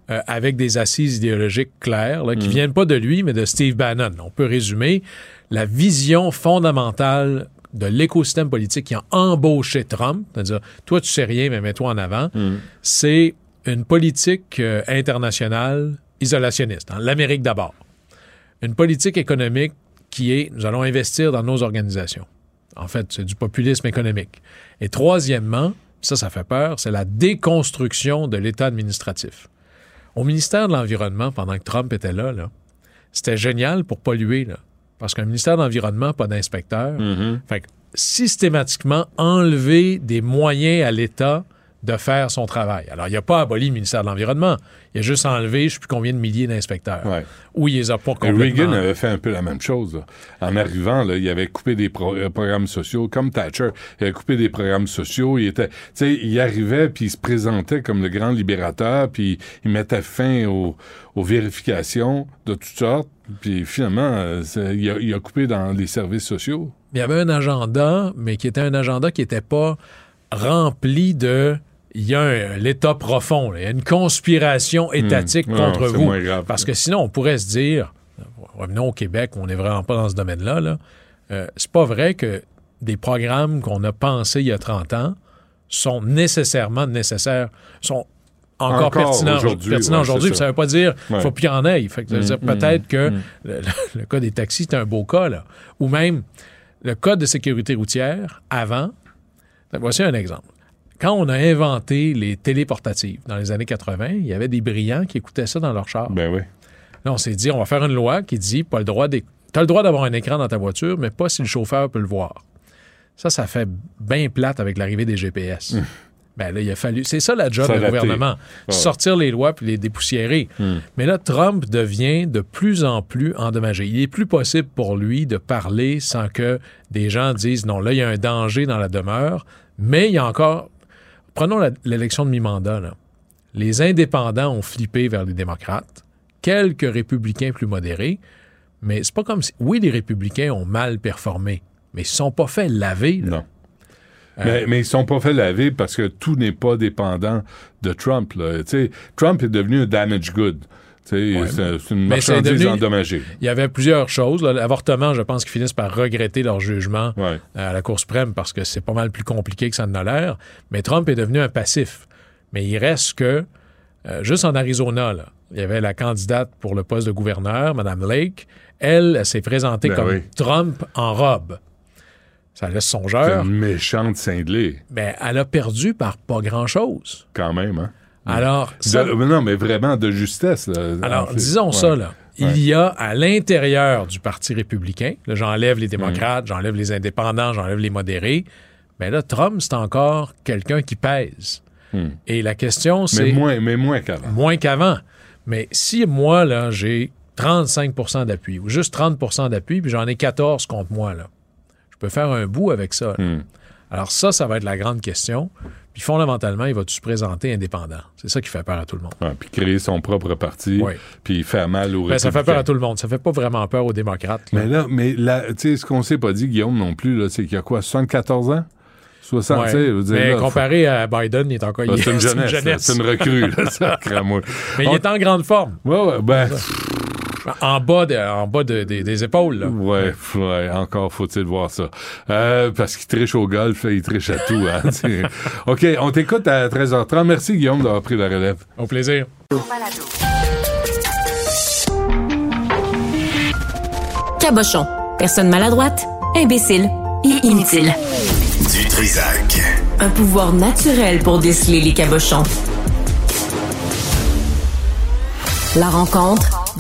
Euh, avec des assises idéologiques claires, là, qui Mm. viennent pas de lui, mais de Steve Bannon. On peut résumer la vision fondamentale de l'écosystème politique qui a embauché Trump, c'est-à-dire, toi, tu sais rien, mais mets-toi en avant, Mm. c'est une politique euh, internationale isolationniste. hein, L'Amérique d'abord. Une politique économique qui est, nous allons investir dans nos organisations. En fait, c'est du populisme économique. Et troisièmement, ça, ça fait peur, c'est la déconstruction de l'État administratif. Au ministère de l'Environnement, pendant que Trump était là, là c'était génial pour polluer. Là, parce qu'un ministère de l'Environnement, pas d'inspecteur. Mhm. Fait que systématiquement, enlever des moyens à l'État de faire son travail. Alors, il n'a pas aboli le ministère de l'Environnement. Il a juste enlevé je ne sais plus combien de milliers d'inspecteurs. Ouais. Ou il les a pas complètement... Reagan avait fait un peu la même chose. là. En arrivant, là, il avait coupé des pro- euh, programmes sociaux, comme Thatcher. Il avait coupé des programmes sociaux. Il était, tu sais, il arrivait puis il se présentait comme le grand libérateur, puis il mettait fin aux, aux vérifications de toutes sortes. Puis finalement, euh, il, a, il a coupé dans les services sociaux. Il y avait un agenda, mais qui était un agenda qui n'était pas rempli de. Il y a un- l'État profond, il y a une conspiration étatique Hmm. contre Non, c'est vous. grave. Parce que sinon, on pourrait se dire, revenons au Québec, on n'est vraiment pas dans ce domaine-là. Là. Euh, c'est pas vrai que des programmes qu'on a pensés il y a 30 ans sont nécessairement nécessaires, sont encore, Encore pertinents aujourd'hui, ouais, aujourd'hui. Ça ne veut pas dire qu'il Ouais. faut plus y en ait. Fait que ça veut Mm, dire mm, peut-être que le cas des taxis, c'est un beau cas. Là. Ou même le code de sécurité routière, avant, voici un exemple. Quand on a inventé les téléportatives dans les années 80, il y avait des brillants qui écoutaient ça dans leur char. Ben oui. Là, on s'est dit, on va faire une loi qui dit, pas le droit d'éc- t'as le droit d'avoir un écran dans ta voiture, mais pas si le chauffeur peut le voir. Ça, ça fait bien plate avec l'arrivée des GPS. Ben là, il a fallu. C'est ça la job du gouvernement. Ouais. Sortir les lois puis les dépoussiérer. Mais là, Trump devient de plus en plus endommagé. Il est plus possible pour lui de parler sans que des gens disent non, là, il y a un danger dans la demeure. Mais il y a encore. Prenons l'élection de mi-mandat. Les indépendants ont flippé vers les démocrates. Quelques républicains plus modérés. Mais c'est pas comme si. Oui, les républicains ont mal performé, mais ils ne sont pas fait laver. là. Non. Mais, mais ils sont pas fait laver parce que tout n'est pas dépendant de Trump. là. Trump est devenu un damage good. Ouais. c'est c'est une c'est marchandise devenu- endommagée. Il y avait plusieurs choses. L'avortement, je pense qu'ils finissent par regretter leur jugement Ouais. euh, à la Cour suprême parce que c'est pas mal plus compliqué que ça en a l'air. Mais Trump est devenu un passif. Mais il reste que, euh, juste en Arizona, là, il y avait la candidate pour le poste de gouverneur, Mme Lake. Elle, elle s'est présentée Ben comme oui. Trump en robe. Ça laisse C'est songeur. une méchante cinglée, Mais elle a perdu par pas grand-chose. quand même. Hein? Alors, ça- mais non, mais vraiment de justesse. là. Alors, En fait. disons Ouais. ça, là. Ouais. Il y a à l'intérieur du Parti républicain, là, j'enlève Mm. les démocrates, j'enlève les indépendants, j'enlève les modérés, mais là, Trump, c'est encore quelqu'un qui pèse. Et la question, c'est... Mais moins, mais moins qu'avant. Moins qu'avant. Mais si moi, là, j'ai 35% d'appui, ou juste 30% d'appui, puis j'en ai 14 contre moi, là, je peux faire un bout avec ça. là. Hmm. Alors ça, ça va être la grande question. Puis fondamentalement, il va tout se présenter indépendant. C'est ça qui fait peur à tout le monde. Ouais, puis créer son propre parti, Oui. puis faire mal aux Ben, ça fait peur à tout le monde. Ça fait pas vraiment peur aux démocrates. là. Mais là, mais là, tu sais, ce qu'on s'est pas dit, Guillaume, non plus, là, c'est qu'il y a quoi, 74 ans? 60, Ouais. tu sais, je veux dire, Mais là, faut- comparé à Biden, il est encore Ah, il est- c'est une jeunesse, c'est une recrue, là. Mais il est en grande forme. Ouais, ouais, ben, En bas, de- en bas de- des- des épaules. Là. ouais, ouais, encore faut-il voir ça. Euh, parce qu'il triche au golf, il triche à tout. Hein. OK, on t'écoute à 13h30. Merci, Guillaume, d'avoir pris la relève. Au plaisir. Cabochon. Personne maladroite, imbécile et inutile. Du Trisac. Un pouvoir naturel pour déceler les cabochons. La rencontre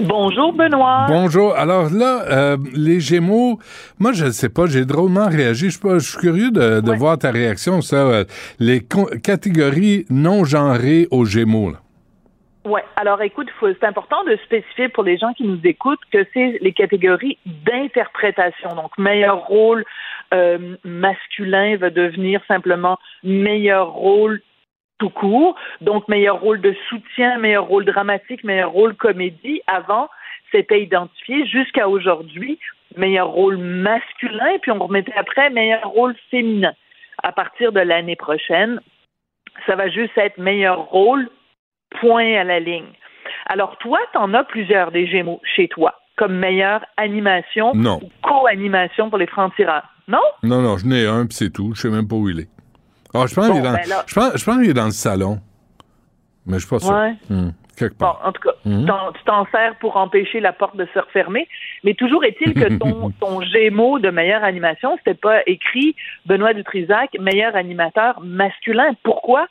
Bonjour, Benoît. Bonjour. Alors là, euh, les Gémeaux, moi, je ne sais pas, j'ai drôlement réagi. Je suis pas- je suis curieux de, de voir ta réaction, ça. euh, les catégories non genrées aux Gémeaux. là. Ouais. Alors, écoute, c'est important de spécifier pour les gens qui nous écoutent que c'est les catégories d'interprétation. Donc, meilleur rôle euh, masculin va devenir simplement meilleur rôle tout court. Donc, meilleur rôle de soutien, meilleur rôle dramatique, meilleur rôle comédie. Avant, c'était identifié jusqu'à aujourd'hui meilleur rôle masculin, puis on remettait après meilleur rôle féminin. À partir de l'année prochaine, ça va juste être meilleur rôle, point à la ligne. Alors, toi, tu en as plusieurs des Gémeaux chez toi, comme meilleure animation Non. ou co-animation pour les francs-tireurs. Non? Non, non, je n'ai un, puis c'est tout. Je sais même pas où il est. Ah, je pense Bon, qu'il est dans, ben là- je pense, je pense qu'il est dans le salon. Mais je suis pas sûr. Ouais. Hmm. Quelque Bon, part. en tout cas, t'en- tu t'en sers pour empêcher la porte de se refermer. Mais toujours est-il que ton, ton Gémeaux de meilleure animation, c'était pas écrit Benoît Dutrisac, meilleur animateur masculin. Pourquoi?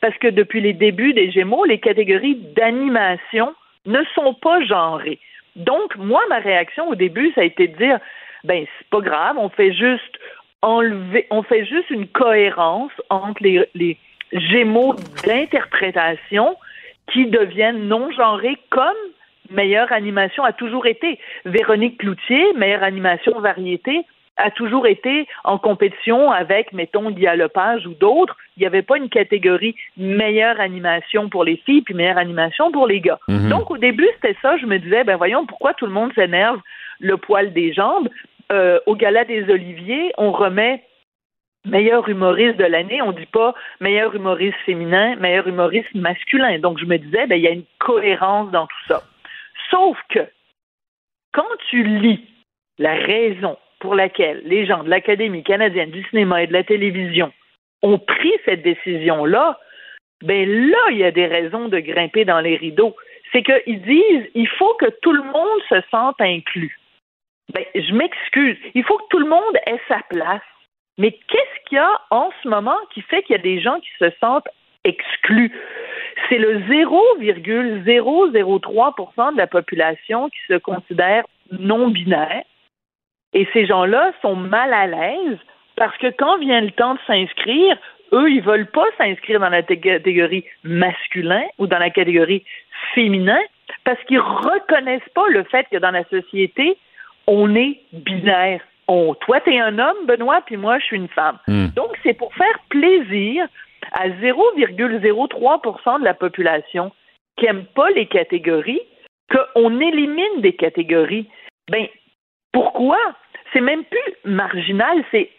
Parce que depuis les débuts des Gémeaux, les catégories d'animation ne sont pas genrées. Donc, moi, ma réaction au début, ça a été de dire, ben, c'est pas grave, on fait juste enlever, on fait juste une cohérence entre les, les Gémeaux d'interprétation qui deviennent non genrés comme meilleure animation a toujours été. Véronique Cloutier, meilleure animation variété, a toujours été en compétition avec, mettons, Guy Lepage ou d'autres. Il n'y avait pas une catégorie meilleure animation pour les filles puis meilleure animation pour les gars. Mhm. Donc, au début, c'était ça. Je me disais, ben voyons, pourquoi tout le monde s'énerve le poil des jambes? Euh, au Gala des Oliviers, on remet meilleur humoriste de l'année, on dit pas meilleur humoriste féminin, meilleur humoriste masculin. Donc je me disais, ben il y a une cohérence dans tout ça. Sauf que quand tu lis la raison pour laquelle les gens de l'Académie canadienne du cinéma et de la télévision ont pris cette décision-là, ben là, il y a des raisons de grimper dans les rideaux. C'est qu'ils disent, il faut que tout le monde se sente inclus. Ben, je m'excuse. Il faut que tout le monde ait sa place. Mais qu'est-ce qu'il y a en ce moment qui fait qu'il y a des gens qui se sentent exclus? C'est le 0,003% de la population qui se considère non binaire. Et ces gens-là sont mal à l'aise parce que quand vient le temps de s'inscrire, eux, ils veulent pas s'inscrire dans la té- catégorie masculin ou dans la catégorie féminin parce qu'ils reconnaissent pas le fait que dans la société, on est binaire. On, toi, tu es un homme, Benoît, puis moi, je suis une femme. Hmm. Donc, c'est pour faire plaisir à 0,03% de la population qui n'aime pas les catégories qu'on élimine des catégories. Ben, pourquoi? C'est même plus marginal, c'est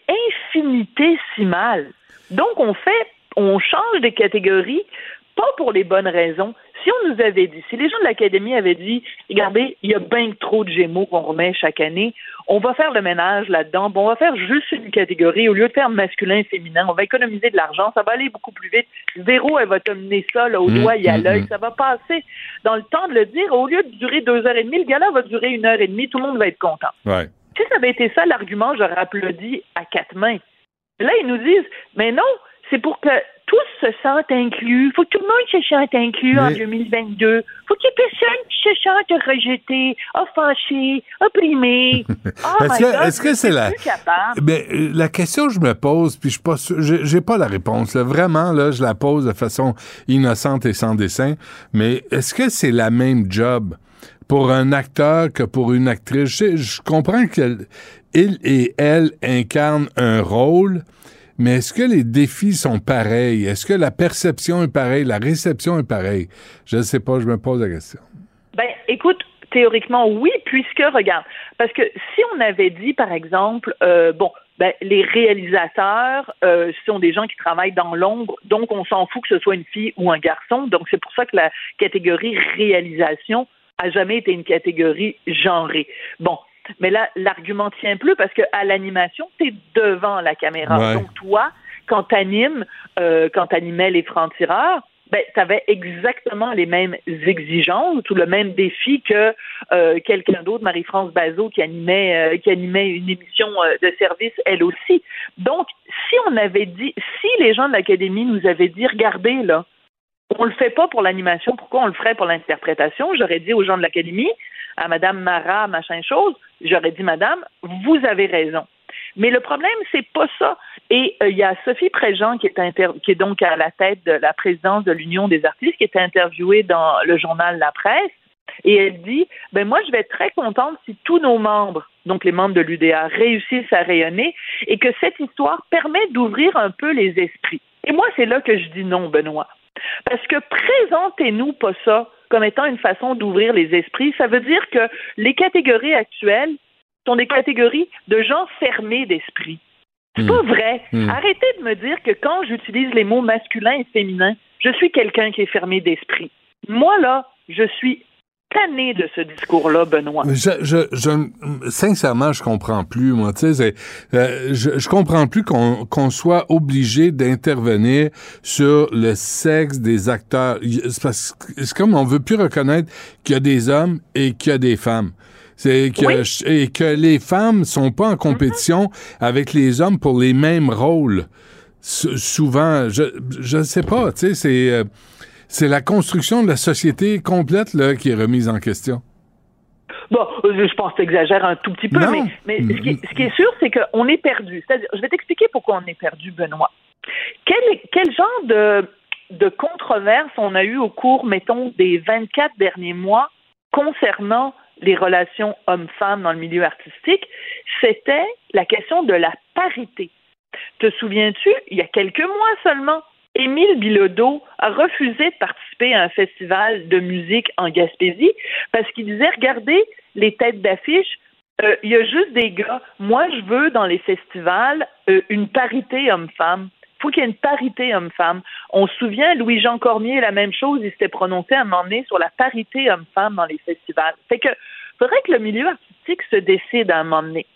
infinitésimal. Donc, on fait, on change des catégories, pas pour les bonnes raisons. Si on nous avait dit, si les gens de l'Académie avaient dit, regardez, il y a bien trop de Gémeaux qu'on remet chaque année, on va faire le ménage là-dedans, bon, on va faire juste une catégorie, au lieu de faire masculin et féminin, on va économiser de l'argent, ça va aller beaucoup plus vite. Véro, elle va te mener ça là, au Mm, doigt et à mm, l'œil, mm. ça va passer. Dans le temps de le dire, au lieu de durer deux heures et demie, le gala va durer une heure et demie, tout le monde va être content. Ouais. Si ça avait été ça l'argument, j'aurais applaudi à quatre mains. Là, ils nous disent, mais non, c'est pour que tous se sentent inclus. faut que tout le monde se sente inclus en Mais- 2022. faut qu'il y ait personne qui se sente rejeté, offensé, opprimé. Oh Est-ce que- est-ce que c'est la- capable. Ben, euh, la question que je me pose, puis je suis pas sûr- j'ai j'ai pas la réponse. là. Vraiment, là, je la pose de façon innocente et sans dessin. Mais est-ce que c'est la même job pour un acteur que pour une actrice? Je, je comprends qu'il et elle incarnent un rôle, mais est-ce que les défis sont pareils? Est-ce que la perception est pareille? La réception est pareille? Je ne sais pas, je me pose la question. Ben, écoute, théoriquement, oui, puisque, regarde, parce que si on avait dit, par exemple, euh, bon, ben, les réalisateurs euh, sont des gens qui travaillent dans l'ombre, donc on s'en fout que ce soit une fille ou un garçon. Donc, c'est pour ça que la catégorie réalisation a jamais été une catégorie genrée. Bon. Mais là, l'argument tient plus parce que à l'animation, tu es devant la caméra. Ouais. Donc, toi, quand tu animes, quand tu animais les francs-tireurs, ben, tu avais exactement les mêmes exigences ou le même défi que euh, quelqu'un d'autre, Marie-France Bazot, qui animait, euh, qui animait une émission euh, de service, elle aussi. Donc, si on avait dit, si les gens de l'Académie nous avaient dit, regardez, là, on le fait pas pour l'animation, pourquoi on le ferait pour l'interprétation? J'aurais dit aux gens de l'Académie, à Madame Marat, machin chose, j'aurais dit, Madame, vous avez raison. Mais le problème, c'est pas ça. Et euh, il y a Sophie Préjean qui est, inter- qui est donc à la tête de la présidence de l'Union des artistes, qui est interviewée dans le journal La Presse, et elle dit ben moi je vais être très contente si tous nos membres, donc les membres de l'UDA, réussissent à rayonner et que cette histoire permet d'ouvrir un peu les esprits. Et moi c'est là que je dis non, Benoît, parce que présentez-nous pas ça comme étant une façon d'ouvrir les esprits. Ça veut dire que les catégories actuelles sont des catégories de gens fermés d'esprit. C'est pas vrai. Mm. Arrêtez de me dire que quand j'utilise les mots masculin et féminin, je suis quelqu'un qui est fermé d'esprit. Moi, là, je suis tanné de ce discours-là, Benoît. Je, je, je, sincèrement, je comprends plus, moi. Tu sais, euh, je, je comprends plus qu'on soit obligé d'intervenir sur le sexe des acteurs. C'est comme on veut plus reconnaître qu'il y a des hommes et qu'il y a des femmes. C'est que et que les femmes sont pas en compétition avec les hommes pour les mêmes rôles. souvent, je je sais pas. Tu sais, c'est euh, c'est la construction de la société complète là, qui est remise en question. Bon, je pense que tu exagères un tout petit peu, mais, mais ce, qui, ce, qui, est sûr, c'est qu'on est perdu. C'est-à-dire, je vais t'expliquer pourquoi on est perdu, Benoît. Quel, quel genre de, de controverse on a eu au cours, mettons, des 24 derniers mois concernant les relations hommes-femmes dans le milieu artistique, c'était la question de la parité. Te souviens-tu, il y a quelques mois seulement, Émile Bilodeau a refusé de participer à un festival de musique en Gaspésie parce qu'il disait regardez les têtes d'affiche, euh, il y a juste des gars. Moi, je veux dans les festivals euh, une parité homme-femme. Il faut qu'il y ait une parité homme-femme. On se souvient, Louis-Jean Cormier, la même chose, il s'était prononcé à un moment donné sur la parité homme-femme dans les festivals. Fait que faudrait que le milieu artistique se décide à un moment donné.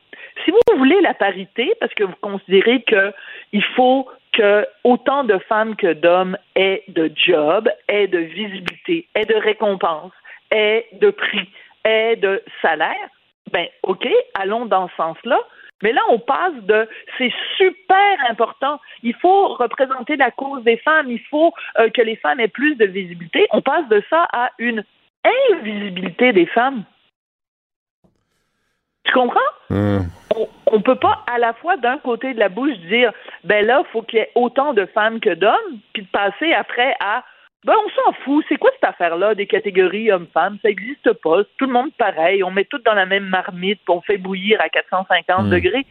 Si vous voulez la parité, parce que vous considérez qu'il faut que autant de femmes que d'hommes aient de job, aient de visibilité, aient de récompenses, aient de prix, aient de salaire, ben OK, allons dans ce sens-là. Mais là, on passe de c'est super important, il faut représenter la cause des femmes, il faut euh, que les femmes aient plus de visibilité. On passe de ça à une invisibilité des femmes. Tu comprends? Hum. On, peut pas à la fois d'un côté de la bouche dire ben là, faut qu'il y ait autant de femmes que d'hommes, puis de passer après à ben, on s'en fout. C'est quoi cette affaire-là des catégories hommes-femmes? Ça n'existe pas. Tout le monde pareil. On met tout dans la même marmite, puis on fait bouillir à 450 Hmm. degrés.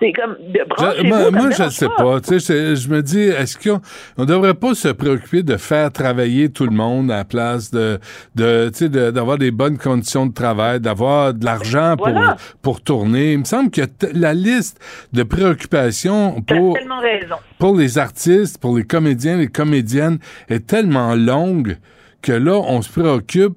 C'est comme. Je- branchez-vous, moi, moi, je dérange sais pas. Tu sais, je me dis, est-ce qu'on on devrait pas se préoccuper de faire travailler tout le monde à la place de, de tu sais, de- d'avoir des bonnes conditions de travail, d'avoir de l'argent pour, Voilà. pour tourner? Il me semble que la liste de préoccupations pour, tellement raison. Pour les artistes, pour les comédiens, les comédiennes est tellement longue que là, on se préoccupe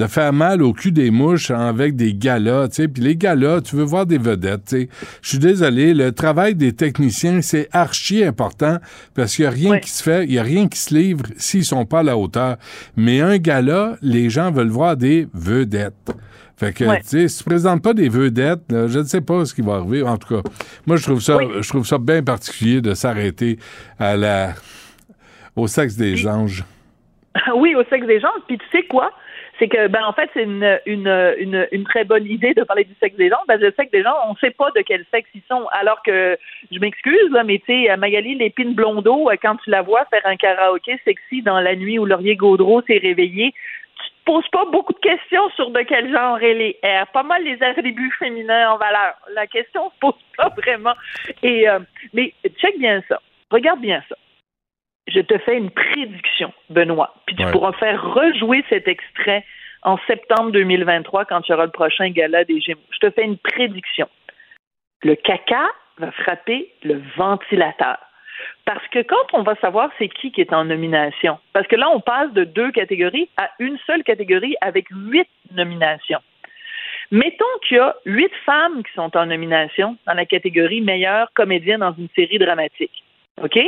de faire mal au cul des mouches avec des galas, tu sais. Puis les galas, tu veux voir des vedettes, tu sais. Je suis désolé, le travail des techniciens, c'est archi important parce qu'il n'y a rien qui se fait, il n'y a rien qui se livre s'ils sont pas à la hauteur. Mais un gala, les gens veulent voir des vedettes. Fait que, Ouais. tu sais, si tu présentes pas des vedettes, là, je ne sais pas ce qui va arriver. En tout cas, moi, je trouve ça, je trouve ça bien particulier de s'arrêter à la, au sexe des anges. oui, au sexe des gens. Puis tu sais quoi? C'est que, ben, en fait, c'est une, une, une, une très bonne idée de parler du sexe des gens. Que le sexe des gens, on ne sait pas de quel sexe ils sont. Alors que, je m'excuse, là, mais tu sais, Magali Lépine Blondeau, euh, quand tu la vois faire un karaoké sexy dans la nuit où Laurier Gaudreau s'est réveillé, tu poses pas beaucoup de questions sur de quel genre elle est. Elle a pas mal les attributs féminins en valeur. La question se pose pas vraiment. Et, euh, mais check bien ça. Regarde bien ça je te fais une prédiction, Benoît, puis tu Ouais. pourras faire rejouer cet extrait en septembre 2023 quand il y aura le prochain gala des Gémeaux. Je te fais une prédiction. Le caca va frapper le ventilateur. Parce que quand on va savoir c'est qui qui est en nomination, parce que là, on passe de deux catégories à une seule catégorie avec huit nominations. Mettons qu'il y a huit femmes qui sont en nomination dans la catégorie meilleure comédienne dans une série dramatique. OK?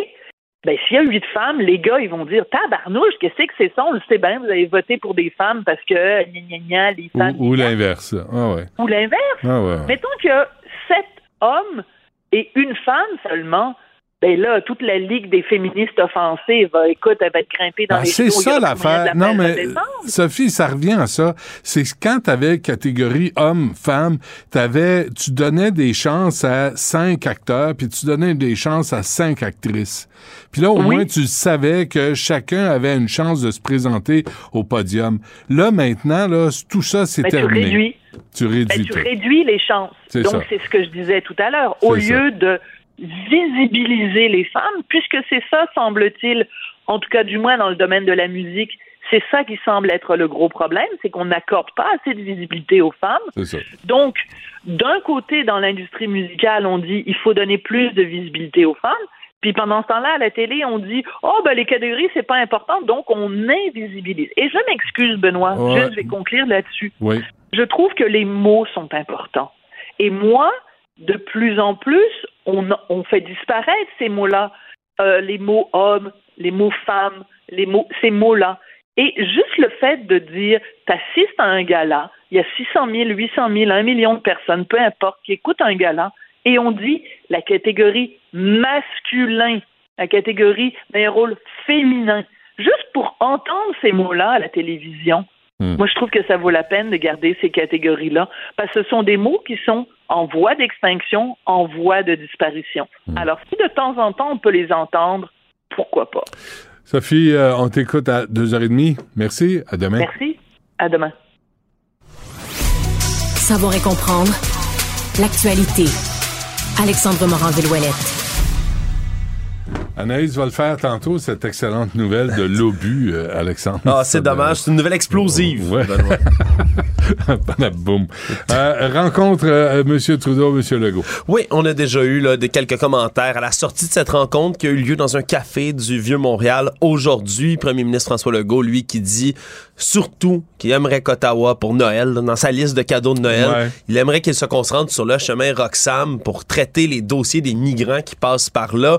Ben, s'il y a huit femmes, les gars, ils vont dire Tabarnouche, qu'est-ce que c'est ça? On le sait bien, vous avez voté pour des femmes parce que gna, gna, gna, les Ou, femmes. ou l'inverse. Ah ouais. Ou l'inverse. Ah ouais. Mettons qu'il y a sept hommes et une femme seulement. Ben là, toute la ligue des féministes offensées va, écoute, elle va être grimpée dans Ah, les c'est ça l'affaire. Non, mais. Sophie, ça revient à ça. C'est quand t'avais catégorie homme-femme, t'avais, tu donnais des chances à cinq acteurs, puis tu donnais des chances à cinq actrices. Puis là, au moins, tu savais que chacun avait une chance de se présenter au podium. Là, maintenant, là, tout ça, c'est Ben, tu terminé. réduis. Tu réduis Ben, tu réduis les chances. C'est Donc, c'est ce que je disais tout à l'heure. Au ça. lieu de visibiliser les femmes, puisque c'est ça, semble-t-il, en tout cas du moins dans le domaine de la musique, c'est ça qui semble être le gros problème, c'est qu'on n'accorde pas assez de visibilité aux femmes. Ça. Donc, d'un côté, dans l'industrie musicale, on dit il faut donner plus de visibilité aux femmes, Puis pendant ce temps-là, à la télé, on dit Oh, ben les catégories, c'est pas important, donc on invisibilise. Et je m'excuse, Benoît, Ouais. je vais conclure là-dessus. Oui. Je trouve que les mots sont importants. Et moi, de plus en plus, on, on fait disparaître ces mots-là. Euh, les mots hommes, les mots les mots, ces mots-là. Et juste le fait de dire, t'assistes à un gala, il y a 600 000, 800 000, 1 million de personnes, peu importe, qui écoutent un gala, et on dit la catégorie masculin, la catégorie d'un rôle féminin. Juste pour entendre ces mots-là à la télévision, moi je trouve que ça vaut la peine de garder ces catégories-là, parce que ce sont des mots qui sont en voie d'extinction, en voie de disparition. Alors si de temps en temps on peut les entendre, pourquoi pas? Sophie, euh, on t'écoute à 2h30. Merci. À demain. Merci. À demain. Savoir et comprendre l'actualité. Alexandre Morand-Villouellette. Anaïs va le faire tantôt, cette excellente nouvelle de l'obus, euh, Alexandre. Ah, c'est dommage. C'est une nouvelle explosive. Ouais. Benoît. Boum. Euh, rencontre euh, M. Trudeau, M. Legault. Oui, on a déjà eu là, des quelques commentaires à la sortie de cette rencontre qui a eu lieu dans un café du Vieux-Montréal aujourd'hui. Premier ministre François Legault, lui, qui dit surtout qu'il aimerait qu'Ottawa, pour Noël, dans sa liste de cadeaux de Noël, Ouais. il aimerait qu'il se concentre sur le chemin Roxham pour traiter les dossiers des migrants qui passent par là.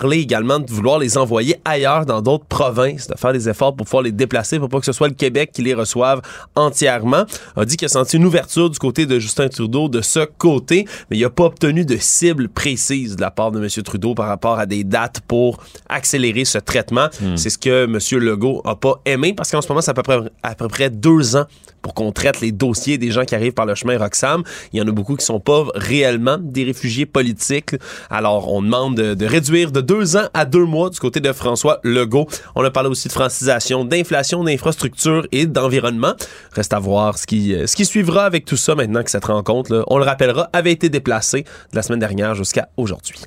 Parlé également de vouloir les envoyer ailleurs dans d'autres provinces, de faire des efforts pour pouvoir les déplacer pour pas que ce soit le Québec qui les reçoive entièrement. A dit qu'il a senti une ouverture du côté de Justin Trudeau de ce côté, mais il n'a pas obtenu de cible précise de la part de M. Trudeau par rapport à des dates pour accélérer ce traitement. C'est ce que M. Legault a pas aimé parce qu'en ce moment, c'est à peu près, à peu près deux ans pour qu'on traite les dossiers des gens qui arrivent par le chemin Roxham. Il y en a beaucoup qui sont pas réellement des réfugiés politiques. Alors, on demande de, réduire de deux ans à deux mois du côté de François Legault. On a parlé aussi de francisation, d'inflation, d'infrastructure et d'environnement. Reste à voir ce qui, ce qui suivra avec tout ça maintenant que cette rencontre, on le rappellera, avait été déplacée de la semaine dernière jusqu'à aujourd'hui.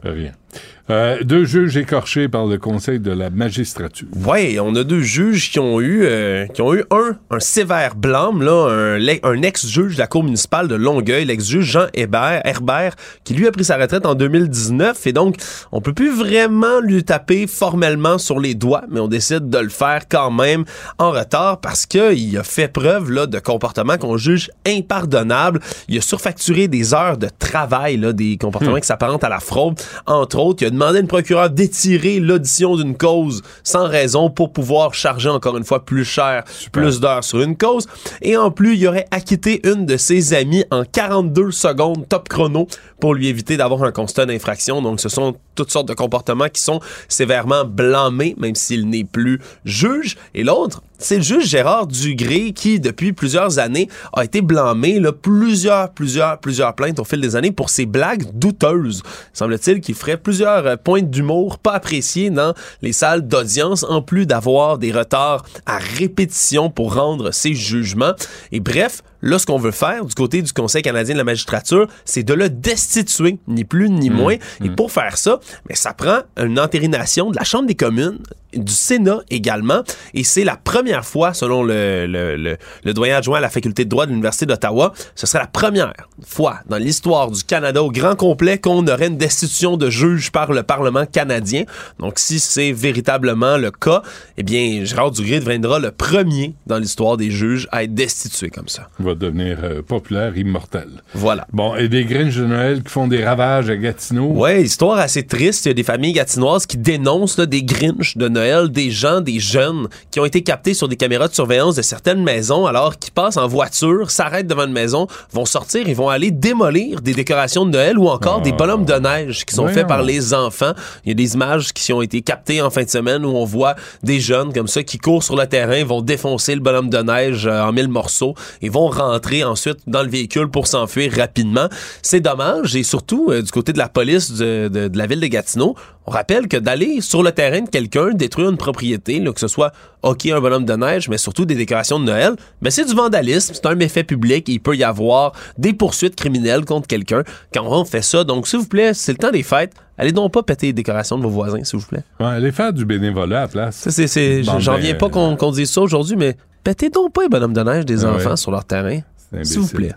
Euh, deux juges écorchés par le Conseil de la magistrature. Ouais, on a deux juges qui ont eu, euh, qui ont eu un, un sévère blâme, là, un, un ex-juge de la Cour municipale de Longueuil, l'ex-juge Jean Hébert, Herbert, qui lui a pris sa retraite en 2019. Et donc, on peut plus vraiment lui taper formellement sur les doigts, mais on décide de le faire quand même en retard parce qu'il a fait preuve là, de comportements qu'on juge impardonnables. Il a surfacturé des heures de travail, là, des comportements qui s'apparentent à la fraude. Entre autres, il a demandé à une procureure d'étirer l'audition d'une cause sans raison pour pouvoir charger encore une fois plus cher, plus d'heures sur une cause. Et en plus, il aurait acquitté une de ses amies en 42 secondes top chrono pour lui éviter d'avoir un constat d'infraction. Donc, ce sont toutes sortes de comportements qui sont sévèrement blâmés, même s'il n'est plus juge. Et l'autre, c'est le juge Gérard Dugré qui, depuis plusieurs années, a été blâmé, là, plusieurs, plusieurs, plusieurs plaintes au fil des années pour ses blagues douteuses. Semble-t-il qu'il ferait plusieurs euh, pointes d'humour pas appréciées dans les salles d'audience, en plus d'avoir des retards à répétition pour rendre ses jugements. Et bref, Là, ce qu'on veut faire du côté du Conseil canadien de la magistrature, c'est de le destituer, ni plus ni moins. Et pour faire ça, mais ça prend une entérination de la Chambre des communes, du Sénat également. Et c'est la première fois, selon le, le, le, le doyen adjoint à la faculté de droit de l'Université d'Ottawa, ce serait la première fois dans l'histoire du Canada au grand complet qu'on aurait une destitution de juge par le Parlement canadien. Donc, si c'est véritablement le cas, eh bien, Gérard Dugré deviendra le premier dans l'histoire des juges à être destitué comme ça. Va devenir euh, populaire, immortel. Voilà. Bon, et des Grinch de Noël qui font des ravages à Gatineau. Ouais, histoire assez triste. Il y a des familles gatinoises qui dénoncent là, des Grinch de Noël, des gens, des jeunes qui ont été captés sur des caméras de surveillance de certaines maisons alors qu'ils passent en voiture, s'arrêtent devant une maison, vont sortir et vont aller démolir des décorations de Noël ou encore des bonhommes de neige qui sont faits par les enfants. Il y a des images qui ont été captées en fin de semaine où on voit des jeunes comme ça qui courent sur le terrain, vont défoncer le bonhomme de neige euh, en mille morceaux et vont rentrer ensuite dans le véhicule pour s'enfuir rapidement. C'est dommage et surtout euh, du côté de la police de, de- de la ville de Gatineau, on rappelle que d'aller sur le terrain de quelqu'un, détruire une propriété, là, que ce soit OK, un bonhomme de neige, mais surtout des décorations de Noël, ben c'est du vandalisme, c'est un méfait public, et il peut y avoir des poursuites criminelles contre quelqu'un quand on fait ça. Donc, s'il vous plaît, c'est le temps des fêtes. Allez donc pas péter les décorations de vos voisins, s'il vous plaît. Ouais, allez faire du bénévolat à la place. C'est, c'est- j'en ben, viens pas qu'on, qu'on dise ça aujourd'hui, mais pétez donc pas les bonhommes de neige des Ah enfants ouais. sur leur terrain. S'il vous plaît.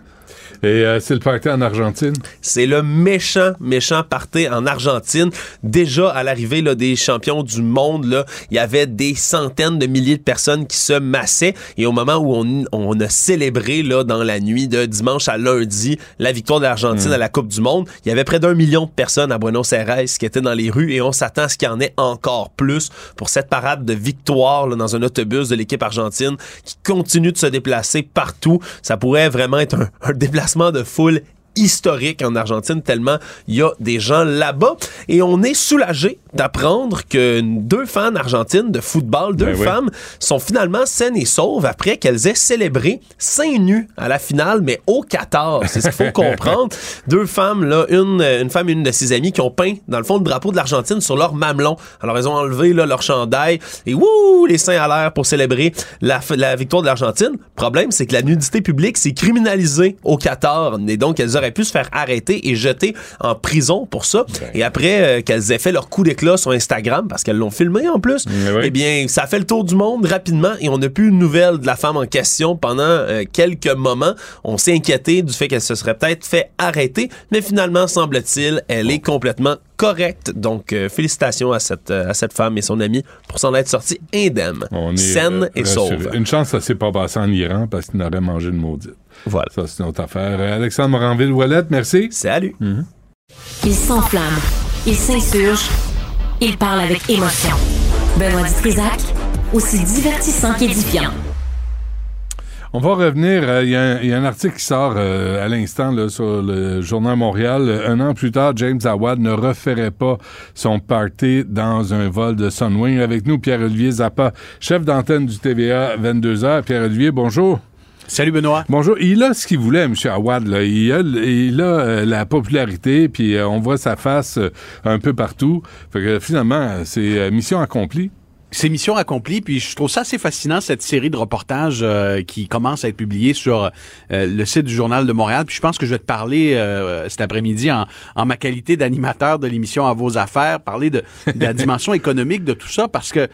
Et euh, c'est le party en Argentine? C'est le méchant, méchant party en Argentine. Déjà, à l'arrivée là, des champions du monde, là, il y avait des centaines de milliers de personnes qui se massaient. Et au moment où on, on a célébré là, dans la nuit de dimanche à lundi la victoire de l'Argentine Mm. à la Coupe du Monde, il y avait près d'un million de personnes à Buenos Aires qui étaient dans les rues et on s'attend à ce qu'il y en ait encore plus pour cette parade de victoire là, dans un autobus de l'équipe argentine qui continue de se déplacer partout. Ça pourrait vraiment être un, un déplacement de foule historique en Argentine tellement il y a des gens là-bas et on est soulagé d'apprendre que deux fans argentines de football, deux Ben oui. femmes sont finalement saines et sauves après qu'elles aient célébré seins nus à la finale mais au Qatar, c'est ce qu'il faut comprendre. Deux femmes là, une une femme et une de ses amies qui ont peint dans le fond le drapeau de l'Argentine sur leur mamelon. Alors elles ont enlevé là, leur chandail et wouh les seins à l'air pour célébrer la, la victoire de l'Argentine. Problème c'est que la nudité publique c'est criminalisé au Qatar et donc elles auraient pu se faire arrêter et jeter en prison pour ça. Et après euh, qu'elles aient fait leur coup d'éclat sur Instagram parce qu'elles l'ont filmé en plus, eh bien ça a fait le tour du monde rapidement et on n'a plus une nouvelle de la femme en question pendant euh, quelques moments. On s'est inquiété du fait qu'elle se serait peut-être fait arrêter, mais finalement semble-t-il, elle est complètement correcte. Donc euh, félicitations à cette à cette femme et son amie pour s'en être sortie indemne, On est, saine et rassuré. sauve. Une chance, ça s'est pas passé en Iran parce qu'il n'aurait mangé une maudite. Voilà. Ça, c'est une autre affaire. Euh, Alexandre Moranville-Ouellette, merci. Salut. Il s'enflamme, il s'insurge, il parle avec émotion. Benoît Dutrisac, aussi divertissant qu'édifiant. On va revenir. euh, Il y, a un- il y a un article qui sort euh, à l'instant sur le Journal Montréal. Un an plus tard, James Awad ne referait pas son party dans un vol de Sunwing. Avec nous, Pierre-Olivier Zappa, chef d'antenne du TVA 22h. Pierre-Olivier, bonjour. Salut Benoît. Bonjour. Il a ce qu'il voulait, M. Awad. Là. Il a, il a euh, la popularité, puis euh, on voit sa face euh, un peu partout. Fait que finalement, c'est mission accomplie. C'est mission accomplie, puis je trouve ça assez fascinant, cette série de reportages euh, qui commence à être publiée sur euh, le site du Journal de Montréal. Puis je pense que je vais te parler euh, cet après-midi en, en ma qualité d'animateur de l'émission À vos affaires, parler de, de la dimension économique de tout ça, parce que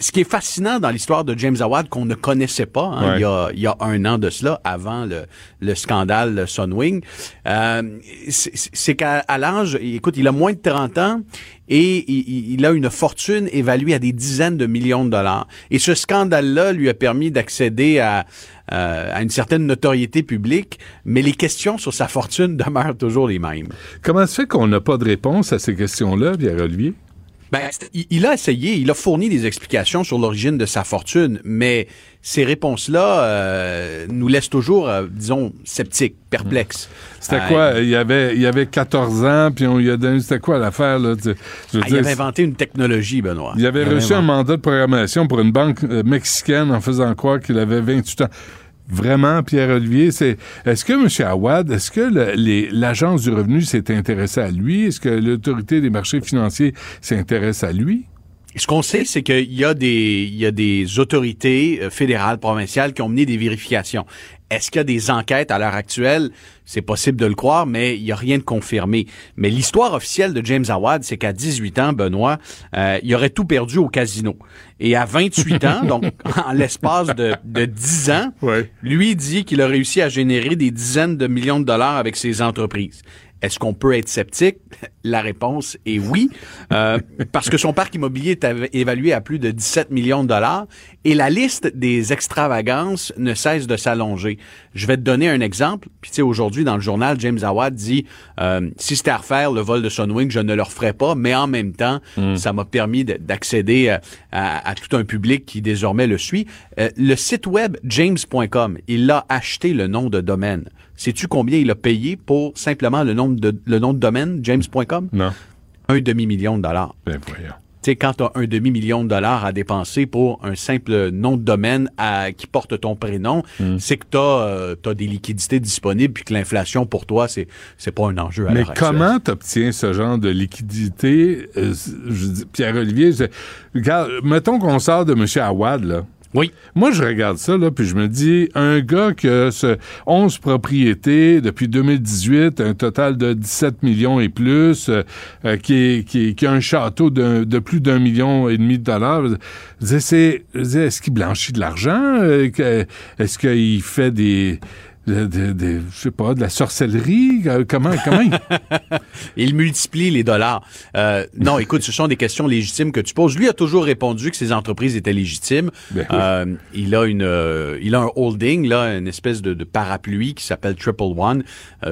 ce qui est fascinant dans l'histoire de James Awad qu'on ne connaissait pas hein, Ouais. il, y a, il y a un an de cela, avant le, le scandale Sunwing, euh, c'est qu'à l'âge, écoute, il a moins de 30 ans et il, il a une fortune évaluée à des dizaines de millions de dollars. Et ce scandale-là lui a permis d'accéder à, euh, à une certaine notoriété publique, mais les questions sur sa fortune demeurent toujours les mêmes. Comment se fait qu'on n'a pas de réponse à ces questions-là, Pierre-Olivier? Ben, il, il a essayé, il a fourni des explications sur l'origine de sa fortune, mais ces réponses-là euh, nous laissent toujours, euh, disons, sceptiques, perplexes. C'était Euh, quoi? Il y avait, il avait 14 ans, puis on lui a donné... C'était quoi l'affaire, là? Tu- je veux ah, il avait inventé une technologie, Benoît. il avait reçu un mandat de programmation pour une banque euh, mexicaine en faisant croire qu'il avait 28 ans. Vraiment, Pierre-Olivier, c'est est-ce que M. Awad, est-ce que l'Agence du revenu s'est intéressée à lui? Est-ce que l'autorité des marchés financiers s'intéresse à lui? Ce qu'on sait, c'est qu'il y a des, il y a des autorités euh, fédérales, provinciales qui ont mené des vérifications. Est-ce qu'il y a des enquêtes à l'heure actuelle? C'est possible de le croire, mais il n'y a rien de confirmé. Mais l'histoire officielle de James Awad, c'est qu'à 18 ans, Benoît, euh, il aurait tout perdu au casino. Et à 28 ans, donc en l'espace de, de 10 ans, lui dit qu'il a réussi à générer des dizaines de millions de dollars avec ses entreprises. Est-ce qu'on peut être sceptique? La réponse est oui, euh, parce que son parc immobilier est évalué à plus de 17 millions de dollars et la liste des extravagances ne cesse de s'allonger. Je vais te donner un exemple. Puis tu sais, aujourd'hui, dans le journal, James Awad dit euh, si c'était à refaire le vol de Sunwing, je ne le referais pas, mais en même temps, ça m'a permis de- d'accéder à, à- à tout un public qui désormais le suit. Euh, le site web james.com, il a acheté le nom de domaine. Sais-tu combien il a payé pour simplement le nom de, le nom de domaine, james.com? Non. Un demi-million de dollars. Ben voyons. Tu sais, quand tu as un demi-million de dollars à dépenser pour un simple nom de domaine à- qui porte ton prénom, Hmm. c'est que tu as, des liquidités disponibles puis que l'inflation, pour toi, c'est c'est pas un enjeu à Mais comment t'obtiens ce genre de liquidité? Euh, Pierre-Olivier, mettons qu'on sort de M. Awad, là. Oui. Moi, je regarde ça, là, puis je me dis, un gars qui a ce 11 propriétés depuis 2018, un total de 17 millions et plus, euh, euh, qui, a un château de, de plus d'un million et demi de dollars, est-ce qu'il blanchit de l'argent? Euh, Est-ce qu'il fait des de, de- de- je sais pas, de la sorcellerie? Euh, Comment, comment il- Il multiplie les dollars. Euh, non, écoute, ce sont des questions légitimes que tu poses. Lui a toujours répondu que ces entreprises étaient légitimes. Ben oui. Euh, il a une, il a un holding là, une espèce de, de parapluie qui s'appelle Triple One,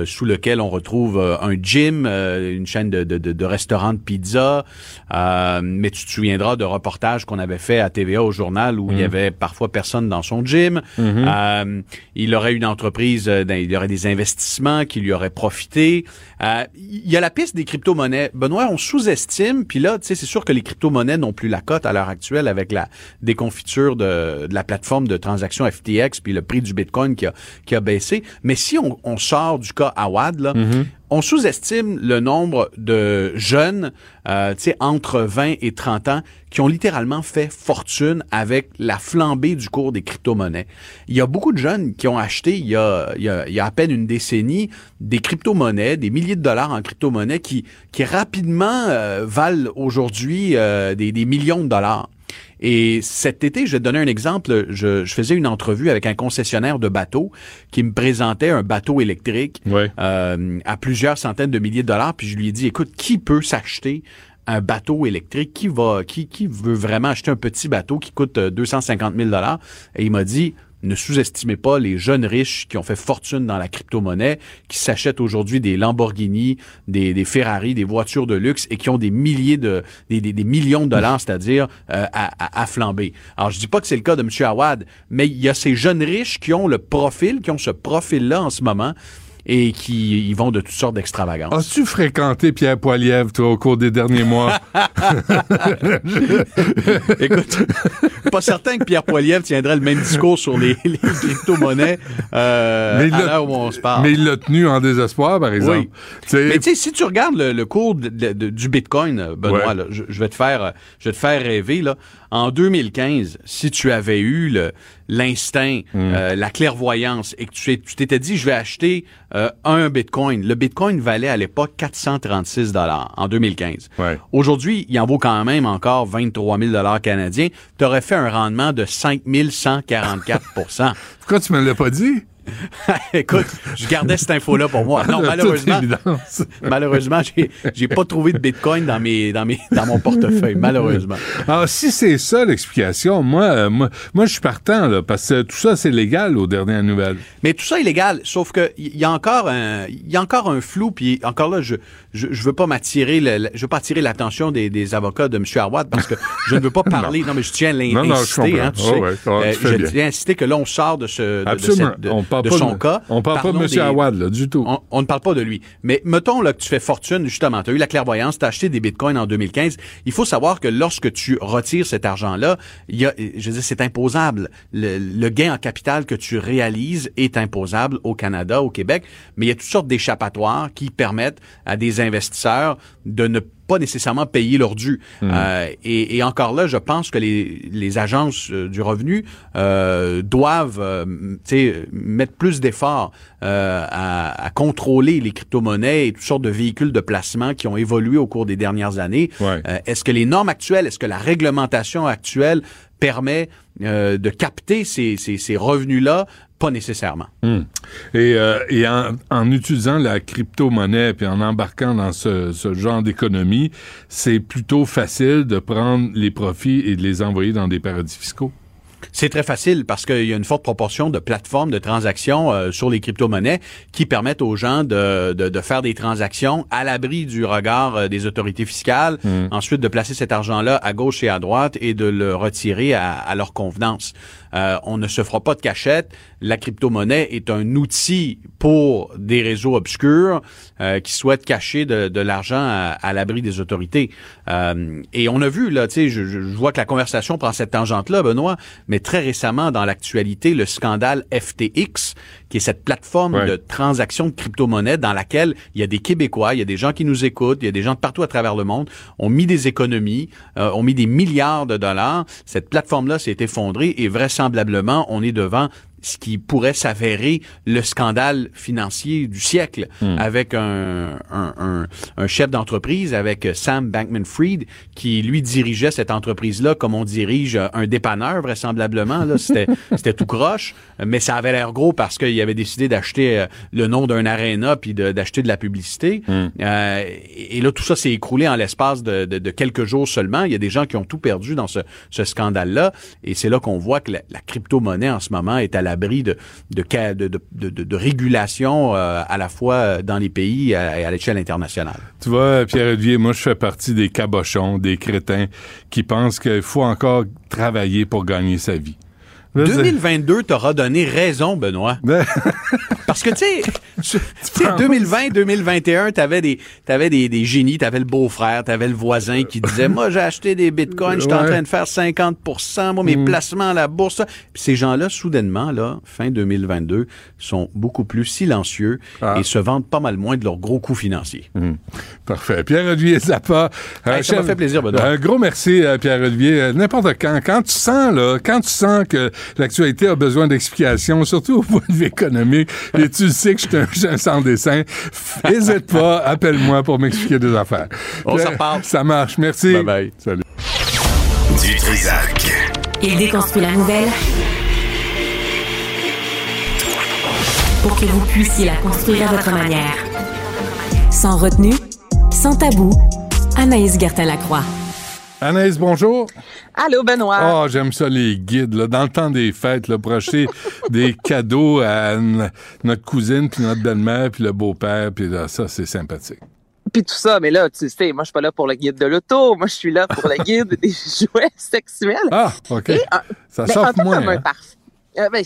sous lequel on retrouve un gym, une chaîne de, de, restaurants de pizza. Mais tu te souviendras de reportages qu'on avait fait à TVA au journal où il y avait parfois personne dans son gym. Mhm. Il aurait une entreprise, euh, dans- il y aurait des investissements qui lui auraient profité. Euh, il y a la piste des crypto-monnaies. Benoît, on sous-estime, puis là, tu sais, c'est sûr que les crypto-monnaies n'ont plus la cote à l'heure actuelle avec la déconfiture de, la plateforme de transaction FTX, puis le prix du Bitcoin qui a, baissé. Mais si on, on sort du cas Awad, là, on sous-estime le nombre de jeunes, euh, entre 20 et 30 ans, qui ont littéralement fait fortune avec la flambée du cours des crypto-monnaies. Il y a beaucoup de jeunes qui ont acheté, il y a à peine une décennie, des crypto-monnaies, des milliers de dollars en crypto-monnaies qui, qui rapidement euh, valent aujourd'hui euh, des, des millions de dollars. Et cet été, je vais te donner un exemple. Je, je faisais une entrevue avec un concessionnaire de bateaux qui me présentait un bateau électrique euh, à plusieurs centaines de milliers de dollars. Puis je lui ai dit, écoute, qui peut s'acheter un bateau électrique? Qui va, qui, qui veut vraiment acheter un petit bateau qui coûte euh, 250 000 dollars? Et il m'a dit, ne sous-estimez pas les jeunes riches qui ont fait fortune dans la crypto-monnaie, qui s'achètent aujourd'hui des Lamborghini, des, des Ferrari, des voitures de luxe et qui ont des milliers de, des, des- des millions de dollars, c'est-à-dire euh, à, à- à flamber. Alors, je dis pas que c'est le cas de M. Awad, mais il y a ces jeunes riches qui ont le profil, qui ont ce profil-là en ce moment et qui y vont de toutes sortes d'extravagances. As-tu fréquenté Pierre Poilievre, toi, au cours des derniers mois? Écoute, pas certain que Pierre Poilievre tiendrait le même discours sur les, les crypto-monnaies euh, à l'heure où on se parle. Mais il l'a tenu en désespoir, par exemple. Oui. Mais tu sais, si tu regardes le, le cours de- de- de- du Bitcoin, euh, Benoît, Ouais. là, je, je vais te faire, euh, je vais te faire rêver là. En 2015, si tu avais eu le- l'instinct, Hmm. euh, la clairvoyance et que tu t'étais dit, je vais acheter euh, un Bitcoin. Le Bitcoin valait à l'époque 436 dollars en 2015. Aujourd'hui, il en vaut quand même encore 23 000 dollars canadiens. Tu aurais fait un rendement de 5 144 Pourquoi tu me l'as pas dit? Écoute, je gardais cette info-là pour moi. Non, malheureusement, malheureusement, j'ai, j'ai pas trouvé de Bitcoin dans mes, dans mes, dans mon portefeuille, malheureusement. Alors, si c'est ça l'explication, moi, euh, moi, moi, je suis partant, là, parce que tout ça, c'est légal aux dernières nouvelles. Mais tout ça est légal, sauf que il y a encore un, il y a encore un flou, puis encore là, je, je, je veux pas m'attirer, je veux pas attirer l'attention des, des avocats de M. Arwad parce que je ne veux pas parler. non. mais je tiens à l'in- Non, non, je insister, comprends. hein, tu Oh, sais. ouais, fais je tiens à insister que là, on sort de ce, de, de Absolument. cette- de- on parle de pas son de, cas. On parle Parlons pas de M. Awad, là, du tout. On, on ne parle pas de lui. Mais mettons là, que tu fais fortune, justement. Tu as eu la clairvoyance, tu as acheté des bitcoins en 2015. Il faut savoir que lorsque tu retires cet argent-là, il y a, je veux dire, c'est imposable. Le, le gain en capital que tu réalises est imposable au Canada, au Québec. Mais il y a toutes sortes d'échappatoires qui permettent à des investisseurs de ne pas nécessairement payer leur dû. Euh, et, et encore là, je pense que les, les agences euh, du revenu euh, doivent euh, mettre plus d'efforts euh, à, à contrôler les crypto-monnaies et toutes sortes de véhicules de placement qui ont évolué au cours des dernières années. Est-ce que les normes actuelles, est-ce que la réglementation actuelle permet euh, de capter ces, ces, ces revenus-là? Pas nécessairement. Hmm. Et, euh, et en, en utilisant la crypto-monnaie puis en embarquant dans ce, ce genre d'économie, c'est plutôt facile de prendre les profits et de les envoyer dans des paradis fiscaux? C'est très facile parce qu'il y a une forte proportion de plateformes de transactions euh, sur les crypto-monnaies qui permettent aux gens de, de, de faire des transactions à l'abri du regard euh, des autorités fiscales, ensuite de placer cet argent-là à gauche et à droite et de le retirer à, à leur convenance. Euh, on ne se fera pas de cachette. La crypto-monnaie est un outil pour des réseaux obscurs euh, qui souhaitent cacher de, l'argent à, à l'abri des autorités. Euh, et on a vu, là, tu sais, je, je vois que la conversation prend cette tangente-là, Benoît, mais très récemment, dans l'actualité, le scandale FTX, qui est cette plateforme de transaction de crypto-monnaie dans laquelle il y a des Québécois, il y a des gens qui nous écoutent, il y a des gens de partout à travers le monde, ont mis des économies, euh, ont mis des milliards de dollars. Cette plateforme-là s'est effondrée et vraisemblablement, on est devant ce qui pourrait s'avérer le scandale financier du siècle Hmm. avec un, un, un, un chef d'entreprise, avec Sam Bankman-Fried, qui lui dirigeait cette entreprise-là comme on dirige un dépanneur vraisemblablement. Là, c'était, c'était tout croche, mais ça avait l'air gros parce qu'il avait décidé d'acheter euh, le nom d'un aréna puis de- d'acheter de la publicité. Euh, et là, tout ça s'est écroulé en l'espace de, de- de quelques jours seulement. Il y a des gens qui ont tout perdu dans ce, ce scandale-là. Et c'est là qu'on voit que la, la crypto-monnaie en ce moment est à l'abri de, de, régulation euh, à la fois dans les pays et à, et à l'échelle internationale. Tu vois, Pierre-Olivier, moi, je fais partie des cabochons, des crétins qui pensent qu'il faut encore travailler pour gagner sa vie. Là, c'est- 2022 t'aura donné raison, Benoît. Parce que, tu sais, tu tu sais, 2020, 2021, t'avais des, t'avais des, des génies, t'avais le beau-frère, t'avais le voisin qui disait, moi, j'ai acheté des bitcoins, j'étais en train de faire 50% moi, mes Mm. placements à la bourse. Puis ces gens-là, soudainement, là, fin 2022, sont beaucoup plus silencieux et se vendent pas mal moins de leurs gros coûts financiers. Parfait. Pierre-Olivier Zappa. Hey, ça m'a fait plaisir, Benoît. Un gros merci, euh, Pierre-Olivier. Euh, N'importe quand. Quand tu sens, là, quand tu sens que l'actualité a besoin d'explications, surtout au point de vue économique, et tu sais que je suis un jeune sans dessin, n'hésite pas, appelle-moi pour m'expliquer des affaires. On s'en reparle. Ça marche. Merci. Bye bye. Salut. Du Trisac. Il déconstruit la nouvelle pour que vous puissiez la construire à votre manière. Sans retenue, sans tabou, Anaïs Gertin-Lacroix. Anaïs, bonjour. Allô, Benoît. Oh, j'aime ça, les guides. Là. Dans le temps des fêtes, là, pour acheter des cadeaux à notre cousine, puis notre belle-mère, puis le beau-père, puis là, ça, c'est sympathique. Puis tout ça, mais là, tu sais, moi, je suis pas là pour le guide de l'auto. Moi, je suis là pour le guide des jouets sexuels. Ah, OK. Et un- Ça ben, peu moins, comme un hein? parfum. Euh, ben,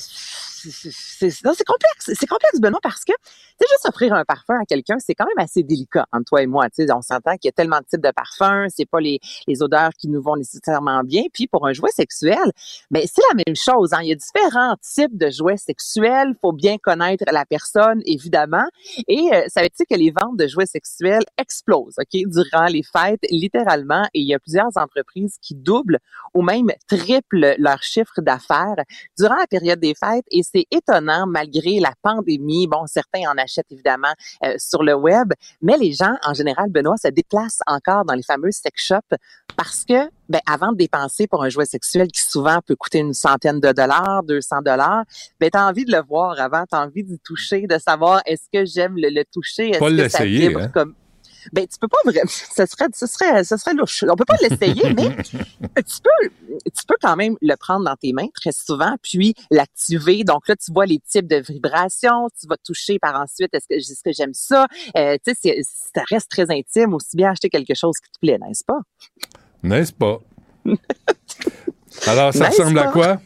c'est- complexe. C'est complexe, Benoît, parce que c'est juste offrir un parfum à quelqu'un, c'est quand même assez délicat entre toi et moi. Tu sais, on s'entend qu'il y a tellement de types de parfums, c'est pas les, les odeurs qui nous vont nécessairement bien. Puis pour un jouet sexuel, ben c'est la même chose. Hein. Il y a différents types de jouets sexuels. Faut bien connaître la personne, évidemment. Et euh, savais-tu que les ventes de jouets sexuels explosent, ok, durant les fêtes, littéralement? Et il y a plusieurs entreprises qui doublent ou même triplent leur chiffre d'affaires durant la période des fêtes. C'est étonnant, malgré la pandémie. Bon, certains en achètent évidemment euh, sur le web, mais les gens, en général, Benoît, se déplacent encore dans les fameux sex shops parce que, ben, avant de dépenser pour un jouet sexuel qui souvent peut coûter une centaine de dollars, 200 dollars, ben, t'as envie de le voir avant, t'as envie d'y toucher, de savoir est-ce que j'aime le, le toucher, est-ce que ça vibre hein? comme ben tu peux pas vraiment ce serait serait serait louche. On peut pas l'essayer mais tu peux tu peux quand même le prendre dans tes mains très souvent puis l'activer. Donc là tu vois les types de vibrations, tu vas toucher par ensuite est-ce que est-ce que j'aime ça? Euh, tu sais ça reste très intime aussi bien acheter quelque chose qui te plaît, n'est-ce pas? N'est-ce pas? Alors, ça ressemble à quoi?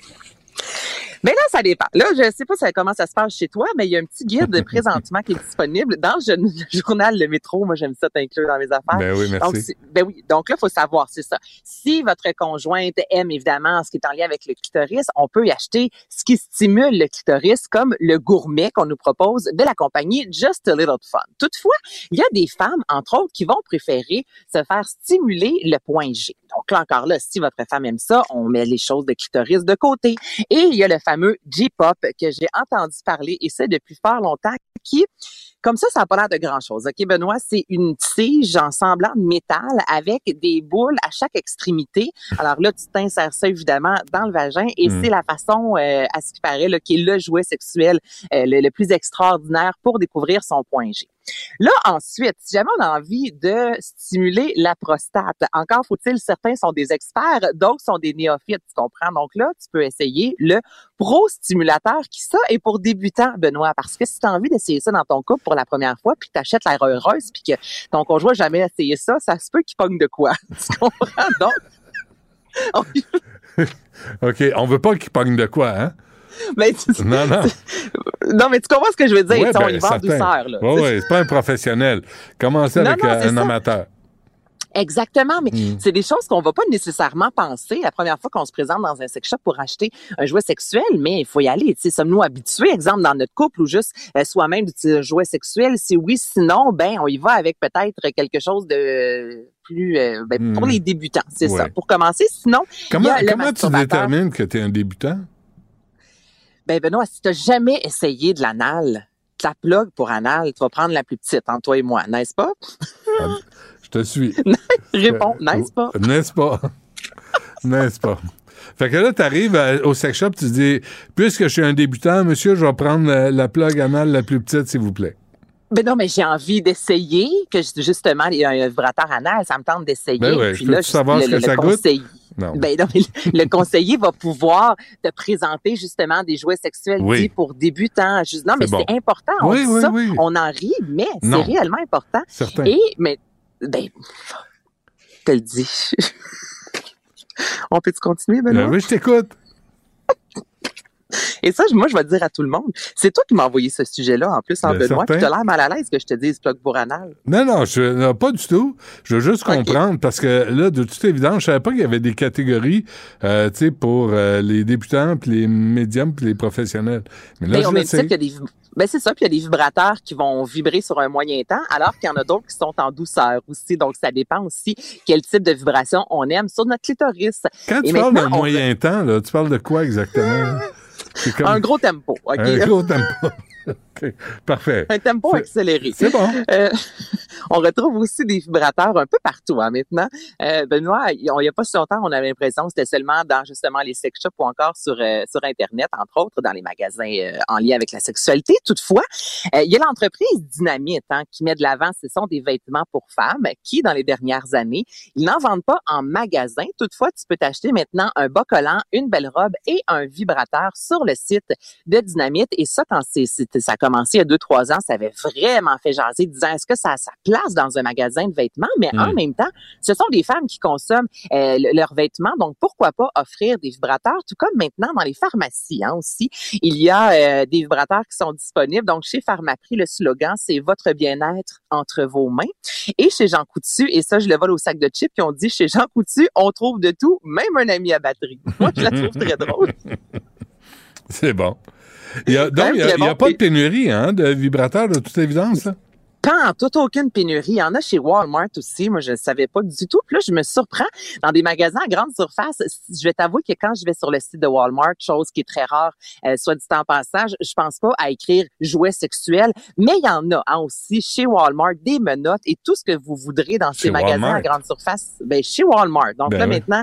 Mais là, ça dépend. Là, je sais pas ça- comment ça se passe chez toi, mais il y a un petit guide présentement qui est disponible dans le journal Le Métro. Moi, j'aime ça t'inclure dans mes affaires. Ben oui, merci. Donc, ben oui. Donc là, il faut savoir, c'est ça. Si votre conjointe aime évidemment ce qui est en lien avec le clitoris, on peut y acheter ce qui stimule le clitoris, comme le gourmet qu'on nous propose de la compagnie Just a Little Fun. Toutefois, il y a des femmes, entre autres, qui vont préférer se faire stimuler le point G. Donc là encore là, si votre femme aime ça, on met les choses de clitoris de côté. Et il y a le fameux J-pop que j'ai entendu parler et c'est depuis fort longtemps qui comme ça, ça n'a pas l'air de grand-chose. OK, Benoît, c'est une tige en semblant de métal avec des boules à chaque extrémité. Alors là, tu t'insères ça évidemment dans le vagin et Mm. c'est la façon, euh, à ce qui paraît, là, qui est le jouet sexuel euh, le, le plus extraordinaire pour découvrir son point G. Là, ensuite, si jamais on a envie de stimuler la prostate, encore faut-il, certains sont des experts, d'autres sont des néophytes, tu comprends? Donc là, tu peux essayer le pro-stimulateur qui, ça, est pour débutants, Benoît, parce que si tu as envie d'essayer ça dans ton couple pour la première fois, puis que tu achètes l'air heureuse, puis que ton conjoint n'a jamais essayé ça, ça se peut qu'il pogne de quoi? Tu comprends? Donc, OK, on veut pas qu'il pogne de quoi, hein? mais tu- Non, non. non, mais tu comprends ce que je veux dire? Ouais, on ben, y va en douceur, là. Oui, oui, c'est pas un professionnel. Commencez Non, avec non, euh, un ça. amateur. Exactement, mais Mm. c'est des choses qu'on va pas nécessairement penser la première fois qu'on se présente dans un sex shop pour acheter un jouet sexuel, mais il faut y aller. Sommes-nous habitués, exemple dans notre couple ou juste euh, soi-même d'utiliser un jouet sexuel? Si oui, sinon, ben on y va avec peut-être quelque chose de plus euh, ben, pour Mm. les débutants, c'est ça. Pour commencer, sinon, y Comment, a comment tu détermines que tu es un débutant? Ben Benoît, si tu jamais essayé de l'anal, ta plug pour anal, tu vas prendre la plus petite, entre toi et moi, n'est-ce pas? Je te suis. Réponds, n'est-ce pas? N'est-ce pas? N'est-ce pas? Fait que là, tu arrives au sex shop, tu te dis, puisque je suis un débutant, monsieur, je vais prendre la, la plug anal la plus petite, s'il vous plaît. Ben non, mais j'ai envie d'essayer, que justement, il y a un vibrateur anal, ça me tente d'essayer. Ben ouais, Puis là, savoir le, ce que le ça goûte? conseiller- Non. Ben non, mais le le conseiller va pouvoir te présenter justement des jouets sexuels Oui. dits pour débutants. Juste, non, mais C'est bon. important. On Oui, dit oui, ça, oui. on en rit, mais c'est réellement important. Certain. Et, mais, ben, te le dis. on peut-tu continuer, Benoît? Euh, oui, je t'écoute. Et ça, moi, je vais dire à tout le monde. C'est toi qui m'as envoyé ce sujet-là, en plus, en Ben, Benoît. Puis t'as l'air mal à l'aise que je te dise plug pour anal. Non, non, je, non, pas du tout. Je veux juste comprendre parce que là, de toute évidence, je savais pas qu'il y avait des catégories, euh, tu sais, pour euh, les débutants, puis les médiums, puis les professionnels. Mais là, Ben, je au le sais. titre qu'il y a des ben, c'est ça, puis il y a des vibrateurs qui vont vibrer sur un moyen temps, alors qu'il y en a d'autres qui sont en douceur aussi. Donc, ça dépend aussi quel type de vibration on aime sur notre clitoris. Quand Et tu parles d'un on- moyen temps, là, tu parles de quoi exactement? Comme Un gros tempo, OK? un gros tempo. OK, Parfait. Un tempo accéléré. C'est bon. Euh, on retrouve aussi des vibrateurs un peu partout hein, maintenant. Euh, Benoît, il n'y a pas si longtemps, on avait l'impression que c'était seulement dans justement les sex shops ou encore sur, euh, sur Internet, entre autres, dans les magasins euh, en lien avec la sexualité. Toutefois, euh, il y a l'entreprise Dynamite hein, qui met de l'avant, ce sont des vêtements pour femmes qui, dans les dernières années, ils n'en vendent pas en magasin. Toutefois, tu peux t'acheter maintenant un bas collant, une belle robe et un vibrateur sur le site de Dynamite. Et ça, quand c'est, ça commencé il y a deux, trois ans, ça avait vraiment fait jaser, disant est-ce que ça a sa place dans un magasin de vêtements? Mais en même temps, ce sont des femmes qui consomment euh, le- leurs vêtements, donc pourquoi pas offrir des vibrateurs, tout comme maintenant dans les pharmacies hein, aussi. Il y a euh, des vibrateurs qui sont disponibles. Donc, chez Pharmaprix, le slogan, c'est votre bien-être entre vos mains. Et chez Jean Coutu, et ça, je le vole au sac de chips, qui ont dit chez Jean Coutu, on trouve de tout, même un ami à batterie. Moi, je la trouve très drôle. C'est bon. Il y a, donc, il n'y a, pas de pénurie hein, de vibrateurs, de toute évidence. là. Pas en toute aucune pénurie. Il y en a chez Walmart aussi. Moi, je ne savais pas du tout. Puis là, je me surprends dans des magasins à grande surface. Je vais t'avouer que quand je vais sur le site de Walmart, chose qui est très rare, euh, soit dit en passage, je pense pas à écrire jouets sexuels, mais il y en a hein, aussi chez Walmart des menottes et tout ce que vous voudrez dans ces magasins Walmart? à grande surface. Ben, chez Walmart. Donc Ben là, oui. maintenant,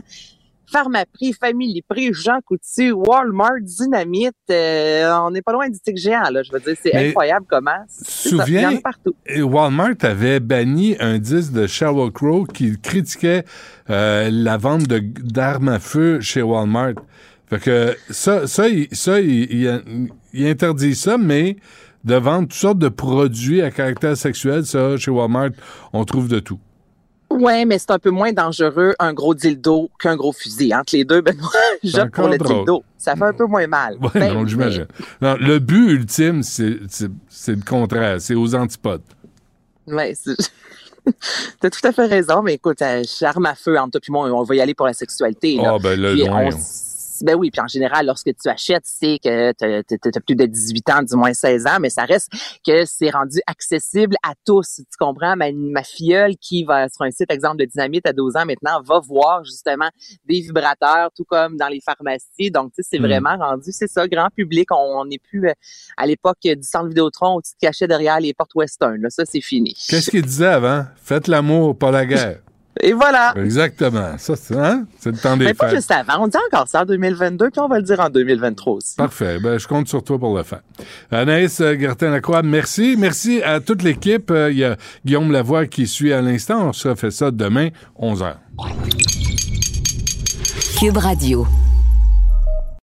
Pharmaprix, Family Prix, Jean Coutu, Walmart, Dynamite, euh, on n'est pas loin du tic géant, là. Je veux dire, c'est incroyable comment. Ça, souviens, a partout. Walmart avait banni un disque de Sheryl Crow qui critiquait euh, la vente de- d'armes à feu chez Walmart. Fait que ça, ça, il, ça, il- il interdit ça, mais de vendre toutes sortes de produits à caractère sexuel, ça, chez Walmart, on trouve de tout. Ouais, mais c'est un peu moins dangereux un gros dildo qu'un gros fusil. Entre les deux, Benoît, j'opte pour le drôle. dildo. Ça fait un peu moins mal. Ouais, Ben, non, j'imagine. Le but ultime, c'est le contraire. C'est aux antipodes. c'est- T'as tout à fait raison, mais écoute, euh, arme à feu entre toi et moi, on va y aller pour la sexualité. là. Ah, ben là, Puis loin, on ben oui, puis en général, lorsque tu achètes, c'est que t'as as, plus de 18 ans, du moins 16 ans, mais ça reste que c'est rendu accessible à tous. Tu comprends? Ma, ma filleule qui va sur un site, exemple, de dynamite à 12 ans maintenant, va voir justement des vibrateurs, tout comme dans les pharmacies. Donc, tu sais, c'est Mm. vraiment rendu, c'est ça, grand public. On n'est plus euh, à l'époque du centre Vidéotron où tu te cachais derrière les portes western. Là, ça, c'est fini. Qu'est-ce qu'il disait avant? Faites l'amour, pas la guerre. Et voilà. Exactement. Ça, c'est hein? C'est le temps des Mais pas fêtes. juste avant. On dit encore ça en 2022, puis on va le dire en 2023 aussi. Parfait. Ben, je compte sur toi pour le faire. Anaïs euh, Gertin-Lacroix, merci. Merci à toute l'équipe. Euh, Il y a Guillaume Lavoie qui suit à l'instant. On se refait ça demain, 11h. Cube Radio.